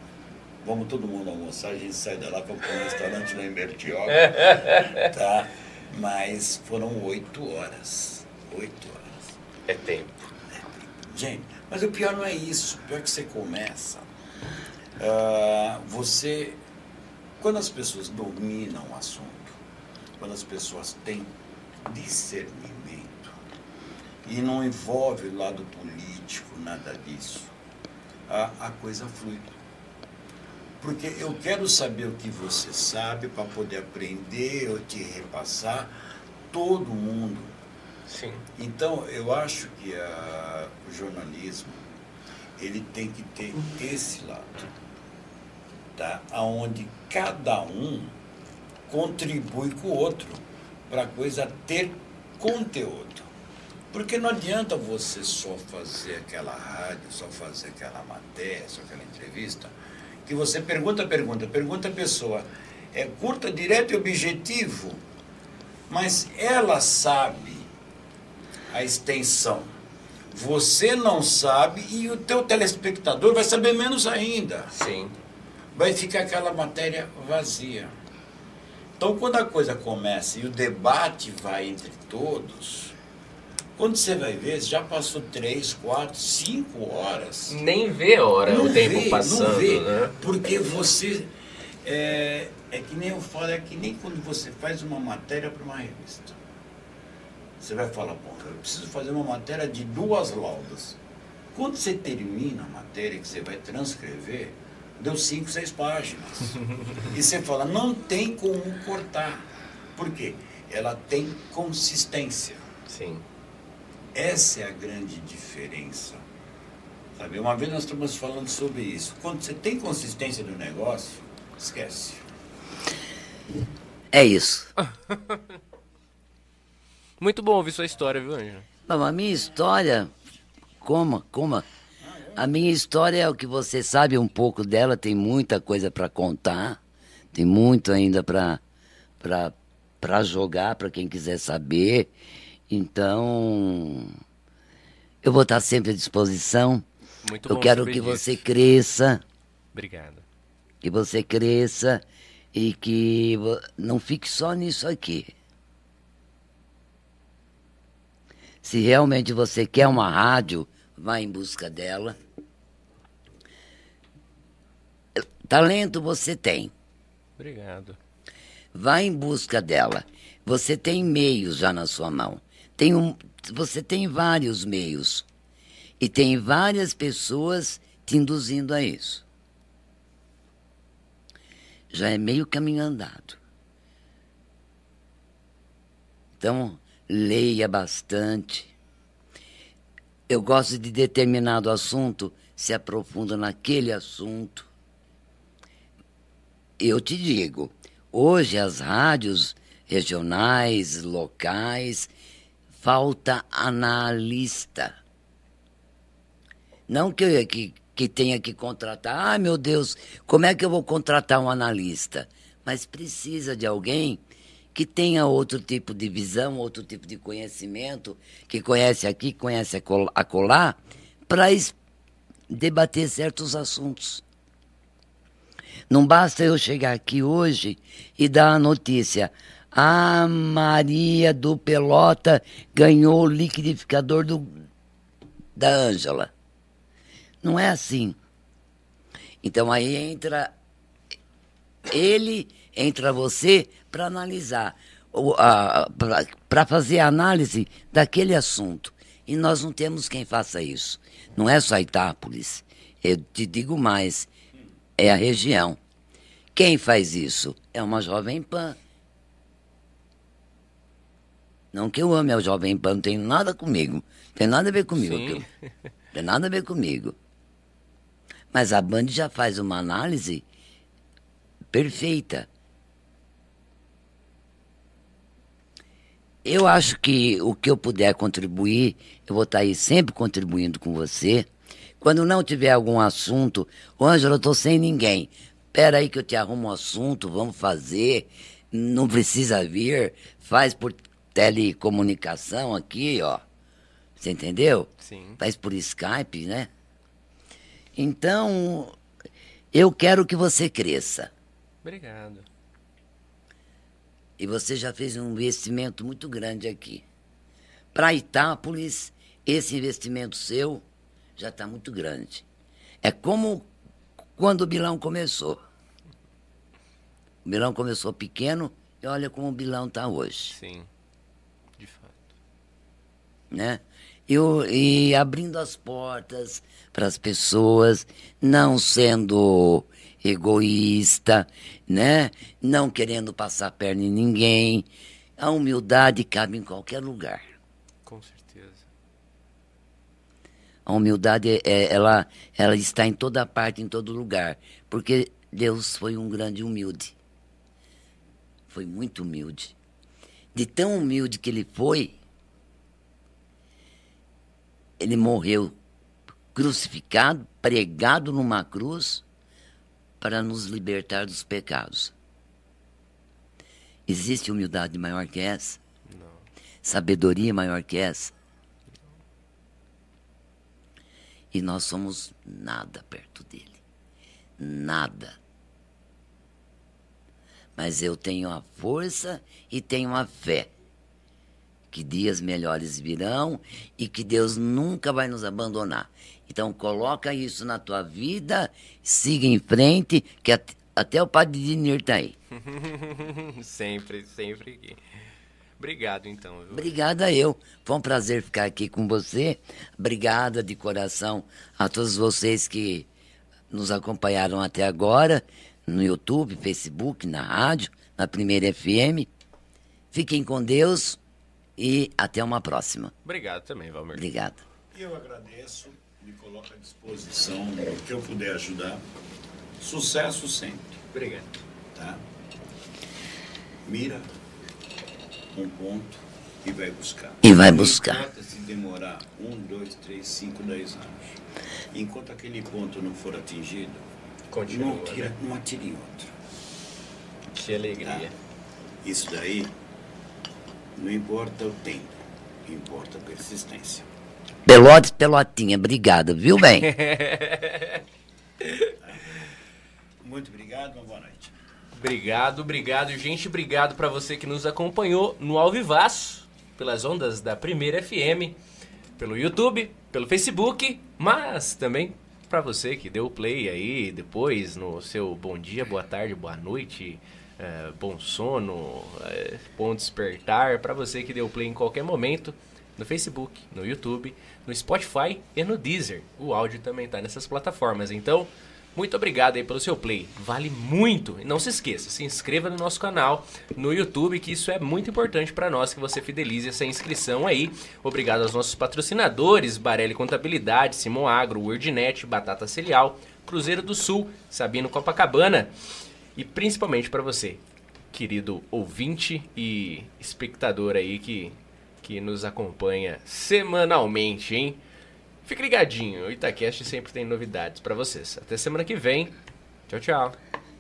Vamos todo mundo almoçar, a gente sai da lá para um restaurante lá em Bertioga. [laughs] tá? Mas foram oito horas. Oito horas. É tempo. Gente, mas o pior não é isso. O pior é que você começa. ah, você. Quando as pessoas dominam o assunto, quando as pessoas têm discernimento, e não envolve o lado político, nada disso, a, a coisa flui. Porque eu quero saber o que você sabe para poder aprender ou te repassar. Todo mundo Sim. então, eu acho que a- o jornalismo ele tem que ter esse lado, tá? Aonde cada um contribui com o outro para a coisa ter conteúdo. Porque não adianta você só fazer aquela rádio, só fazer aquela matéria, só aquela entrevista, que você pergunta, pergunta, pergunta a pessoa. É curta, direto e objetivo, mas ela sabe a extensão. Você não sabe e o teu telespectador vai saber menos ainda. Sim. Vai ficar aquela matéria vazia. Então, quando a coisa começa e o debate vai entre todos, quando você vai ver, já passou três, quatro, cinco horas. Nem vê a hora, Não o tempo vê, passando, não vê, né? Porque você. É, é que nem eu falo, é que nem quando você faz uma matéria para uma revista. Você vai falar, bom, eu preciso fazer uma matéria de duas laudas. Quando você termina a matéria que você vai transcrever, deu cinco, seis páginas. [laughs] e você fala, não tem como cortar. Por quê? Ela tem consistência. Sim. Essa é a grande diferença. Sabe? Uma vez nós estamos falando sobre isso. Quando você tem consistência no negócio, esquece. É isso. [laughs] Muito bom ouvir sua história, viu, Ângelo? Bom, a minha história, coma, coma. A minha história é o que você sabe um pouco dela, tem muita coisa para contar, tem muito ainda para para jogar para quem quiser saber. Então, eu vou estar sempre à disposição. Muito eu bom quero que você cresça, Obrigado. que você cresça e que não fique só nisso aqui. Se realmente você quer uma rádio, vá em busca dela. Talento você tem, Obrigado. vá em busca dela. Você tem meios já na sua mão. Tem um, você tem vários meios. E tem várias pessoas te induzindo a isso. Já é meio caminho andado. Então, leia bastante. Eu gosto de determinado assunto, se aprofunda naquele assunto. Eu te digo, hoje as rádios regionais, locais, falta analista. Não que, que, que tenha que contratar, ah, meu Deus, como é que eu vou contratar um analista? Mas precisa de alguém que tenha outro tipo de visão, outro tipo de conhecimento, que conhece aqui, conhece acol- acolá, para debater certos assuntos. Não basta eu chegar aqui hoje e dar a notícia. A Maria do Pelota ganhou o liquidificador do, da Ângela. Não é assim. Então aí entra ele, entra você para analisar, para fazer a análise daquele assunto. E nós não temos quem faça isso. Não é só Itápolis. Eu te digo mais, é a região. Quem faz isso? É uma Jovem Pan. Não que eu ame a Jovem Pan, não tem nada comigo. Tem nada a ver comigo. Sim. aquilo. Tem nada a ver comigo. Mas a Band já faz uma análise perfeita. Eu acho que o que eu puder contribuir, eu vou estar aí sempre contribuindo com você. Quando não tiver algum assunto, ô Ângelo, eu estou sem ninguém. Espera aí que eu te arrumo um assunto, vamos fazer. Não precisa vir, faz por telecomunicação aqui, ó. Você entendeu? Sim. Faz por Skype, né? Então, eu quero que você cresça. Obrigado. E você já fez um investimento muito grande aqui. Para Itápolis, esse investimento seu já está muito grande. É como quando o Bilão começou. O Bilão começou pequeno e olha como o Bilão está hoje. Sim. Né? Eu, e abrindo as portas para as pessoas, não sendo egoísta, né? Não querendo passar a perna em ninguém. A humildade cabe em qualquer lugar. Com certeza. A humildade é, ela, ela está em toda parte, em todo lugar, porque Deus foi um grande humilde. Foi muito humilde. De tão humilde que ele foi, ele morreu crucificado, pregado numa cruz para nos libertar dos pecados. Existe humildade maior que essa? Não. Sabedoria maior que essa? Não. E nós somos nada perto dele. Nada. Mas eu tenho a força e tenho a fé que dias melhores virão e que Deus nunca vai nos abandonar. Então coloca isso na tua vida, siga em frente, que at- até o Padre Dinir tá aí. [laughs] sempre, sempre aqui. Obrigado, então. viu? Obrigada eu. Foi um prazer ficar aqui com você. Obrigada de coração a todos vocês que nos acompanharam até agora no YouTube, Facebook, na rádio, na Primeira FM. Fiquem com Deus e até uma próxima. Obrigado também, Valmir. Obrigada. Eu agradeço, me coloco à disposição o que eu puder ajudar. Sucesso sempre, Obrigado. tá? Mira um ponto e vai buscar. E vai Não buscar. importa se demorar um, dois, três, cinco, dez anos. Enquanto aquele ponto não for atingido, Continua. não, tira, né? não atire em outro. Que alegria. Tá? Isso daí não importa o tempo, importa a persistência. Pelotes, Pelotinha, obrigado, viu bem? [laughs] Muito obrigado, uma boa noite. Obrigado, obrigado, gente. Obrigado pra você que nos acompanhou no Alvivaço, pelas ondas da Primeira FM, pelo YouTube, pelo Facebook, mas também pra você que deu play aí depois no seu bom dia, boa tarde, boa noite, eh, bom sono, eh, bom despertar. Pra você que deu play em qualquer momento no Facebook, no YouTube, no Spotify e no Deezer. O áudio também tá nessas plataformas. Então, muito obrigado aí pelo seu play. Vale muito. E não se esqueça, se inscreva no nosso canal no YouTube, que isso é muito importante para nós que você fidelize essa inscrição aí. Obrigado aos nossos patrocinadores, Barelli Contabilidade, Simon Agro, Wordnet, Batata Celial, Cruzeiro do Sul, Sabino Copacabana e principalmente para você, querido ouvinte e espectador aí que que nos acompanha semanalmente, hein? Fique ligadinho, o Itacast sempre tem novidades pra vocês. Até semana que vem. Tchau, tchau.